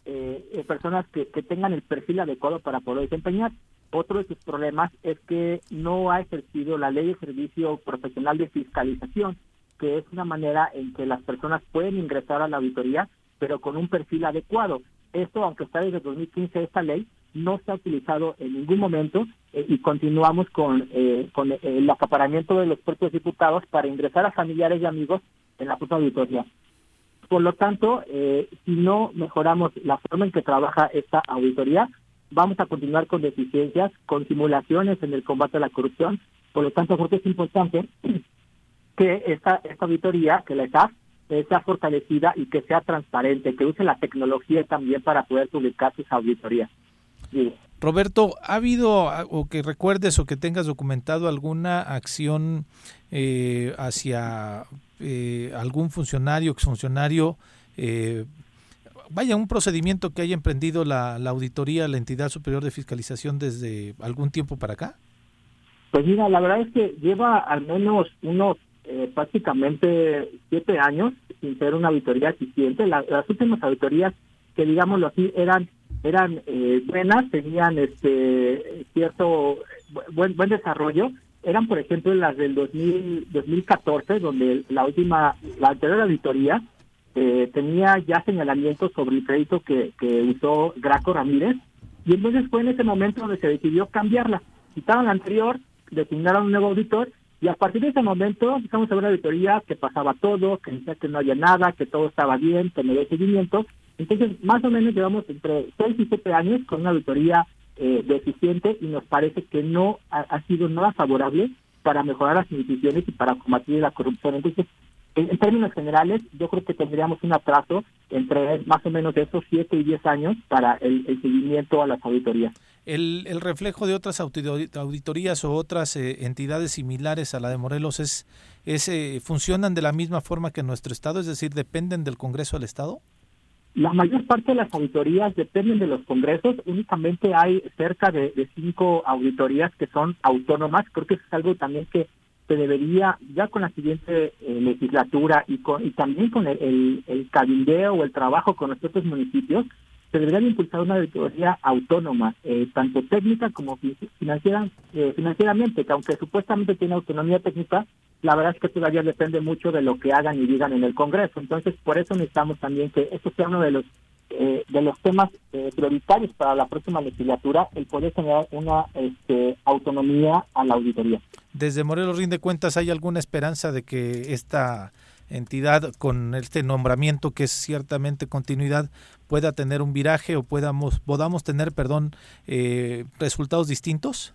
personas que, que tengan el perfil adecuado para poder desempeñar. Otro de sus problemas es que no ha ejercido la ley de servicio profesional de fiscalización, que es una manera en que las personas pueden ingresar a la auditoría, pero con un perfil adecuado. Esto, aunque está desde 2015 esta ley, no se ha utilizado en ningún momento eh, y continuamos con, eh, con el acaparamiento de los propios diputados para ingresar a familiares y amigos en la propia auditoría. Por lo tanto, eh, si no mejoramos la forma en que trabaja esta auditoría, vamos a continuar con deficiencias, con simulaciones en el combate a la corrupción. Por lo tanto, creo que es importante que esta, esta auditoría, que la ESAF, sea fortalecida y que sea transparente, que use la tecnología también para poder publicar sus auditorías. Roberto, ¿ha habido o que recuerdes o que tengas documentado alguna acción eh, hacia eh, algún funcionario, exfuncionario eh, vaya, un procedimiento que haya emprendido la, auditoría, la entidad superior de fiscalización desde algún tiempo para acá? Pues mira, la verdad es que lleva al menos unos eh, prácticamente siete años sin ser una auditoría eficiente. las últimas auditorías que digámoslo así eran eran eh, buenas, tenían este cierto buen buen desarrollo. Eran, por ejemplo, las del 2000, 2014, donde la última, la anterior auditoría eh, tenía ya señalamientos sobre el crédito que, que usó Graco Ramírez y entonces fue en ese momento donde se decidió cambiarla. Quitaron la anterior, designaron un nuevo auditor y a partir de ese momento empezamos a una auditoría que pasaba todo, que decía que no había nada, que todo estaba bien, que no había seguimiento. Entonces, más o menos llevamos entre 6 y 7 años con una auditoría eh, deficiente y nos parece que no ha, sido nada favorable para mejorar las instituciones y para combatir la corrupción. Entonces, en, términos generales, yo creo que tendríamos un atraso entre más o menos esos 7 y 10 años para el, seguimiento a las auditorías. El, el, reflejo de otras auditorías o otras eh, entidades similares a la de Morelos es, es eh, funcionan de la misma forma que nuestro estado, es decir, dependen del Congreso del Estado. La mayor parte de las auditorías dependen de los congresos. Únicamente hay cerca de, de cinco auditorías que son autónomas. Creo que eso es algo también que se debería, ya con la siguiente eh, legislatura y, con, y también con el, el, cabildeo o el trabajo con los propios municipios, se debería impulsar una auditoría autónoma, eh, tanto técnica como financiera, eh, financieramente, que aunque supuestamente tiene autonomía técnica, la verdad es que todavía depende mucho de lo que hagan y digan en el Congreso. Entonces, por eso necesitamos también que esto sea uno de los eh, de los temas eh, prioritarios para la próxima legislatura el poder generar una este, autonomía a la auditoría. Desde Morelos Rinde Cuentas, ¿hay alguna esperanza de que esta entidad con este nombramiento que es ciertamente continuidad pueda tener un viraje o podamos, podamos tener, perdón, eh, resultados distintos?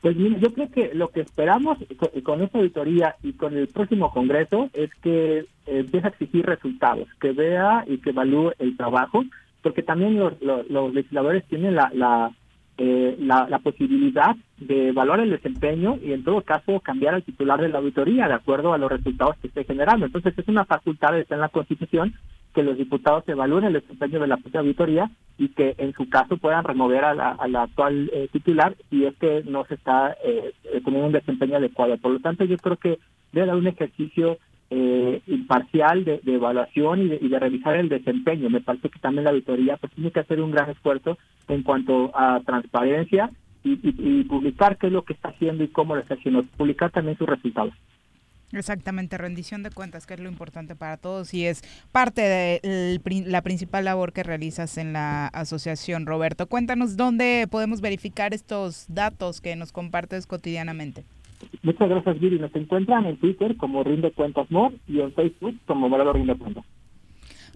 Pues mira, yo creo que lo que esperamos con, esta auditoría y con el próximo Congreso es que empiece a exigir resultados, que vea y que evalúe el trabajo, porque también los, legisladores tienen la, eh, la, la, posibilidad de evaluar el desempeño y en todo caso cambiar al titular de la auditoría de acuerdo a los resultados que esté generando. Entonces es una facultad que está en la Constitución que los diputados evalúen el desempeño de la propia auditoría y que en su caso puedan remover a la, actual eh, titular si es que no se está eh, teniendo un desempeño adecuado. Por lo tanto, yo creo que debe haber un ejercicio eh, imparcial de, evaluación y de, revisar el desempeño. Me parece que también la auditoría pues, tiene que hacer un gran esfuerzo en cuanto a transparencia y, y publicar qué es lo que está haciendo y cómo lo está haciendo, publicar también sus resultados. Exactamente, rendición de cuentas, que es lo importante para todos y es parte de la principal labor que realizas en la asociación. Roberto, cuéntanos dónde podemos verificar estos datos que nos compartes cotidianamente. Muchas gracias, Viri. Nos encuentran en Twitter como Rinde Cuentas More y en Facebook como Morado Rinde Cuentas.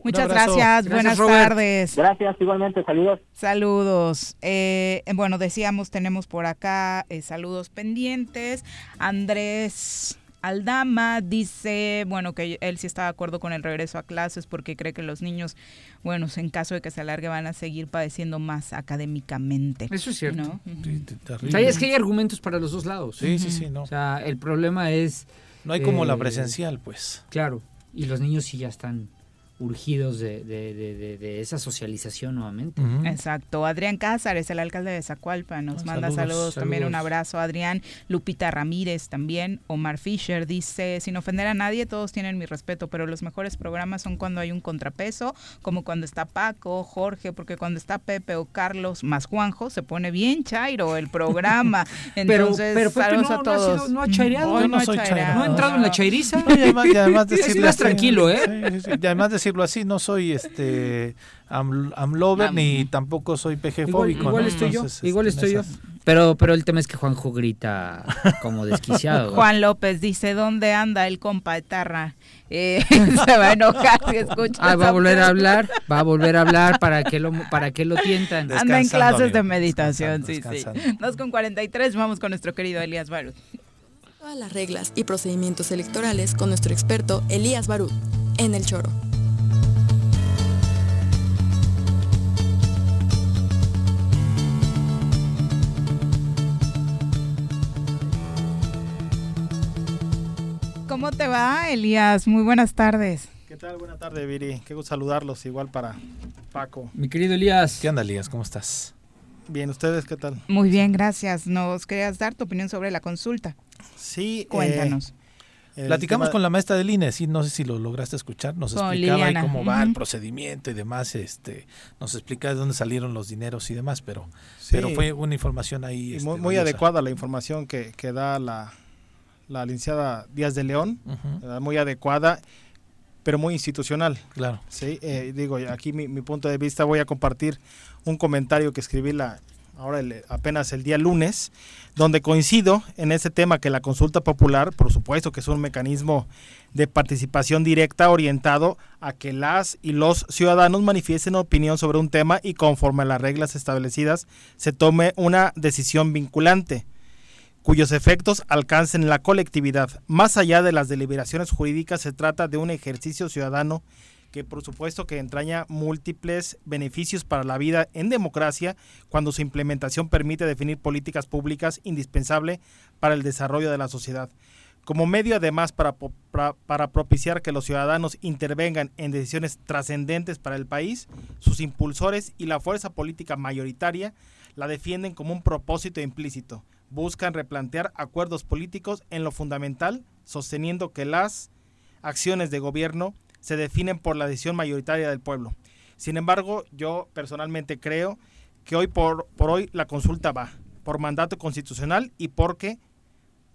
Muchas gracias, buenas tardes. Gracias, igualmente, saludos. Saludos. Eh, bueno, decíamos, tenemos por acá eh, saludos pendientes. Andrés Aldama dice, bueno, que él sí está de acuerdo con el regreso a clases porque cree que los niños, bueno, en caso de que se alargue van a seguir padeciendo más académicamente. Eso es cierto. es que hay argumentos para los dos lados. Sí, sí, sí, no. O sea, el problema es... No hay como la eh, presencial, pues. Claro, y los niños sí ya están urgidos de, de, de, esa socialización nuevamente. Exacto. Adrián Cázares, el alcalde de Zacualpa, nos ah, manda saludos, también un abrazo. Adrián Lupita Ramírez también. Omar Fisher dice, sin ofender a nadie, todos tienen mi respeto, pero los mejores programas son cuando hay un contrapeso, como cuando está Paco, Jorge, porque cuando está Pepe o Carlos más Juanjo, se pone bien chairo el programa. Entonces, pero, saludos a todos. No, ha chaireado. no, ha entrado en la chairiza. Y además, y además tranquilo, ¿eh? y además decirlo así, no soy este amlover ni tampoco soy PG fóbico. Igual, estoy yo, igual estoy yo. Pero, pero el tema es que Juanjo grita como desquiciado. Juan López dice, ¿dónde anda el compa Etarra? Eh, se va a enojar si escucha. Ah, va a volver a hablar, va a volver a hablar para que lo, para que lo tientan. Anda en clases de meditación, sí, sí. Dos con 43, vamos con nuestro querido Elías Barut. Todas las reglas y procedimientos electorales con nuestro experto Elías Barut en El Choro. ¿Cómo te va, Elías? Muy buenas tardes. ¿Qué tal? Buenas tardes, Viri. Qué gusto saludarlos, igual para Paco. Mi querido Elías. ¿Qué onda, Elías? ¿Cómo estás? Bien, ¿ustedes qué tal? Muy bien, gracias. Nos querías dar tu opinión sobre la consulta. Sí. Eh, Cuéntanos. Platicamos con la maestra del INE, sí, no sé si lo lograste escuchar, nos explicaba ahí cómo va el procedimiento y demás, este, nos explicaba de dónde salieron los dineros y demás, pero, pero fue una información ahí. muy, este, adecuada la información que, que da la, la licenciada Díaz de León, muy adecuada, pero muy institucional. Claro. Sí, eh, digo, aquí mi, punto de vista voy a compartir un comentario que escribí la ahora apenas el día lunes, donde coincido en ese tema que la consulta popular, por supuesto que es un mecanismo de participación directa orientado a que las y los ciudadanos manifiesten opinión sobre un tema y conforme a las reglas establecidas se tome una decisión vinculante cuyos efectos alcancen la colectividad. Más allá de las deliberaciones jurídicas, se trata de un ejercicio ciudadano que por supuesto que entraña múltiples beneficios para la vida en democracia cuando su implementación permite definir políticas públicas indispensables para el desarrollo de la sociedad. Como medio además para, para, propiciar que los ciudadanos intervengan en decisiones trascendentes para el país, sus impulsores y la fuerza política mayoritaria la defienden como un propósito implícito buscan replantear acuerdos políticos en lo fundamental, sosteniendo que las acciones de gobierno se definen por la decisión mayoritaria del pueblo. Sin embargo, yo personalmente creo que hoy por, por hoy la consulta va por mandato constitucional y porque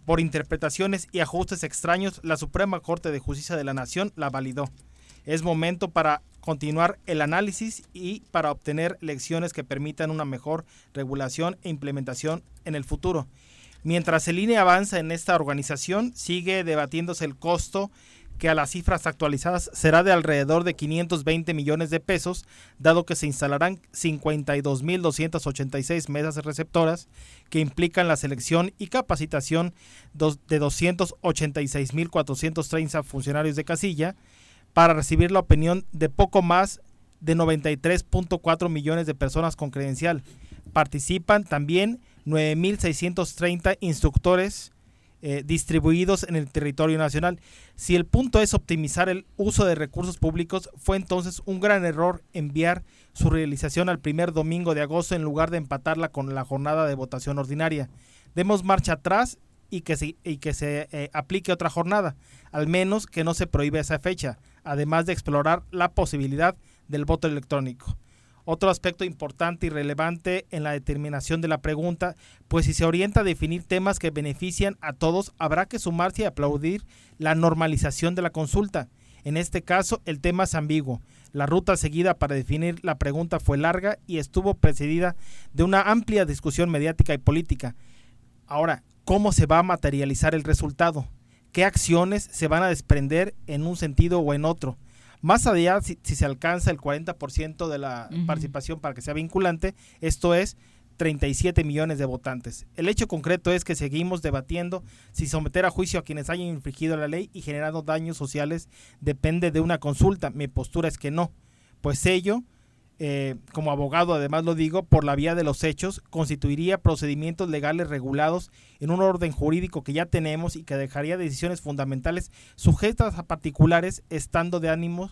por interpretaciones y ajustes extraños la Suprema Corte de Justicia de la Nación la validó. Es momento para continuar el análisis y para obtener lecciones que permitan una mejor regulación e implementación en el futuro. Mientras el INE avanza en esta organización, sigue debatiéndose el costo que a las cifras actualizadas será de alrededor de 520 millones de pesos, dado que se instalarán 52.286 mesas receptoras que implican la selección y capacitación de 286.430 funcionarios de casilla para recibir la opinión de poco más de 93.4 millones de personas con credencial. Participan también 9.630 instructores eh, distribuidos en el territorio nacional. Si el punto es optimizar el uso de recursos públicos, fue entonces un gran error enviar su realización al primer domingo de agosto en lugar de empatarla con la jornada de votación ordinaria. Demos marcha atrás y que se, y que se eh, aplique otra jornada, al menos que no se prohíbe esa fecha, además de explorar la posibilidad del voto electrónico. Otro aspecto importante y relevante en la determinación de la pregunta, pues si se orienta a definir temas que benefician a todos, habrá que sumarse y aplaudir la normalización de la consulta. En este caso, el tema es ambiguo. La ruta seguida para definir la pregunta fue larga y estuvo precedida de una amplia discusión mediática y política. Ahora, ¿cómo se va a materializar el resultado? ¿Qué acciones se van a desprender en un sentido o en otro? Más allá, si, se alcanza el 40% de la participación para que sea vinculante, esto es 37 millones de votantes. El hecho concreto es que seguimos debatiendo si someter a juicio a quienes hayan infringido la ley y generado daños sociales depende de una consulta. Mi postura es que no, pues ello, eh, como abogado además lo digo, por la vía de los hechos, constituiría procedimientos legales regulados en un orden jurídico que ya tenemos y que dejaría decisiones fundamentales sujetas a particulares estando de ánimo,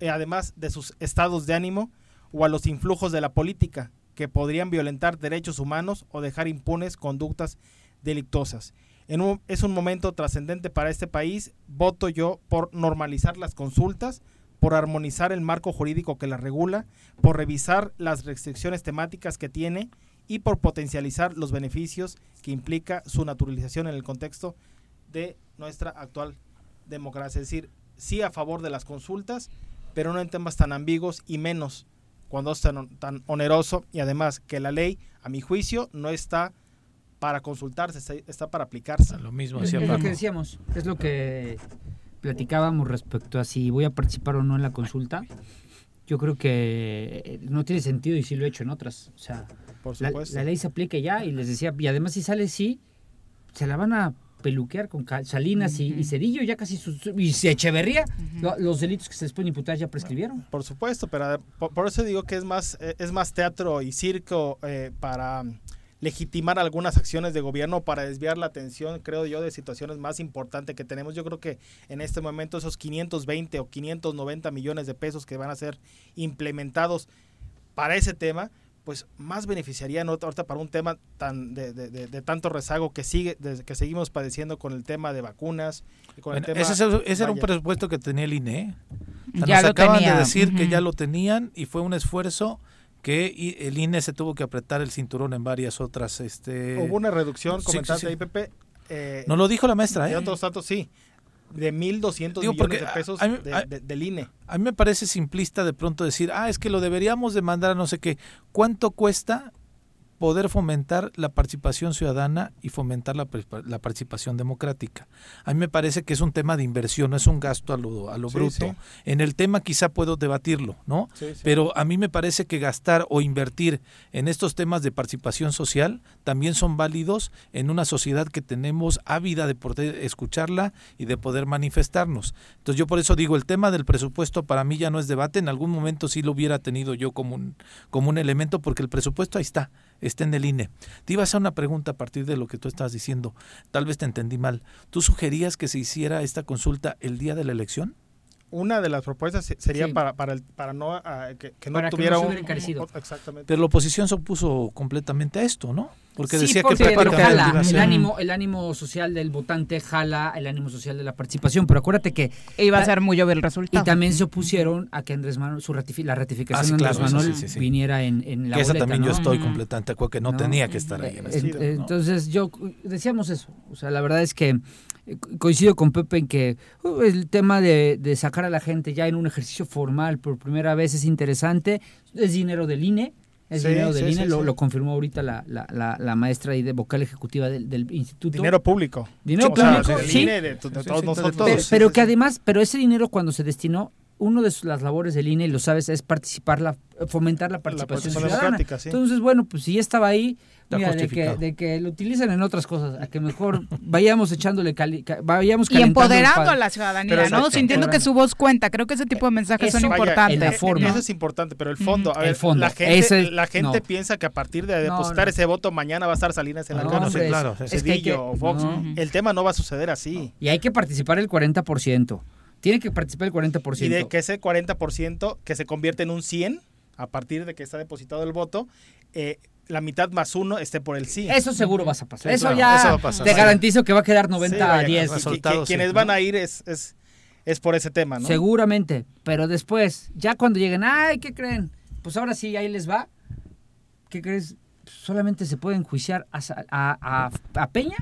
eh, además de sus estados de ánimo o a los influjos de la política, que podrían violentar derechos humanos o dejar impunes conductas delictuosas. En es un momento trascendente para este país. Voto yo por normalizar las consultas, por armonizar el marco jurídico que las regula, por revisar las restricciones temáticas que tiene y por potencializar los beneficios que implica su naturalización en el contexto de nuestra actual democracia. Es decir, sí a favor de las consultas, pero no en temas tan ambiguos y menos cuando es tan, tan oneroso y además que la ley, a mi juicio, no está para consultarse, está, para aplicarse. Lo mismo es, es lo que decíamos, es lo que platicábamos respecto a si voy a participar o no en la consulta. Yo creo que no tiene sentido y sí lo he hecho en otras. O sea, la, ley se aplica ya y les decía, y además si sale sí, se la van a peluquear con Salinas y, Cedillo, ya casi sus, y Echeverría, los delitos que se les pueden imputar ya prescribieron. Por supuesto, pero por, eso digo que es más, eh, es más teatro y circo eh, para legitimar algunas acciones de gobierno para desviar la atención, creo yo, de situaciones más importantes que tenemos. Yo creo que en este momento esos 520 o 590 millones de pesos que van a ser implementados para ese tema, pues más beneficiarían ahorita para un tema tan de, de, tanto rezago que sigue que seguimos padeciendo con el tema de vacunas con ese, era un presupuesto que tenía el INE ya nos acaban de decir que ya lo tenían y fue un esfuerzo que el INE se tuvo que apretar el cinturón en varias otras este hubo una reducción comentaste sí, IPP eh, no lo dijo la maestra ¿eh? otros datos sí de 1.200 millones de pesos del INE. A mí me parece simplista de pronto decir, ah, es que lo deberíamos de mandar a no sé qué. ¿Cuánto cuesta poder fomentar la participación ciudadana y fomentar la, la, participación democrática. A mí me parece que es un tema de inversión, no es un gasto a lo, a lo bruto. En el tema quizá puedo debatirlo, ¿no? Pero a mí me parece que gastar o invertir en estos temas de participación social también son válidos en una sociedad que tenemos ávida de poder escucharla y de poder manifestarnos. Entonces yo por eso digo, el tema del presupuesto para mí ya no es debate, en algún momento sí lo hubiera tenido yo como un, como un elemento porque el presupuesto ahí está está en el INE. Te iba a hacer una pregunta a partir de lo que tú estás diciendo. Tal vez te entendí mal. ¿Tú sugerías que se hiciera esta consulta el día de la elección? Una de las propuestas sería para, para, el, para no ah, que, no tuviera un, encarecido. exactamente. Pero la oposición se opuso completamente a esto, ¿no? Porque Sí, decía porque que pero jala, el ánimo, el ánimo social del votante jala el ánimo social de la participación, pero acuérdate que Iba a ser muy obvio el resultado. y también se opusieron a que Andrés Manuel su ratifi- la ratificación Ah, sí, de Andrés Manuel sí, sí, sí. viniera en, en la Que esa boleta, también yo estoy Ujú. completamente de acuerdo que no, ¿No? tenía que estar ahí en eh, ¿no? Entonces yo decíamos eso, o sea, la verdad es que coincido con Pepe en que uh, el tema de, de sacar a la gente ya en un ejercicio formal por primera vez es interesante, es dinero del INE, es Sí, dinero sí, del INE, sí, lo, sí. lo confirmó ahorita la, la, la, la maestra y de vocal ejecutiva del, del instituto. Dinero público. Dinero O sea, público, del sí. INE, de, de todos nosotros. Pero, que además, pero ese dinero cuando se destinó, uno de sus- las labores del INE, y lo sabes, es participar, la, fomentar la participación participación ciudadana. Entonces, bueno, pues si ya estaba ahí, Está mira, de que, justificado. de que lo utilicen en otras cosas, a que mejor vayamos echándole, cali, ca- vayamos Y empoderando a la ciudadanía, Pero ¿no? exacto. Sintiendo que su voz cuenta. Creo que ese tipo de mensajes son Vaya, importantes. la forma. Eso es importante, pero el fondo, a El fondo, la gente, ese- la gente no. piensa que a partir de depositar no. ese voto mañana va a estar Salinas en la hombre, claro, es- Cedillo o Fox. no. El tema no va a suceder así. Y hay que participar el 40%. Tiene que participar el 40%. Y de que ese 40% que se convierte en un 100 a partir de que está depositado el voto, eh, la mitad más uno esté por el sí. Eso seguro vas a pasar. Sí, eso claro, ya eso va a pasar. te garantizo que va a quedar 90 Sí, a vaya, 10. que- que- que quienes van a ir es, es, es por ese tema, ¿no? Seguramente, pero después, ya cuando lleguen, ay, ¿qué creen? Pues ahora sí, ahí les va. ¿Qué crees? Solamente se puede enjuiciar a, a- a Peña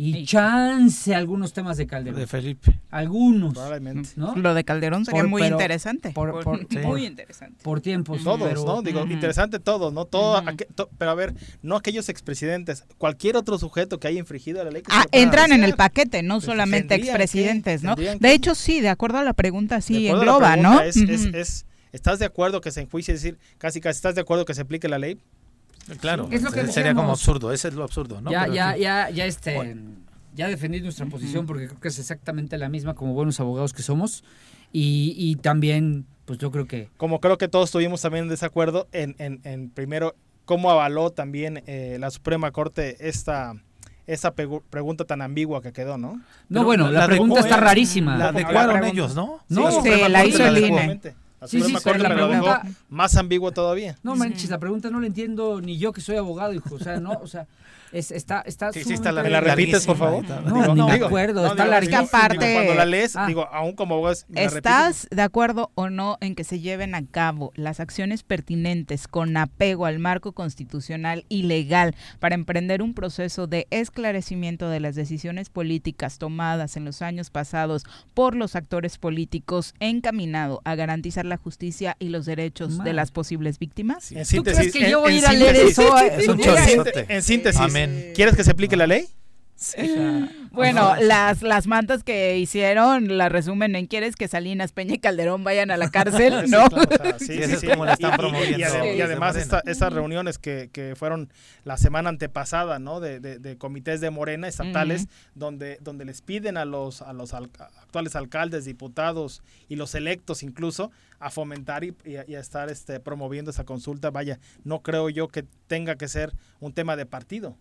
y chance algunos temas de Calderón. De Felipe. Algunos. Probablemente. ¿no? Lo de Calderón sería Por- muy pero- interesante. por- por- sí. Muy interesante. Por tiempos. Todos, pero- ¿no? Digo, interesante todos, ¿no? Todo, aqu- to- pero a ver, no aquellos expresidentes, cualquier otro sujeto que haya infringido la ley. que se Ah, entran en el paquete, no solamente tendrían que, expresidentes, ¿no? De que. hecho, sí, de acuerdo a la pregunta, sí, engloba, ¿no? Es, es- Ujú. es- ¿Estás de acuerdo que se enjuicie? Es decir, casi casi, ¿estás de acuerdo que se aplique la ley? Claro, Es lo que sería como absurdo, ese es lo absurdo, ¿no? ya, Pero ya, ya, ya, este, ya defendí nuestra posición porque creo que es exactamente la misma como buenos abogados que somos y, y también, pues yo creo que Como creo que todos tuvimos también en desacuerdo en, en, en primero, cómo avaló también eh, la Suprema Corte esta, esta pegu- pregunta tan ambigua que quedó, ¿no? No, bueno, la, la pregunta está rarísima. la adecuaron ellos, ¿no? No, la Sí, Suprema la hizo el adecuó. INE. La Sí, sí, pero me lo dejó pregunta- más ambiguo todavía. No manches, la pregunta no la entiendo ni yo que soy abogado, hijo. O sea, no, o sea, es, está, está. Sí, sí, está sumamente- ¿Me la repites, por favor? No, ni me acuerdo, está digo, larga. digo, aparte- digo, cuando la lees, Ah. digo, aún como abogado, es- ¿me la ¿Estás de acuerdo o no en que se lleven a cabo las acciones pertinentes con apego al marco constitucional y legal para emprender un proceso de esclarecimiento de las decisiones políticas tomadas en los años pasados por los actores políticos encaminado a garantizar la justicia y los derechos de las posibles víctimas? En ¿Tú crees síntesis, que en- yo voy a ir a leer eso? Es un. En síntesis, Amén. ¿quieres que se aplique la ley? Bueno, las, las mantas que hicieron la resumen en ¿Quieres que Salinas, Peña y Calderón vayan a la cárcel? Sí, ¿No? sí, Sí, sí, sí. Y- además Morena. esta- estas reuniones que, que fueron la semana antepasada, ¿no? De, de- de comités de Morena estatales, donde, donde les piden a los, a los al- actuales alcaldes, diputados y los electos incluso a fomentar y, y a, y a estar este, promoviendo esa consulta. Vaya, no creo yo que tenga que ser un tema de partido.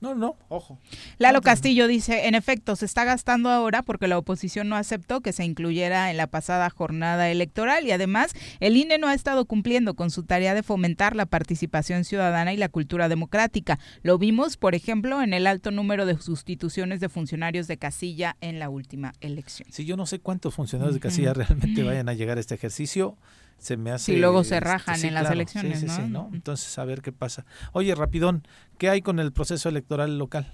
No, no. Ojo. Lalo Castillo dice, en efecto, se está gastando ahora porque la oposición no aceptó que se incluyera en la pasada jornada electoral y además el INE no ha estado cumpliendo con su tarea de fomentar la participación ciudadana y la cultura democrática. Lo vimos, por ejemplo, en el alto número de sustituciones de funcionarios de casilla en la última elección. Sí, yo no sé cuántos funcionarios de casilla realmente vayan a llegar a este ejercicio. Se me hace. Si luego se este, rajan en las elecciones, sí, sí, ¿no? sí, ¿no? Entonces, a ver qué pasa. Oye, rapidón, ¿qué hay con el proceso electoral local?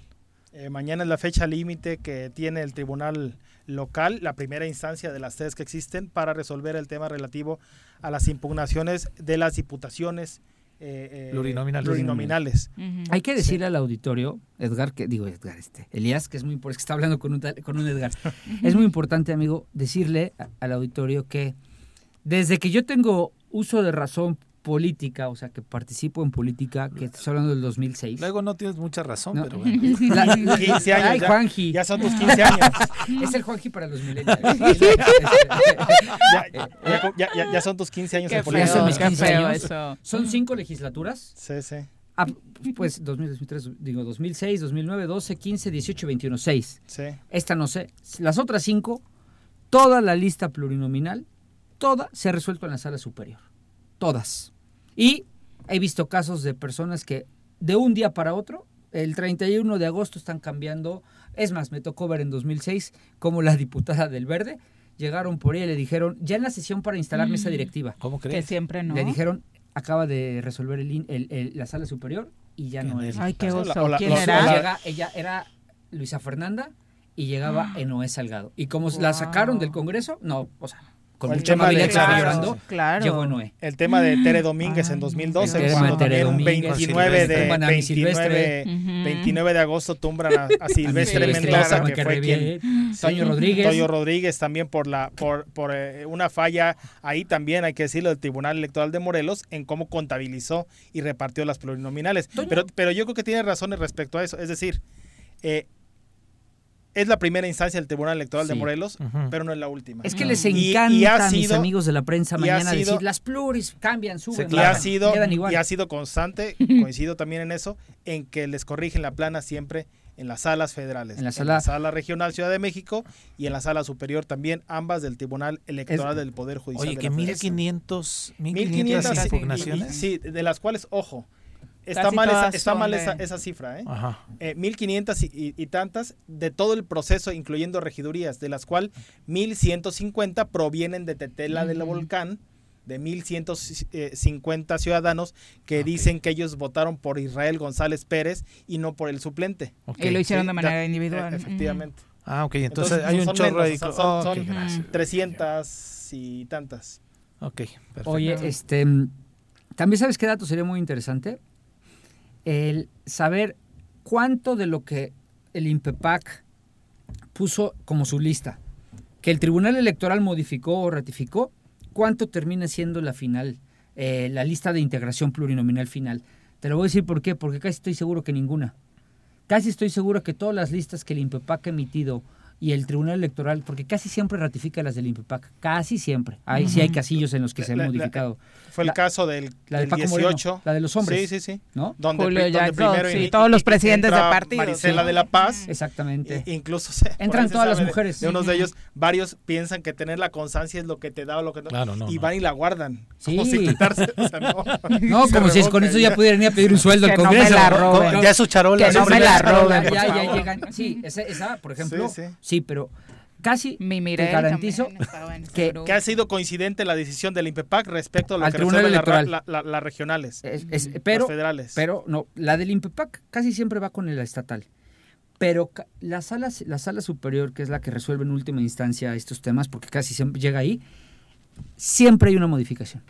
Eh, mañana es la fecha límite que tiene el tribunal local, la primera instancia de las tres que existen, para resolver el tema relativo a las impugnaciones de las diputaciones eh, eh, Plurinominales. plurinominales. Hay que decirle al auditorio, Edgar, que digo Edgar, este, Elías, que es muy importante, que está hablando con un, con un Edgar. es muy importante, amigo, decirle a- al auditorio que desde que yo tengo uso de razón política, o sea, que participo en política, que estoy hablando del 2006. Luego no tienes mucha razón, No. pero bueno. La- 15 años, Ay, ya- Juanji. ya son tus 15 años. es el Juanji para los millennials. Ya, ya- ya- son tus 15 años Qué en Ya política. son mis Qué 15 feo años. eso. Son cinco legislaturas. Sí, sí. Ah, pues 2000, 2003, digo 2006, 2009, 12, 15, 18, 21, 6. Sí. Esta no sé. Las otras cinco, toda la lista plurinominal, toda se ha resuelto en la sala superior. Todas. Y he visto casos de personas que de un día para otro, el 31 de agosto están cambiando. Es más, me tocó ver en 2006 cómo la diputada del Verde llegaron por ella y le dijeron, ya en la sesión para instalar mesa Mm. directiva. ¿Cómo Que crees? siempre no. Le dijeron, acaba de resolver el, in- el- el- la sala superior y ya no es. Ay, qué oso. o la- ¿Quién era? Llega- ella era Luisa Fernanda y llegaba Enoé Salgado. Y como la sacaron del Congreso, no, o sea, con El mucha tema de- claro, llorando, claro. llegó. El tema de Tere Domínguez en 2012, El tema cuando de Tere también un Domínguez, 29 de, tumban a mi 29, Silvestre. Ujú. 29 de agosto tumbran a, a Silvestre Silvestre Mendoza, que que fue quien... Toño Rodríguez. Toño Rodríguez también por la por, por eh, una falla, ahí también hay que decirlo, del Tribunal Electoral de Morelos en cómo contabilizó y repartió las plurinominales. Pero, pero yo creo que tiene razones respecto a eso, es decir, eh, es la primera instancia del Tribunal Electoral de. Morelos, pero no es la última. Es que les encanta y a mis amigos de la prensa mañana sido- decir las pluris cambian, suben, y ha sido quedan igual. y ha sido constante, coincido también en eso, en que les corrigen la plana siempre en las salas federales, En la sala- regional Ciudad de México y en la sala superior también, ambas del Tribunal Electoral del Poder Judicial. Oye, de que la Federación. 1500, 1500 1500 sí, impugnaciones. Sí, de las cuales, ojo, está Casi mal, esa, está mal de- esa, esa cifra, ¿eh? Ajá. Eh, 1500 y, y- y tantas de todo el proceso, incluyendo regidurías, de las cuales 1150 provienen de Tetela del Volcán, de 1150 ciudadanos que dicen que ellos votaron por Israel González Pérez y no por el suplente. Y lo hicieron Sí, de manera individual. eh, efectivamente. Ah, ok, entonces, hay un son chorro menos, ahí. o sea, son, ok, son gracias. 300 y tantas. Ok, perfecto. Oye, este, mm, también sabes qué dato sería muy interesante, el saber cuánto de lo que el INPEPAC puso como su lista, que el Tribunal Electoral modificó o ratificó, cuánto termina siendo la final, eh, la lista de integración plurinominal final. Te lo voy a decir por qué, porque casi estoy seguro que ninguna. Casi estoy seguro que todas las listas que el INPEPAC ha emitido y el Tribunal Electoral, porque casi siempre ratifica las del INPEPAC, casi siempre. Ahí sí hay casillos en los que se han La- la- modificado. Fue el La- caso del, la del del Paco Moreno, 18. la de los hombres. Sí, sí, sí. ¿no? Donde, Julio donde Jackson, primero sí, in- todos los presidentes de partidos, Marisela sí. de la Paz. Exactamente. I- incluso se- Entran todas las sabe mujeres. De, unos de ellos, varios piensan que tener la constancia es lo que te da o lo que no. Claro, no, y no. van y la guardan. Sí. Como si quitarse. o sea, no. Como si con eso ya pudieran ir a pedir un sueldo al Congreso. Ya su charola. Que no me la roben. Ya, llegan. Sí, esa, esa, por ejemplo. Sí, pero casi Mi te garantizo que. Que ha sido coincidente la decisión del INPEPAC respecto a lo Al que Tribunal resuelven la- Electoral. la- la- las regionales. es- es- las pero, federales. pero no, la del INPEPAC casi siempre va con el estatal. Pero la sala, la sala superior, que es la que resuelve en última instancia estos temas, porque casi siempre llega ahí, siempre hay una modificación.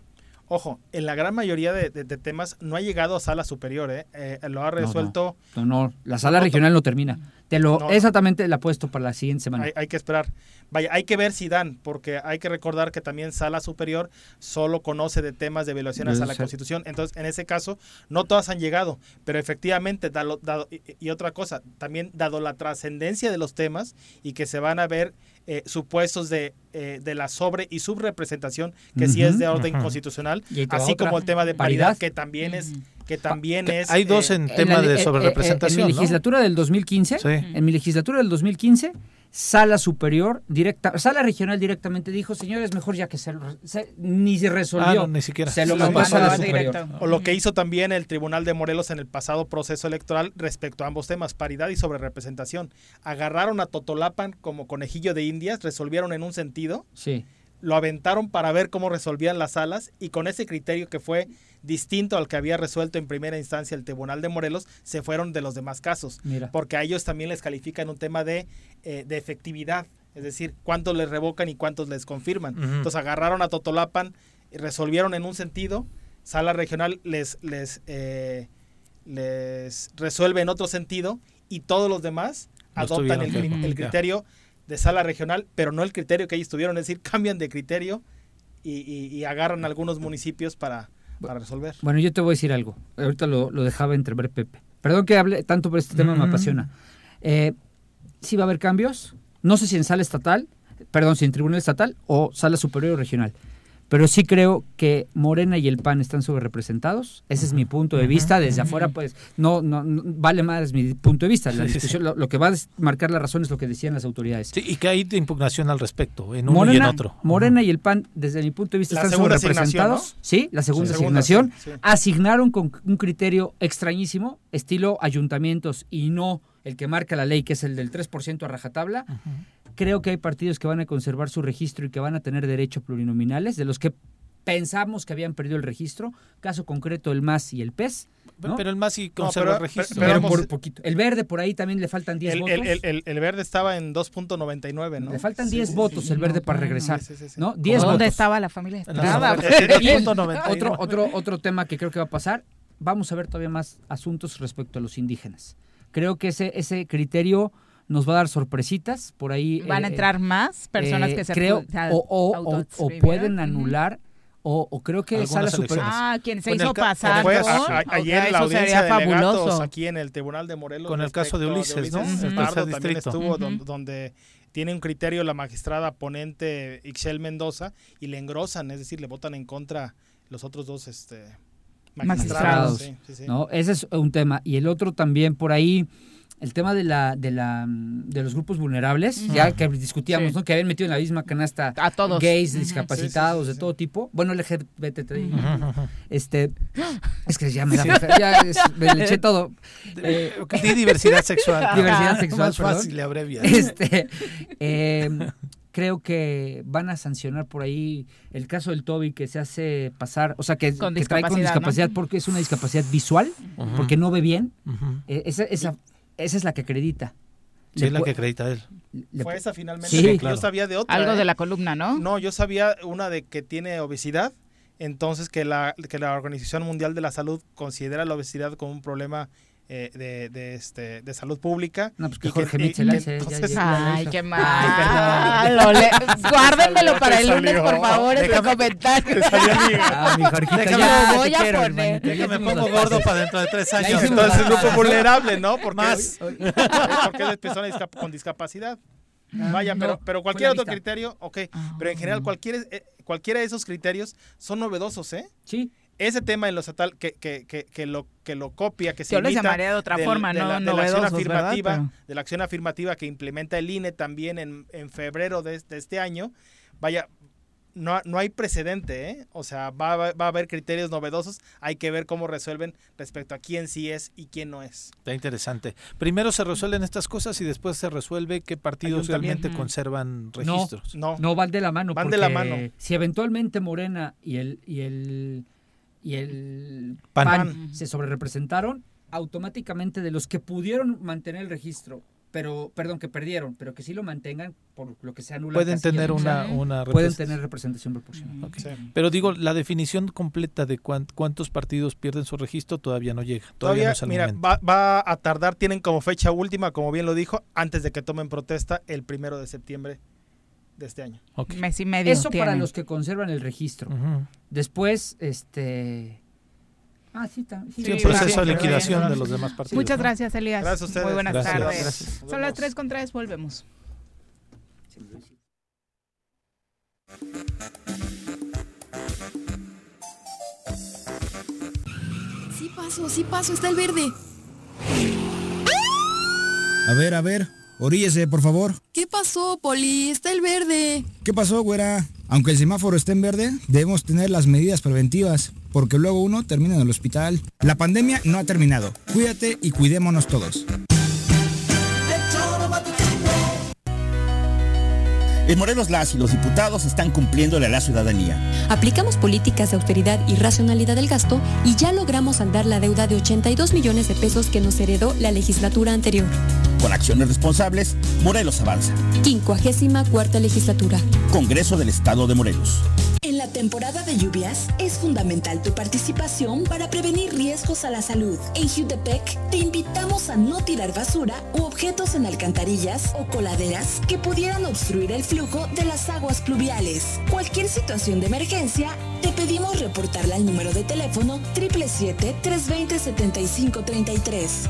Ojo, en la gran mayoría de, de- de temas no ha llegado a sala superior, ¿eh? Eh, lo ha no. resuelto. No, no, la sala No, regional no termina. Te lo No. exactamente la puesto para la siguiente semana. Hay, hay que esperar. Vaya, hay que ver si dan, porque hay que recordar que también Sala Superior solo conoce de temas de violaciones a la. Constitución. Entonces, en ese caso, no todas han llegado, pero efectivamente, dado, dado- y, y otra cosa, también dado la trascendencia de los temas y que se van a ver eh, supuestos de, eh, de la sobre y subrepresentación, que sí es de orden constitucional, así otra, como el tema de paridad. paridad, que también es, que también es. Hay dos eh, en En tema la- de eh, eh, sobrerepresentación, En mi ¿no? legislatura del 2015, Sí. en mi legislatura del 2015, sala superior directa, sala regional directamente dijo, señores, mejor ya que se, se- ni se resolvió. Ah, no, ni siquiera. Se lo Lo mandó a sala superior. O lo que hizo también el Tribunal de Morelos en el pasado proceso electoral respecto a ambos temas, paridad y sobrerepresentación. Agarraron a Totolapan como conejillo de indias, resolvieron en un sentido, Sí. Lo aventaron para ver cómo resolvían las salas y con ese criterio que fue distinto al que había resuelto en primera instancia el Tribunal de Morelos, se fueron de los demás casos. Mira. Porque a ellos también les califican un tema de, eh, de efectividad, es decir, cuántos les revocan y cuántos les confirman. Entonces agarraron a Totolapan, y resolvieron en un sentido, sala regional les, les, eh, les resuelve en otro sentido y todos los demás No adoptan el, criterio de sala regional, pero no el criterio que ellos tuvieron, es decir, cambian de criterio y, y- y agarran algunos municipios para, para resolver. Bueno, yo te voy a decir algo. Ahorita lo, lo dejaba entrever Pepe. Perdón que hable tanto por este tema, me apasiona. Eh, sí va a haber cambios. No sé si en sala estatal, perdón, si en tribunal estatal o sala superior o regional. Pero sí creo que Morena y el PAN están sobrerepresentados. Ese es mi punto de vista. Desde afuera, pues, no, no, no- vale más mi punto de vista. La Sí, Lo, lo que va a marcar la razón es lo que decían las autoridades. Sí, y que hay de impugnación al respecto, en uno Morena, y en otro. Morena y el PAN, desde mi punto de vista, La están sobrerepresentados. ¿no? Sí, la segunda Sí, segunda, asignación. sí, sí. Asignaron con un criterio extrañísimo, estilo ayuntamientos y no el que marca la ley, que es el del 3% a rajatabla. Creo que hay partidos que van a conservar su registro y que van a tener derecho a plurinominales, de los que pensamos que habían perdido el registro. Caso concreto, el MAS y el PES. ¿no? Pero el MAS sí No, conserva pero- el registro. pero por poquito. El verde por ahí también le faltan 10 El, votos. el- el- el- el verde estaba en 2.99, ¿no? Le faltan Sí, 10 sí, votos sí. el verde No, para regresar. Sí, sí, sí. ¿no? 10 ¿Dónde votos. estaba la familia punto 99. otro, otro, otro tema que creo que va a pasar, vamos a ver todavía más asuntos respecto a los indígenas. Creo que ese, ese criterio nos va a dar sorpresitas por ahí. ¿Van a eh, entrar más personas eh, que se creo, o, o- o- o autoadscribieron? pueden anular o, o creo que Algunas sala elecciones. Ah, quien se hizo pasar a- a- ayer en la eso audiencia sería de fabuloso. aquí en el Tribunal de Morelos. Con el caso de Ulises, ¿no? Ulises El Pardo tercer también distrito. estuvo Ujú. don- donde tiene un criterio la magistrada ponente Ixchel Mendoza y le engrosan, es decir, le votan en contra los otros dos este, magistrados. magistrados. Sí, sí, sí. ¿no? Ese es un tema. Y el otro también por ahí, el tema de la, de la de los grupos vulnerables, ya que discutíamos, Sí. ¿no? Que habían metido en la misma canasta A todos. gays, discapacitados, Sí, sí, sí, de todo tipo. Bueno, LGBTI. Ujú. Este, es que ya me da ya es- me le eché todo. Eh, Di diversidad sexual. Diversidad sexual, Más perdón. fácil le abrevia. Este, eh, creo que van a sancionar por ahí el caso del Toby que se hace pasar, o sea, que, Con que trae con discapacidad, porque es una discapacidad visual, porque no ve bien. Ujú. Eh, esa, esa, esa es la que acredita. Sí, es la que acredita él. Fue esa finalmente. Sí, claro. Yo sabía de otra. Algo ¿eh? de la columna, ¿no? No, yo sabía una de que tiene obesidad, entonces que la, que la Organización Mundial de la Salud considera la obesidad como un problema eh, de, de, este, de salud pública. No, pues que y Jorge y- Mitchell que hace, ya- entonces- ya- Ay, qué Ay, malo. Le- Guárdenmelo para el lunes, por favor, ese Déjame- comentario. salió mi- Ah, mi Jorgito, Déjame- ya Lo voy a quiero, poner. ya Déjame hicimos pongo gordo para dentro de tres Ya años. Entonces es grupo vulnerable, ¿no? Porque, Más. porque es persona con discapacidad. Vaya, pero, no, pero fue cualquier otro criterio, ok. Ah. Pero en general, cualquier, eh, cualquiera de esos criterios son novedosos, ¿eh? Sí. Ese tema en lo estatal que, que, que, que lo, que lo copia, que se Yo les llamaría de otra forma, de no la, de la acción afirmativa, Pero- de la acción afirmativa que implementa el INE también en, en febrero de, de este año. Vaya, no, no hay precedente, ¿eh? O sea, va, a- va a haber criterios novedosos, hay que ver cómo resuelven respecto a quién sí es y quién no es. Está interesante. Primero se resuelven estas cosas y después se resuelve qué partidos realmente conservan registros. No, No van de la mano. Van de la mano. Si eventualmente Morena y el y el y el PAN. PAN, se sobrerepresentaron, automáticamente de los que pudieron mantener el registro, pero perdón que perdieron, pero que sí lo mantengan por lo que se anula. Pueden tener una, una pueden representación. tener representación proporcional. Sí. Pero digo, la definición completa de cuán- cuántos partidos pierden su registro todavía no llega. Todavía, Todavía, no mira, va, va a tardar, tienen como fecha última, como bien lo dijo, antes de que tomen protesta el primero de septiembre de este año. Ok. Mes y medio Eso para los que conservan el registro. Después, este ah, sí, sí, Sí, el proceso de liquidación de los demás partidos. Muchas ¿no? gracias, Elías. Gracias a ustedes. Muy buenas Gracias. tardes. Gracias. Son las 3 con 3, volvemos. Sí paso, sí paso, está el verde. A ver, a ver, oríllese, por favor. ¿Qué pasó, Poli? Está el verde. ¿Qué pasó, güera? Aunque el semáforo esté en verde, debemos tener las medidas preventivas, porque luego uno termina en el hospital. La pandemia no ha terminado. Cuídate y cuidémonos todos. En Morelos las y los diputados están cumpliéndole a la ciudadanía. Aplicamos políticas de austeridad y racionalidad del gasto y ya logramos saldar la deuda de 82 millones de pesos que nos heredó la legislatura anterior. Con acciones responsables, Morelos avanza. 54 legislatura. Congreso del Estado de Morelos. En la temporada de lluvias es fundamental tu participación para prevenir riesgos a la salud. En Jutepec te invitamos a no tirar basura u objetos en alcantarillas o coladeras que pudieran obstruir el flujo de las aguas pluviales. Cualquier situación de emergencia, te pedimos reportarla al número de teléfono 777-320-7533.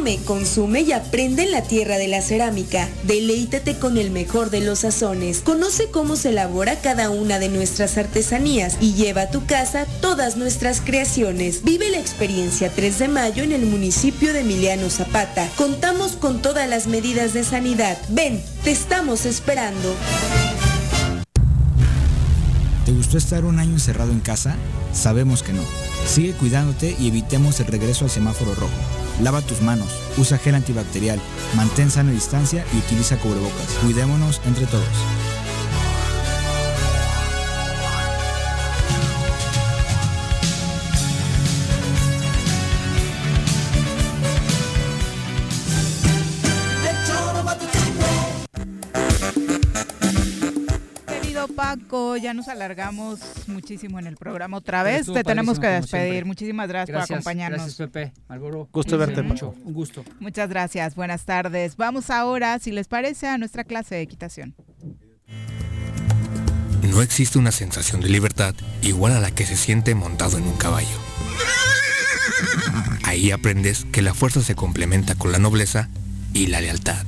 Come, consume y aprende en la tierra de la cerámica. Deleítate con el mejor de los sazones. Conoce cómo se elabora cada una de nuestras artesanías y lleva a tu casa todas nuestras creaciones. Vive la experiencia 3 de mayo en el municipio de Emiliano Zapata. Contamos con todas las medidas de sanidad. Ven, te estamos esperando. ¿Te gustó estar un año encerrado en casa? Sabemos que no. Sigue cuidándote y evitemos el regreso al semáforo rojo. Lava tus manos, usa gel antibacterial, mantén sana distancia y utiliza cubrebocas. Cuidémonos entre todos. Ya nos alargamos muchísimo en el programa otra vez. estuvo Te tenemos que despedir. siempre. Muchísimas gracias, Gracias, por acompañarnos. gracias, Pepe. Malboro. Gusto verte, mucho. Un gusto. Muchas gracias. Buenas tardes. Vamos ahora, si les parece, a nuestra clase de equitación. No existe una sensación de libertad igual a la que se siente montado en un caballo. Ahí aprendes que la fuerza se complementa con la nobleza y la lealtad.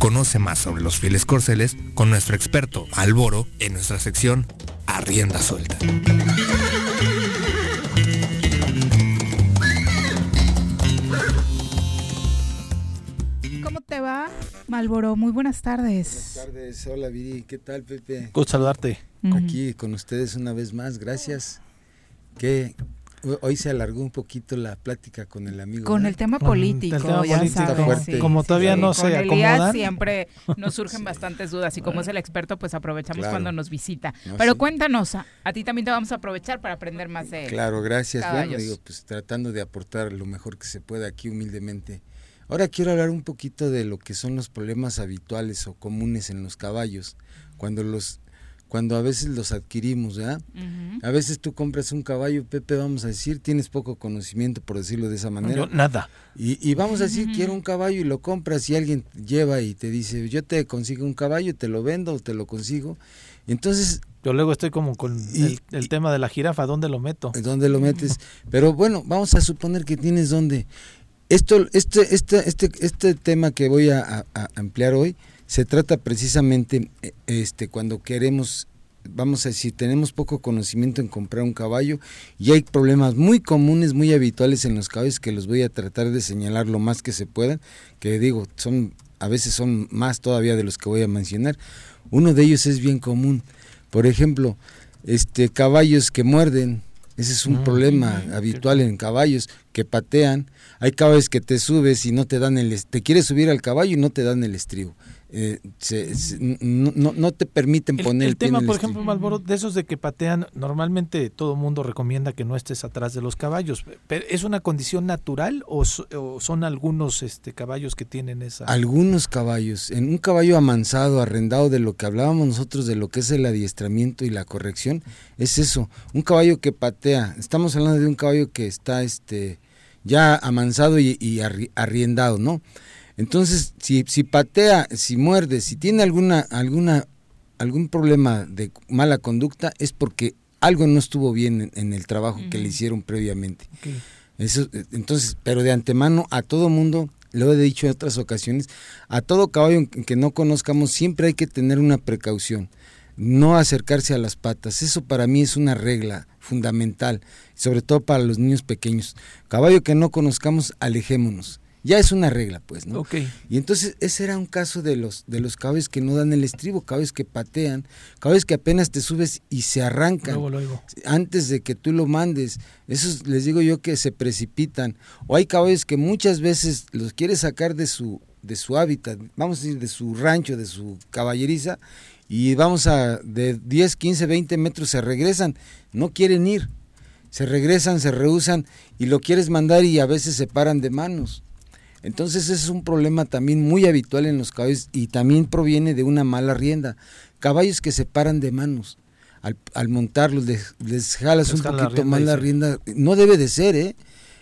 Conoce más sobre los fieles corceles con nuestro experto Alboro en nuestra sección A Rienda Suelta. ¿Cómo te va, Malboro? Muy buenas tardes. Buenas tardes, hola Viri, ¿qué tal Pepe? Gusto saludarte. Aquí con ustedes una vez más, gracias. Que hoy se alargó un poquito la plática con el amigo. Con el tema político, el tema ya político, sabes, sí. Como todavía no se acomodan. siempre nos surgen bastantes dudas y como es el experto, pues aprovechamos Claro. cuando nos visita. No, Pero sí. cuéntanos, a, a ti también te vamos a aprovechar para aprender más de él. Claro, gracias. Bueno, digo, pues tratando de aportar lo mejor que se pueda aquí humildemente. Ahora quiero hablar un poquito de lo que son los problemas habituales o comunes en los caballos, cuando los cuando a veces los adquirimos, ¿verdad? A veces tú compras un caballo, Pepe, vamos a decir, tienes poco conocimiento, por decirlo de esa manera. Yo, nada. Y, y vamos a decir, quiero un caballo y lo compras y alguien lleva y te dice, yo te consigo un caballo, te lo vendo o te lo consigo. Entonces... Yo luego estoy como con el, el tema de la jirafa, ¿dónde lo meto? ¿Dónde lo metes? Pero bueno, vamos a suponer que tienes dónde. Esto, este, este, este, este tema que voy a, a- a emplear hoy se trata precisamente eh, este, cuando queremos, vamos a decir, tenemos poco conocimiento en comprar un caballo y hay problemas muy comunes, muy habituales en los caballos que los voy a tratar de señalar lo más que se puedan, que digo, son a veces son más todavía de los que voy a mencionar. Uno de ellos es bien común. Por ejemplo, este caballos que muerden, ese es un Mm, problema habitual en caballos que patean. Hay caballos que te subes y no te dan el, te quieres subir al caballo y no te dan el estribo. Eh, se- se- no, te permiten El, poner el el pie en tema, el por ejemplo, Malboro, de esos de que patean, normalmente todo mundo recomienda que no estés atrás de los caballos. Pero, ¿Es una condición natural o, so- o son algunos este, caballos que tienen esa? Algunos caballos, en un caballo amansado, arrendado de lo que hablábamos nosotros de lo que es el adiestramiento y la corrección, es eso, un caballo que patea. Estamos hablando de un caballo que está este ya amansado y, y arri- arriendado, ¿no? Entonces, si, si patea, si muerde, si tiene alguna, alguna, algún problema de mala conducta, es porque algo no estuvo bien en, en el trabajo que le hicieron previamente. Eso, eh, entonces, pero de antemano a todo mundo, lo he dicho en otras ocasiones, a todo caballo que no conozcamos siempre hay que tener una precaución. no acercarse a las patas. Eso para mí es una regla fundamental, sobre todo para los niños pequeños. Caballo que no conozcamos, alejémonos. Ya es una regla, pues, ¿no? Y entonces ese era un caso de los de los caballos que no dan el estribo, caballos que patean, caballos que apenas te subes y se arrancan antes de que tú lo mandes. Esos les digo yo que se precipitan. O hay caballos que muchas veces los quieres sacar de su de su hábitat, vamos a decir de su rancho, de su caballeriza y vamos a de 10, 15, 20 metros se regresan, no quieren ir. Se regresan, se rehusan y lo quieres mandar y a veces se paran de manos. Entonces ese es un problema también muy habitual en los caballos y también proviene de una mala rienda. Caballos que se paran de manos. Al, montarlos les, jalas un poquito más la rienda. No debe de ser, ¿eh?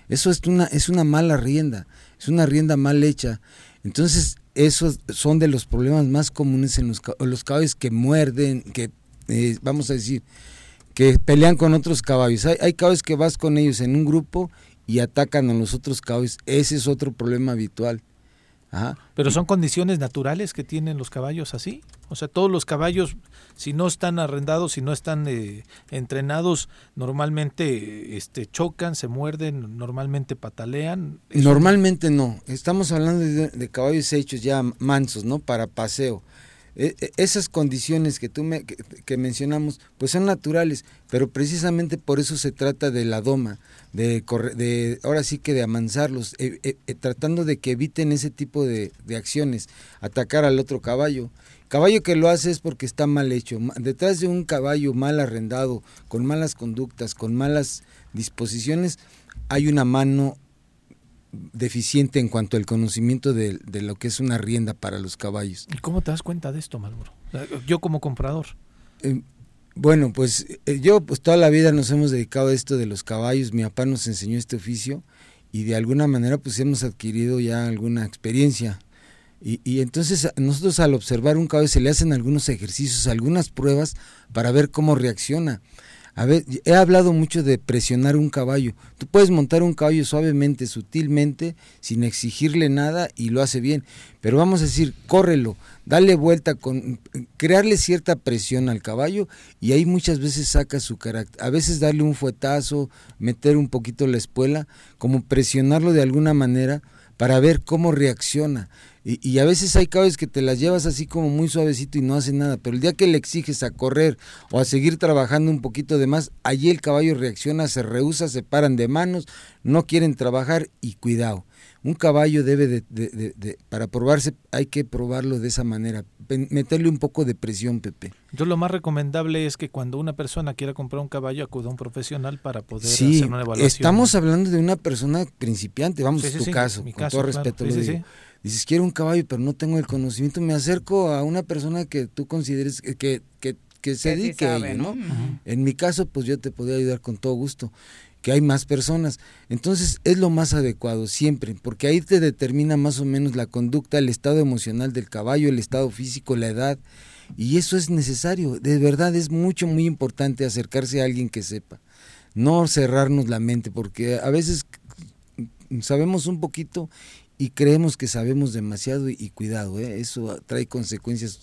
Eso es una, es una mala rienda, es una rienda mal hecha. Entonces esos son de los problemas más comunes en los, los caballos que muerden, que eh, vamos a decir, que pelean con otros caballos. Hay, hay caballos que vas con ellos en un grupo y atacan a los otros caballos. Ese es otro problema habitual. Pero son condiciones naturales que tienen los caballos así. O sea, todos los caballos, si no están arrendados, si no están eh, entrenados, normalmente este, chocan, se muerden, normalmente patalean. Normalmente no. Estamos hablando de, caballos hechos ya mansos, ¿no? Para paseo. E, e, esas condiciones que tú me, que, mencionamos, pues son naturales, pero precisamente por eso se trata de la doma, de, de ahora sí que de amansarlos, eh, eh, eh, tratando de que eviten ese tipo de, de, acciones, atacar al otro caballo. Caballo que lo hace es porque está mal hecho. Detrás de un caballo mal arrendado, con malas conductas, con malas disposiciones, hay una mano deficiente en cuanto al conocimiento de, lo que es una rienda para los caballos. ¿Y cómo te das cuenta de esto, Malboro? Yo como comprador. Bueno, pues eh, yo pues toda la vida nos hemos dedicado a esto de los caballos, mi papá nos enseñó este oficio y de alguna manera pues hemos adquirido ya alguna experiencia. Y, y entonces nosotros al observar un caballo se le hacen algunos ejercicios, algunas pruebas para ver cómo reacciona. A ver, he hablado mucho de presionar un caballo. Tú puedes montar un caballo suavemente, sutilmente, sin exigirle nada y lo hace bien. Pero vamos a decir, córrelo, dale vuelta, con crearle cierta presión al caballo y ahí muchas veces saca su carácter. A veces darle un fuetazo, meter un poquito la espuela, como presionarlo de alguna manera para ver cómo reacciona. Y, a veces hay caballos que te las llevas así como muy suavecito y no hace nada, pero el día que le exiges a correr o a seguir trabajando un poquito de más, allí el caballo reacciona, se rehúsa, se paran de manos, no quieren trabajar y cuidado. Un caballo debe de, de, para probarse, hay que probarlo de esa manera, meterle un poco de presión, Pepe. Yo lo más recomendable es que cuando una persona quiera comprar un caballo acuda a un profesional para poder hacer una evaluación. Estamos hablando de una persona principiante, vamos, a tu caso, con todo respeto lo digo dices, quiero un caballo, pero no tengo el conocimiento, me acerco a una persona que tú consideres que, que, que, se dedique a ello, ¿no? En mi caso, pues yo te podría ayudar con todo gusto, que hay más personas. Entonces, es lo más adecuado siempre, porque ahí te determina más o menos la conducta, el estado emocional del caballo, el estado físico, la edad, y eso es necesario. De verdad, es mucho, muy importante acercarse a alguien que sepa. No cerrarnos la mente, porque a veces sabemos un poquito y creemos que sabemos demasiado y, cuidado, ¿eh? eso trae consecuencias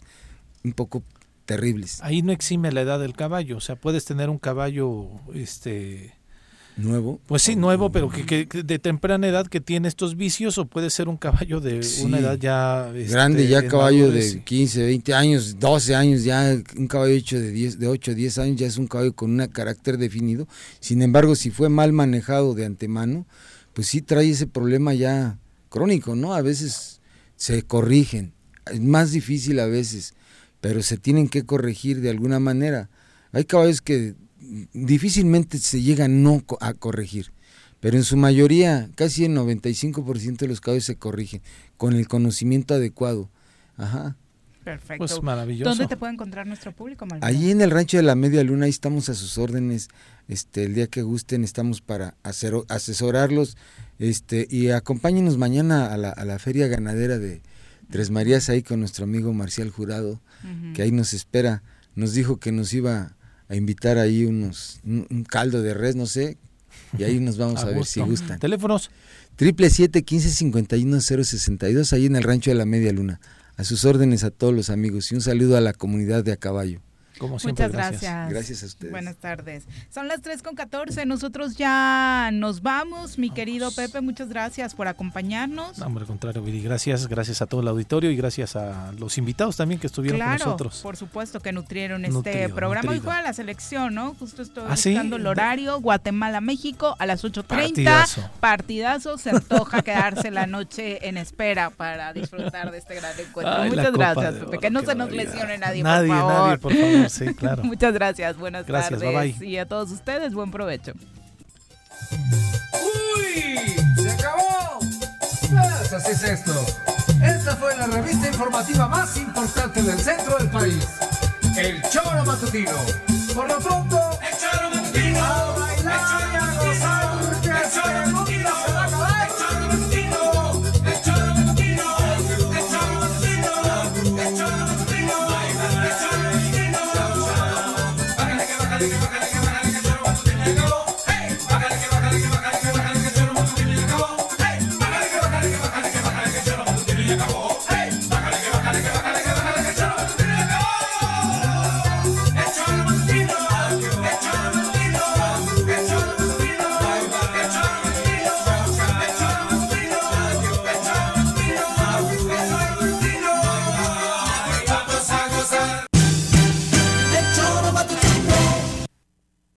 un poco terribles. Ahí no exime la edad del caballo, o sea, puedes tener un caballo este nuevo. Pues sí, nuevo, pero que, de temprana edad que tiene estos vicios o puede ser un caballo de una edad ya este, grande, ya caballo de 15, 20 años, 12 años, ya un caballo hecho de 10 de 8, 10 años ya es un caballo con un carácter definido. Sin embargo, si fue mal manejado de antemano, pues sí trae ese problema ya crónico, ¿no? A veces se corrigen, es más difícil a veces, pero se tienen que corregir de alguna manera. Hay caballos que difícilmente se llegan no a corregir, pero en su mayoría, casi el 95% de los caballos se corrigen con el conocimiento adecuado. Ajá. Perfecto. Pues maravilloso. ¿Dónde te puede encontrar nuestro público, Allí en el rancho de la Media Luna, ahí estamos a sus órdenes. Este, el día que gusten estamos para hacer, asesorarlos este, y acompáñenos mañana a la, a la feria ganadera de Tres Marías ahí con nuestro amigo Marcial Jurado, que ahí nos espera. Nos dijo que nos iba a invitar ahí unos, un, caldo de res, no sé, y ahí nos vamos a, ver si gustan. Teléfonos. Triple siete quince cincuenta y uno cero sesenta y dos ahí en el rancho de la Media Luna. A sus órdenes a todos los amigos y un saludo a la comunidad de a caballo. Como siempre, Muchas gracias. Gracias a ustedes. Buenas tardes. Son las 3 con 14. Nosotros ya nos vamos. Mi querido Pepe, muchas gracias por acompañarnos. No, hombre, al contrario, Viri, gracias, gracias a todo el auditorio y gracias a los invitados también que estuvieron claro, con nosotros. por supuesto que nutrieron este Nutrido, programa. Hoy nutrido. juega la selección, ¿no? Justo estoy ¿Ah, sí? buscando el horario. Guatemala-México a las 8.30. Partidazo. Partidazo. Se antoja quedarse la noche en espera para disfrutar de este gran encuentro. Ay, muchas gracias, Pepe. Que no se nos lesione nadie, Nadie, por favor. nadie, por favor, Sí, claro. Muchas gracias, buenas gracias, tardes. Bye bye. Y a todos ustedes, buen provecho. ¡Uy! ¡Se acabó! Pues así es esto. Esta fue la revista informativa más importante del centro del país. El Choro Matutino. Por lo pronto, el Choro Matutino. A bailar el Choro Matutino. A gozar, el Choro Matutino.